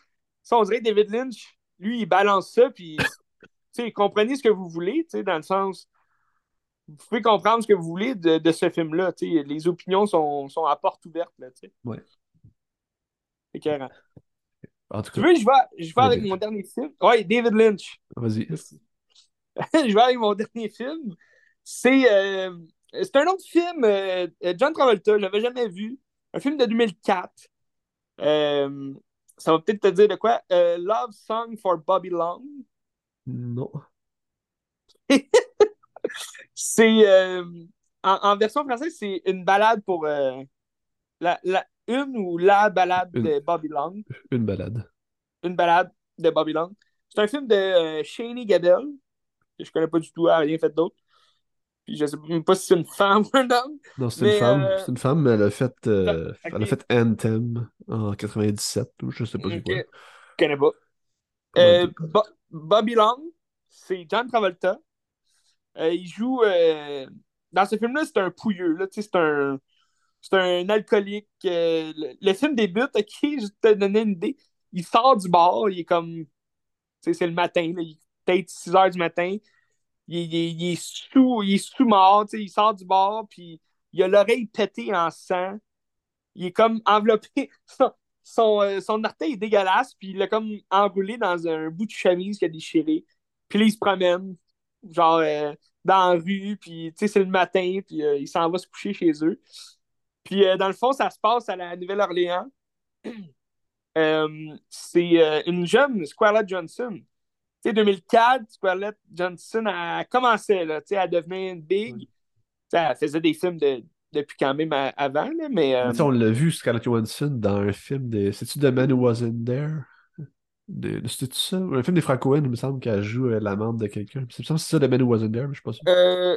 ça, on dirait David Lynch, lui, il balance ça, puis, tu sais, comprenez ce que vous voulez, tu sais, dans le sens. Vous pouvez comprendre ce que vous voulez de, de ce film-là, tu sais. Les opinions sont, sont à porte ouverte, là, tu sais. Ouais. C'est carré. En tout cas, tu veux, je vais, je vais avec mon dernier film. Ouais, David Lynch. Vas-y. [laughs] je vais avec mon dernier film. C'est euh, c'est un autre film, euh, John Travolta, je ne l'avais jamais vu. Un film de 2004. Euh, ça va peut-être te dire de quoi? Love Song for Bobby Long? Non. [laughs] c'est en, version française, c'est une balade pour la, la, une ou la balade de Bobby Long. Une balade. Une balade de Bobby Long. C'est un film de euh, Shani Gabel, que je connais pas du tout, elle rien fait d'autre. Puis je sais même pas si c'est une femme ou un homme. Non, c'est une femme. Euh, c'est une femme, mais elle a fait, euh, elle a fait Anthem en 97, ou je sais pas du quoi. Je connais pas. Bobby Long, c'est John Travolta. il joue. dans ce film-là, c'est un pouilleux. Là, c'est un c'est un alcoolique. le, film débute, ok, je te donner une idée il sort du bar, il est comme. C'est le matin, il est peut-être 6 h du matin. Il, est sous, il est sous mort, il sort du bar, puis il a l'oreille pétée en sang. Il est comme enveloppé. [laughs] Son, euh, son, orteil est dégueulasse, puis il l'a comme enroulé dans un bout de chemise qui a déchiré. Puis là, il se promène, genre, euh, dans la rue, puis c'est le matin, puis euh, il s'en va se coucher chez eux. Puis dans le fond, ça se passe à la Nouvelle-Orléans. [clears throat] C'est une jeune Scarlett Johnson. Sais, 2004, Scarlett Johnson a commencé là, à devenir une big. Elle faisait des films depuis quand même avant, mais. Euh, on l'a vu, Scarlett Johansson, dans un film de. C'est-tu The Man Who Wasn't There? De... C'était ça? Un film des Franco il me semble qu'elle joue l'amante de quelqu'un. Il me semble que c'est ça, The Man Who Wasn't There, mais je sais pas sûr. Euh,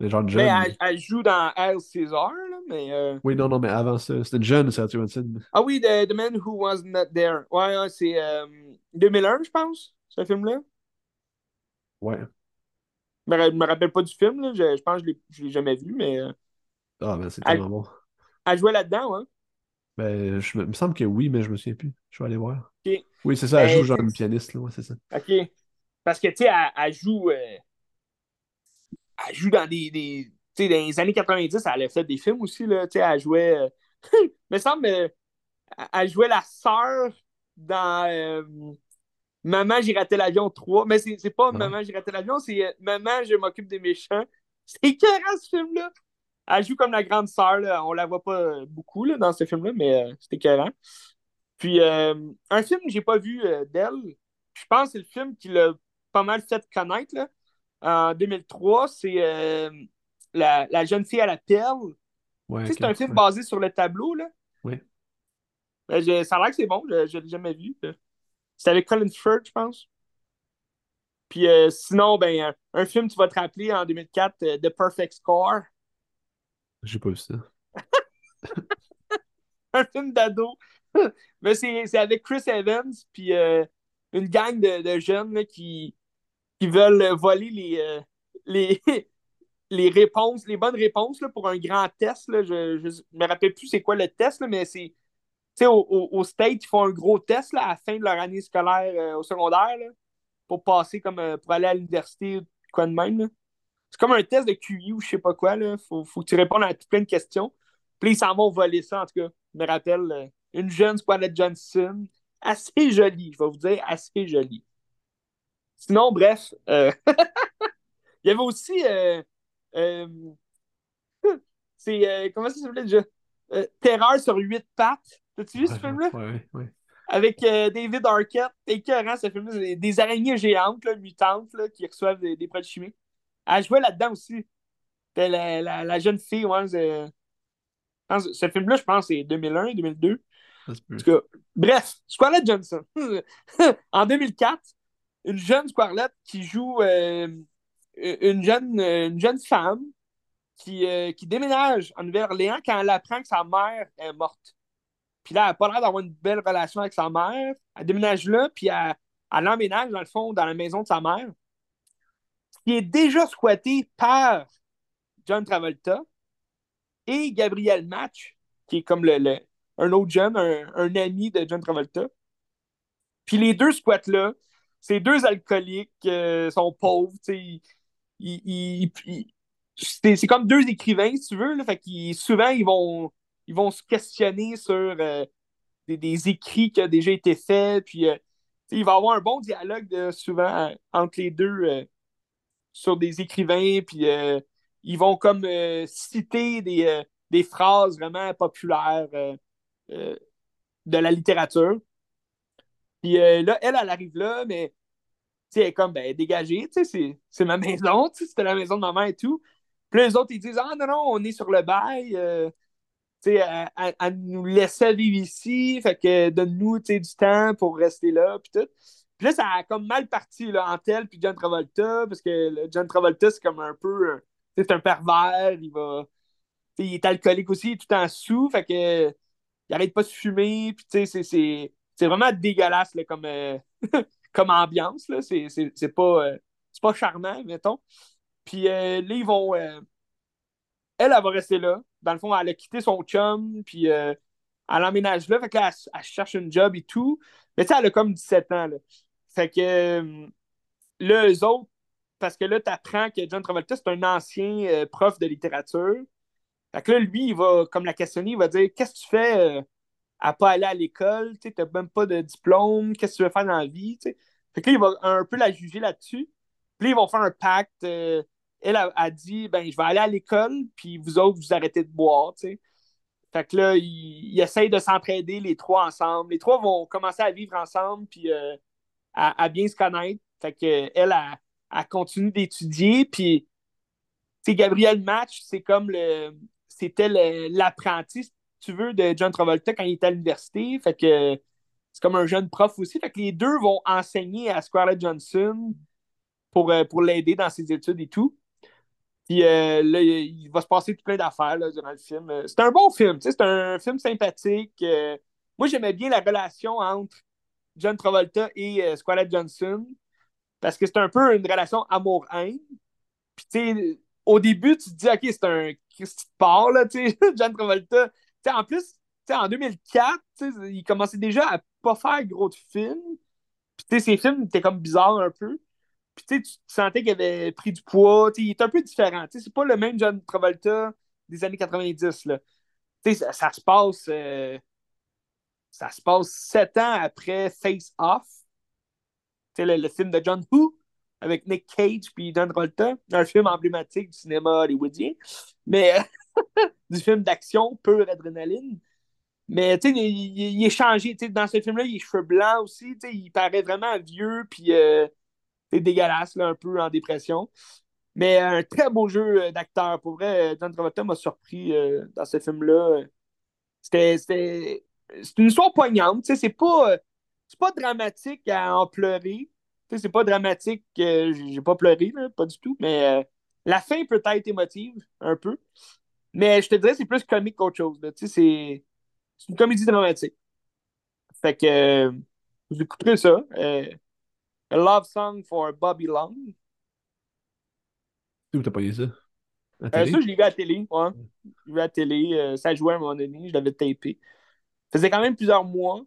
genre jeune. Mais elle, joue dans Al César, là, mais. Euh... Oui, non, non, mais avant ça, c'était une jeune, Sarah Johansson. Ah oui, The, The, Man Who Was Not There. Ouais, ouais c'est euh, 2001, je pense, ce film-là? Ouais. Je me, me rappelle pas du film, là. Je, je pense que je l'ai jamais vu, mais. Euh, ah, ben c'est tellement bon. Elle jouait là-dedans, ouais. Ben, je, il me semble que oui, mais je me souviens plus. Je vais aller voir. Oui, c'est ça, elle ben, joue genre une pianiste, là, ouais, c'est ça. OK. Parce que, tu sais, elle, elle, joue. Euh, elle joue dans des. des tu sais, dans les années 90, elle a fait des films aussi, là. Tu sais, elle jouait. Euh... [laughs] me semble, elle jouait la sœur dans euh, Maman, j'ai raté l'avion 3. Mais c'est pas Maman, j'ai raté l'avion, c'est euh, Maman, je m'occupe des méchants. C'est écœurant, ce film-là. Elle joue comme la grande sœur, là. On la voit pas beaucoup là, dans ce film-là, mais c'est écœurant. Puis, un film que j'ai pas vu d'elle, je pense que c'est le film qui l'a pas mal fait connaître, là en 2003, c'est euh, la, jeune fille à la perle. c'est un film basé sur le tableau. Là. Oui. Ben, ça a l'air que c'est bon, je ne l'ai jamais vu. C'est avec Colin Firth, je pense. Puis euh, sinon, ben, un, film, tu vas te rappeler en 2004, euh, The Perfect Score. J'ai pas vu ça. [laughs] un film d'ado. [laughs] Mais c'est avec Chris Evans, puis une gang de, jeunes qui, qui veulent voler les, euh, les, [laughs] les réponses, les bonnes réponses là, pour un grand test. Là. Je ne me rappelle plus c'est quoi le test, là, mais c'est. Tu sais, au, au, State, ils font un gros test là, à la fin de leur année scolaire euh, au secondaire là, pour passer comme euh, pour aller à l'université ou quoi de même. C'est comme un test de QI ou je sais pas quoi. Il faut, faut que tu répondes à plein de questions. Puis ils s'en vont voler ça, en tout cas. Je me rappelle une jeune Squadette Johnson. Assez jolie, je vais vous dire, assez jolie. Sinon, bref, euh, [laughs] il y avait aussi. Euh, euh, [laughs] c'est. comment ça s'appelait déjà? Terreur sur huit pattes. T'as-tu vu ce film-là? Oui, oui. avec euh, David Arquette. Écœurant, ce film Des, des araignées géantes, là, mutantes, là, qui reçoivent des, produits chimiques. Elle jouait là-dedans aussi. La, la, la, jeune fille, ouais, ce film-là, je pense, c'est 2001, 2002. En tout cas, bref, Scarlett Johnson. [laughs] en 2004, une jeune Scarlett qui joue euh, une, jeune, une jeune femme qui, euh, qui déménage en Nouvelle-Orléans quand elle apprend que sa mère est morte. Puis là, elle n'a pas l'air d'avoir une belle relation avec sa mère. Elle déménage là, puis elle, elle emménage, dans le fond, dans la maison de sa mère, qui est déjà squattée par John Travolta et Gabriel Match, qui est comme le, un autre jeune, un, ami de John Travolta. Puis les deux squats-là, ces deux alcooliques euh, sont pauvres, c'est comme deux écrivains, si tu veux. Là, fait souvent, ils vont, ils vont se questionner sur euh, des, écrits qui ont déjà été faits. Puis, euh, il va y avoir un bon dialogue souvent entre les deux sur des écrivains. Puis, ils vont comme citer des, des, phrases vraiment populaires de la littérature. Puis là, elle, elle arrive là, mais elle est comme ben, dégagée, c'est ma [laughs] maison, c'était la maison de ma mère et tout. Puis les autres, ils disent Ah non, non, on est sur le bail. Euh, elle, elle, nous laissait vivre ici, fait que donne-nous du temps pour rester là, puis tout. Puis là, ça a comme mal parti là, elle puis John Travolta, parce que John Travolta, c'est comme un peu. C'est un pervers, il va. il est alcoolique aussi, tout en sous, fait que. Il arrête pas de fumer, puis tu sais, c'est vraiment dégueulasse là, comme, euh, [laughs] comme ambiance. C'est pas, euh, pas charmant, mettons. Puis euh, là, ils vont. Euh, elle, elle va rester là. Dans le fond, elle a quitté son chum, puis euh, elle emménage là. Fait que là, elle, cherche un job et tout. Mais sais, elle a comme 17 ans. Là. Fait que là, eux autres, parce que là, tu apprends que John Travolta, c'est un ancien prof de littérature. Fait que là, lui, il va comme la questionner, il va dire Qu'est-ce que tu fais à pas aller à l'école? Tu n'as même pas de diplôme, qu'est-ce que tu veux faire dans la vie Fait que là, il va un peu la juger là-dessus. Puis là, ils vont faire un pacte elle a, dit ben je vais aller à l'école, puis vous autres, vous arrêtez de boire, tu sais. Fait que là, ils, essayent de s'entraider les trois ensemble. Les trois vont commencer à vivre ensemble, puis euh, à, bien se connaître. Fait que elle, a, continue d'étudier, puis Gabriel Match, c'est comme le c'était l'apprenti, si tu veux, de John Travolta quand il était à l'université. Fait que c'est comme un jeune prof aussi. Fait que les deux vont enseigner à Scarlett Johnson pour, euh, pour l'aider dans ses études et tout. Puis euh, là, il va se passer tout plein d'affaires durant le film. Euh, c'est un bon film, c'est un film sympathique. Euh, moi, j'aimais bien la relation entre John Travolta et Scarlett Johnson parce que c'est un peu une relation amour-haine. Puis, tu sais, au début, tu te dis, OK, c'est un Christy part, là, tu sais, [laughs] John Travolta. En plus, en 2004, il commençait déjà à pas faire gros de films. Puis, tu sais, ses films étaient comme bizarres un peu. Puis tu sentais qu'il avait pris du poids. Il est un peu différent. C'est pas le même John Travolta des années 90. Là. Ça, ça, se passe. Euh, ça se passe sept ans après Face Off. Le, le, film de John Who avec Nick Cage puis John Travolta. Un film emblématique du cinéma hollywoodien. Mais [laughs] du film d'action, pure adrénaline. Mais tu sais, il, est changé. Dans ce film-là, il a cheveux blancs aussi. Il paraît vraiment vieux. Puis. Euh, dégueulasse, là, un peu en dépression. Mais un très beau jeu euh, d'acteur. Pour vrai, John Travolta m'a surpris euh, dans ce film-là. C'était, c'est une histoire poignante. C'est pas, pas dramatique à en pleurer. C'est pas dramatique. j'ai pas pleuré, pas du tout. Mais la fin peut être émotive, un peu. Mais je te dirais, c'est plus comique qu'autre chose. C'est une comédie dramatique. Fait que vous écouterez ça. A Love Song for Bobby Long. Où t'as payé ça? Euh, ça, je l'ai vu à la télé. Ouais. Je l'ai vu à la télé. Euh, ça jouait à un moment donné. Je l'avais tapé. Ça faisait quand même plusieurs mois.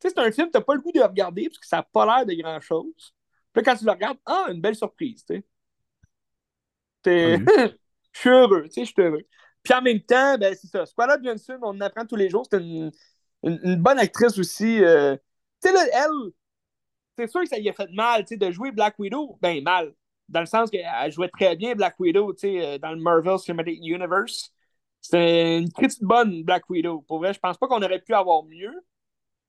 Tu sais, c'est un film, t'as pas le goût de regarder parce que ça n'a pas l'air de grand-chose. Puis quand tu le regardes, ah, une belle surprise, tu sais. [laughs] je suis heureux, tu sais, je suis heureux. Puis en même temps, ben, c'est ça. Squala Johnson, on apprend tous les jours. C'est une, une, bonne actrice aussi. Euh. Tu sais, elle, c'est sûr que ça y a fait mal, de jouer Black Widow. Ben, mal. Dans le sens qu'elle jouait très bien Black Widow, euh, dans le Marvel Cinematic Universe. C'était une petite bonne Black Widow. Pour vrai, je pense pas qu'on aurait pu avoir mieux.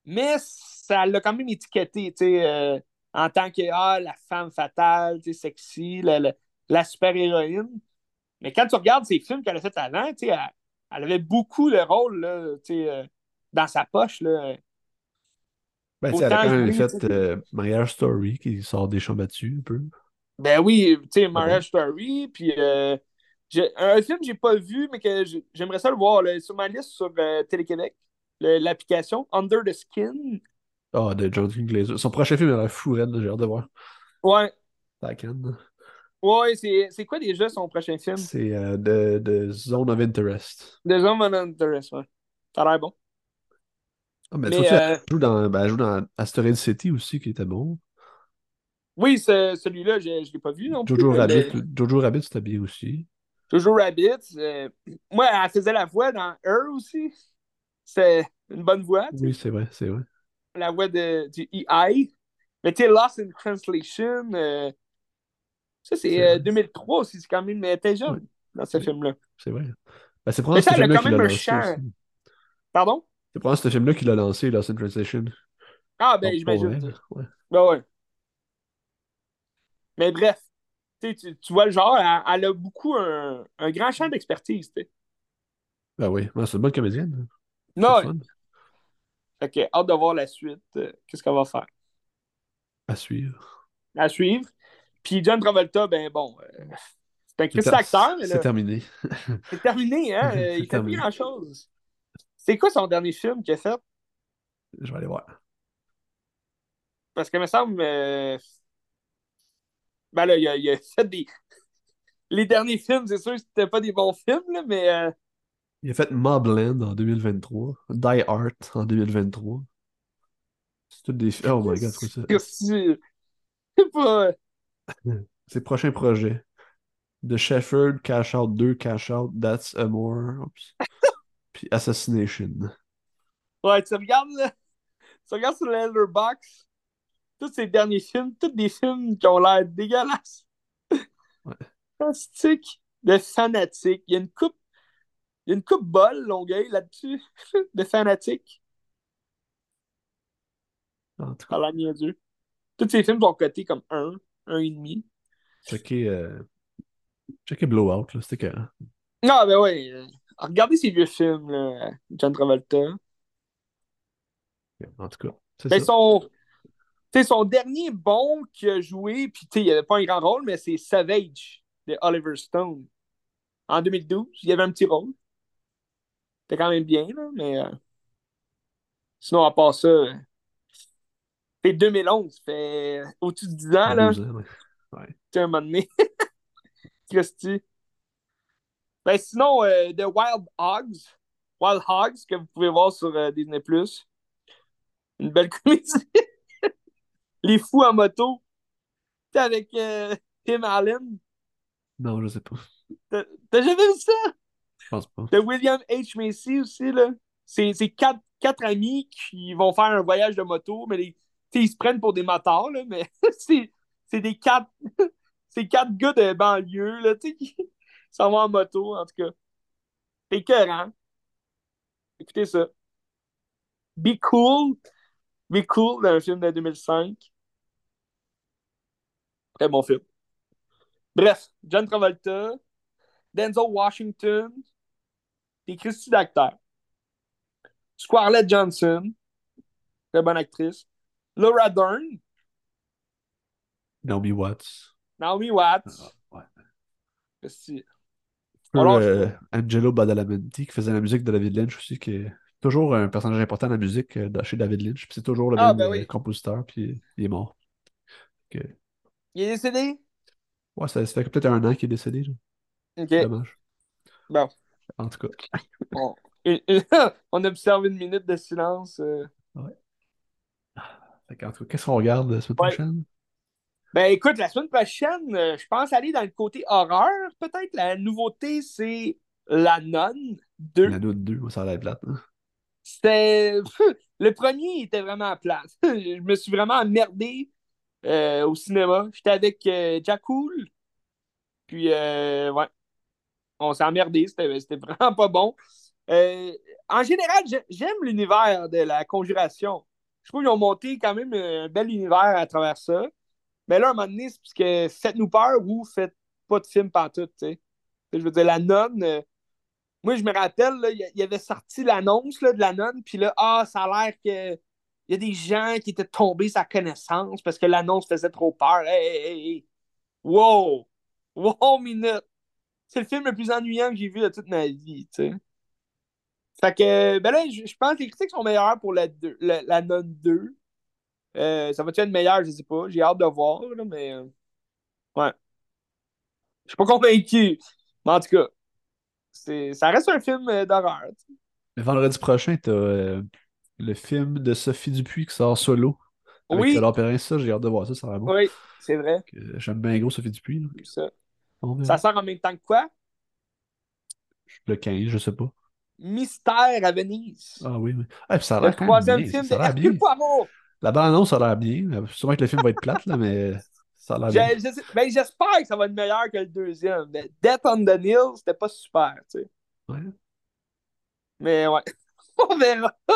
Mais ça l'a quand même étiqueté, euh, en tant que ah, la femme fatale, sexy, la, la, super-héroïne. Mais quand tu regardes ces films qu'elle a fait avant, elle, elle avait beaucoup le rôle, là, euh, dans sa poche, là. Ben, Autant quand même fait euh, Marriage Story qui sort des champs battus un peu. Ben oui, tu sais, Ah? Marriage Story, puis euh, j'ai- un film que j'ai pas vu, mais que j'ai- j'aimerais ça le voir, là, sur ma liste sur euh, Télé-Québec, l'application Under the Skin. Ah, de Jonathan Glazer. Son prochain film, il a l'air fou, raide, là, j'ai hâte de voir. Ouais, canne. ouais, c'est c'est quoi déjà son prochain film? C'est euh, de, de Zone of Interest. The Zone of Interest, ouais. Ça a l'air bon. Ah, mais euh, elle joue dans, ben, elle joue dans Asteroid City aussi, qui était bon. oui, ce- celui-là, je je l'ai pas vu non plus. Jojo Rabbit, Jojo Rabbit, c'était bien aussi. Jojo Rabbit, euh, moi, elle faisait la voix dans Her aussi. C'est une bonne voix, tu sais. Oui, c'est vrai, c'est vrai. La voix de, du EI. Mais tu sais, Lost in Translation, euh, ça, c'est C'est euh, vrai. 2003 aussi. C'est quand même. Elle était Ouais, jeune dans ce film-là. c'est vrai. Ben, c'est Mais ça, elle a quand même un chant. aussi. Pardon? C'est probablement ce film-là qui l'a lancé, Lost in Translation. Ah, ben, j'imagine. ouais. Ben ouais. Mais bref, tu, tu vois le genre, elle, elle a beaucoup un, un grand champ d'expertise. tu sais. Ben oui, Ouais, c'est une bonne comédienne. Non, ouais. fun Fait que, hâte de voir la suite. euh, Qu'est-ce qu'on va faire? à suivre. À suivre. Puis John Travolta, ben bon, euh, c'est un Christ acteur, c'est terminé. c'est terminé, hein? [laughs] euh, Il fait plus grand-chose. C'est quoi son dernier film qu'il a fait? Je vais aller voir. Parce que me semble. euh, Ben là, il a, il a fait des. [laughs] Les derniers films, c'est sûr que c'était pas des bons films, là, mais. euh, Il a fait Mobland en 2023, Die Art en 2023. C'est tout des... Oh my god, c'est quoi ça? c'est c'est pas. [laughs] Ses prochains projets. The Shepherd, Cash Out 2, Cash Out, That's a More. Oups. [laughs] Puis Assassination. Ouais, tu regardes, là, tu regardes sur Letterboxd, tous ces derniers films, tous des films qui ont l'air dégueulasses. Ouais. Fantastique. De fanatiques. Il y a une coupe. Il y a une coupe bol, Longueuil, là-dessus. [laughs] De fanatiques. En tout À cas, la niaiseux. Tous ces films sont cotés comme un, un et demi. checker, euh... checker Blowout, là, c'était que. Non, ben ouais. Euh, regardez ces vieux films, là, John Travolta. En tout cas, c'est Ben, ça. son, dernier bon qu'il a joué, puis il avait pas un grand rôle, mais c'est Savage de Oliver Stone. En 2012, il y avait un petit rôle. C'était quand même bien, là, mais euh, sinon, à part ça, euh, c'est 2011, ça fait au-dessus de 10 ans, là, 12 ans, ouais. Un moment donné. [laughs] Christy. Ben, sinon, euh, The Wild Hogs, Wild Hogs, que vous pouvez voir sur euh, Disney+. Une belle [laughs] comédie. Les fous en moto. Sais, avec euh, Tim Allen. Non, je sais pas. T'as t'as jamais vu ça? Je pense pas. De William H. Macy aussi, là. C'est quatre, quatre amis qui vont faire un voyage de moto, mais les, ils se prennent pour des motards, là, mais [laughs] c'est des quatre, [laughs] c'est quatre gars de banlieue, là, tu sais, qui s'en vont en moto, en tout cas. C'est écœurant. Écoutez ça. Be Cool. Be Cool, un film de 2005. Très bon film. Bref, John Travolta, Denzel Washington, des Christy d'acteurs. Scarlett Johansson, très bonne actrice. Laura Dern, Naomi Watts. Naomi Watts. Ah, ouais. Christy. Peu, Alors, euh, Angelo Badalamenti qui faisait la musique de David Lynch aussi, qui est toujours un personnage important de la musique euh, chez David Lynch. Puis c'est toujours le Ah, même ben euh, oui. compositeur, puis il est mort. Il est décédé? Ouais, ça, ça fait peut-être un an qu'il est décédé. là. Ok. Dommage. Bon. En tout cas. [laughs] On, observe une minute de silence. euh. Fait qu'en tout cas, qu'est-ce qu'on regarde la semaine Ouais. prochaine? Ben écoute, la semaine prochaine, euh, je pense aller dans le côté horreur, peut-être. La nouveauté, c'est La Nonne 2. La note 2, ça a l'air plate. hein. C'était. [laughs] Le premier était vraiment plate. [laughs] Je me suis vraiment emmerdé euh, au cinéma. J'étais avec euh, Jack Cool. Puis, ouais. On s'est emmerdé. C'était vraiment pas bon. En général, j'ai- j'aime l'univers de la conjuration. je trouve qu'ils ont monté quand même un bel univers à travers ça. Mais là, à un moment donné, c'est parce que faites-nous peur ou faites pas de film partout, tu sais. Je veux dire, la nonne, euh, moi, je me rappelle, il y avait sorti l'annonce de la nonne, puis là, ah, ça a l'air que il y a des gens qui étaient tombés sa connaissance parce que l'annonce faisait trop peur. Hey, hey, hey. Wow! Wow, minute! C'est le film le plus ennuyant que j'ai vu de toute ma vie, tu sais. Fait que, ben là, je, pense que les critiques sont meilleures pour la, la, la Non 2. Euh, ça va-tu être meilleur, je sais pas. J'ai hâte de voir, là, mais. Euh, ouais. Je suis pas convaincu. Mais en tout cas, ça reste un film euh, d'horreur. Vendredi prochain, t'as le film de Sophie Dupuis qui sort solo. Avec oui. Perrin, ça, j'ai hâte de voir ça, ça va bon. Oui, c'est vrai. J'aime bien gros Sophie Dupuis. Ça. ça sort en même temps que quoi? Le 15, je sais pas. Mystère à Venise. Ah oui, oui. Ah, ça a l'air le troisième film de Hercule Poirot. La bande-annonce, ça a l'air bien. Sûrement que le film va être plate, là, mais ça a l'air bien. Ben, j'espère que ça va être meilleur que le deuxième. Mais Death on the Nile, c'était pas super, tu sais. Ouais. Mais ouais. [laughs] On verra. tu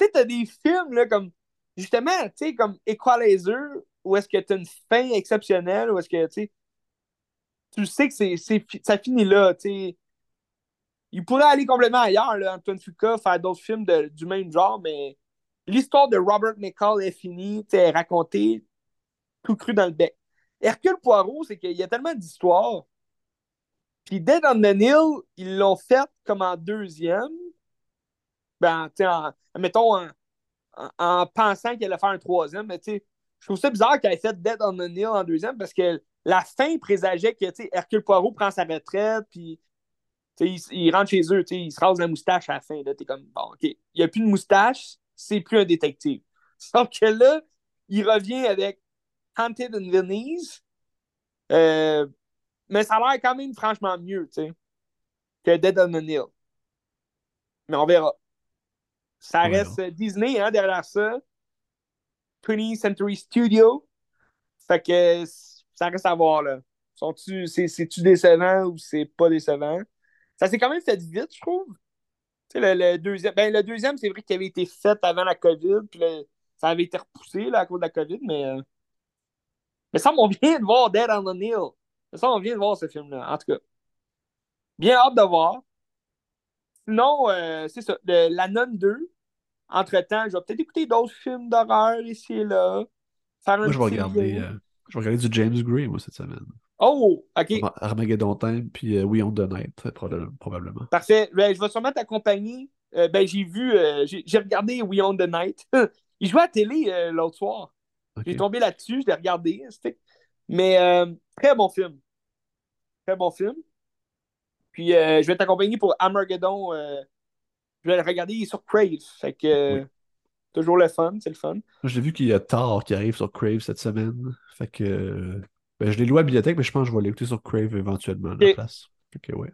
sais, t'as des films, là, comme. Justement, tu sais, comme Equalizer, où est-ce que t'as une fin exceptionnelle, où est-ce que, tu sais. Tu sais que c'est, ça finit là, tu sais il pourrait aller complètement ailleurs, là, Antoine Fuqua, faire d'autres films du même genre, mais l'histoire de Robert McCall est finie, est racontée tout cru dans le bec. Hercule Poirot, c'est qu'il y a tellement d'histoires. Puis Dead on the Nile, ils l'ont fait comme en deuxième. Ben, tu en, mettons, en, pensant qu'il allait faire un troisième, mais tu sais, je trouve ça bizarre qu'il ait fait Dead on the Nile en deuxième parce que la fin présageait que, tu Hercule Poirot prend sa retraite, puis ils, rentrent chez eux, ils se rasent la moustache à la fin. T'es comme, bon, OK, il n'y a plus de moustache, c'est plus un détective. [laughs] Sauf que là, il revient avec Haunted in Venice. Euh, mais ça a l'air quand même franchement mieux, tu sais, que Dead on the Nile. Mais on verra. Ça reste Disney, hein, derrière ça. 20th Century Studio. Fait que ça reste à voir, là. C'est-tu décevant ou c'est pas décevant? Ça s'est quand même fait vite, je trouve. Tu sais, le, deuxième, ben, le deuxième, c'est vrai qu'il avait été fait avant la COVID, puis ça avait été repoussé là, à cause de la COVID, mais. Euh, mais ça, on vient de voir Dead on the Nile. Ça, on vient de voir ce film-là, en tout cas. Bien hâte de voir. Sinon, euh, c'est ça. la Nonne 2, entre-temps, je vais peut-être écouter d'autres films d'horreur ici et là. Faire moi, je vais, regarder, euh, je vais regarder du James Gray, moi, cette semaine. Oh, OK. Armageddon Time, puis euh, We On the Night, probablement. Parfait. Ben, je vais sûrement t'accompagner. Euh, ben, j'ai vu, euh, j'ai regardé We On the Night. [laughs] Il jouait à la télé l'autre soir. J'ai tombé là-dessus, je l'ai regardé. Mais très bon film. Très bon film. Puis je vais t'accompagner pour Armageddon. je vais le regarder sur Crave. Fait que toujours le fun, c'est le fun. J'ai vu qu'il y a Thor qui arrive sur Crave cette semaine. Fait que ben, je l'ai loué à la bibliothèque, mais je pense que je vais l'écouter sur Crave éventuellement à la place. Ok, ouais.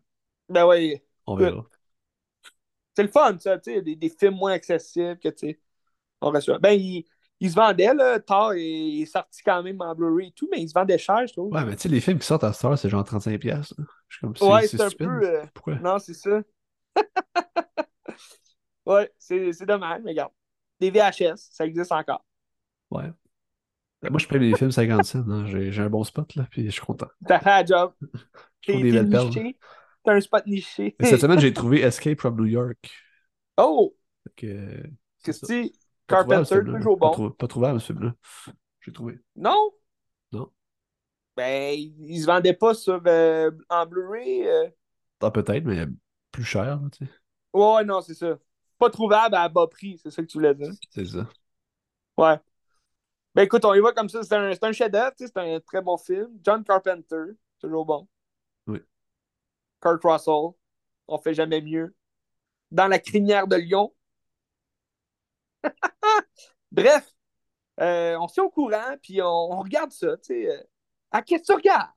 Ben oui. On verra. C'est le fun, ça, tu sais, des, des, films moins accessibles que, tu sais, on rassure. Ben, il, il, se vendait, là, Thor est, est sorti quand même en Blu-ray et tout, mais il se vendait cher, je trouve. Ouais, mais tu sais, les films qui sortent à Star, c'est genre 35$. Je comme, ouais, c'est un peu... Euh, Pourquoi? Non, c'est ça. [laughs] ouais, c'est dommage, mais regarde. Des VHS, ça existe encore. Ouais. Ben, moi, je paye mes films 50 cents. Hein. J'ai un bon spot, là, puis je suis content. T'as fait un job. T'es. T'as un spot niché. cette semaine, j'ai trouvé Escape from New York. Oh! Qu'est-ce que tu Carpenter, toujours bon. Pas, trouvé à ce film-là. J'ai trouvé. Non? Non. Ben, il se vendait pas sur, euh, en Blu-ray. Euh... Ah, peut-être, mais plus cher, tu sais. Ouais, non, c'est ça. Pas trouvable à bas prix, c'est ça que tu voulais dire. C'est ça. Ouais. Ben écoute, on y va comme ça. C'est un, un chef-d'œuvre, c'est un très bon film. John Carpenter, toujours bon. Oui. Kurt Russell, on fait jamais mieux. Dans la crinière de Lyon. [laughs] Bref, euh, on se tient au courant, puis on, regarde ça. Sais, euh, à qu'est-ce que tu regardes?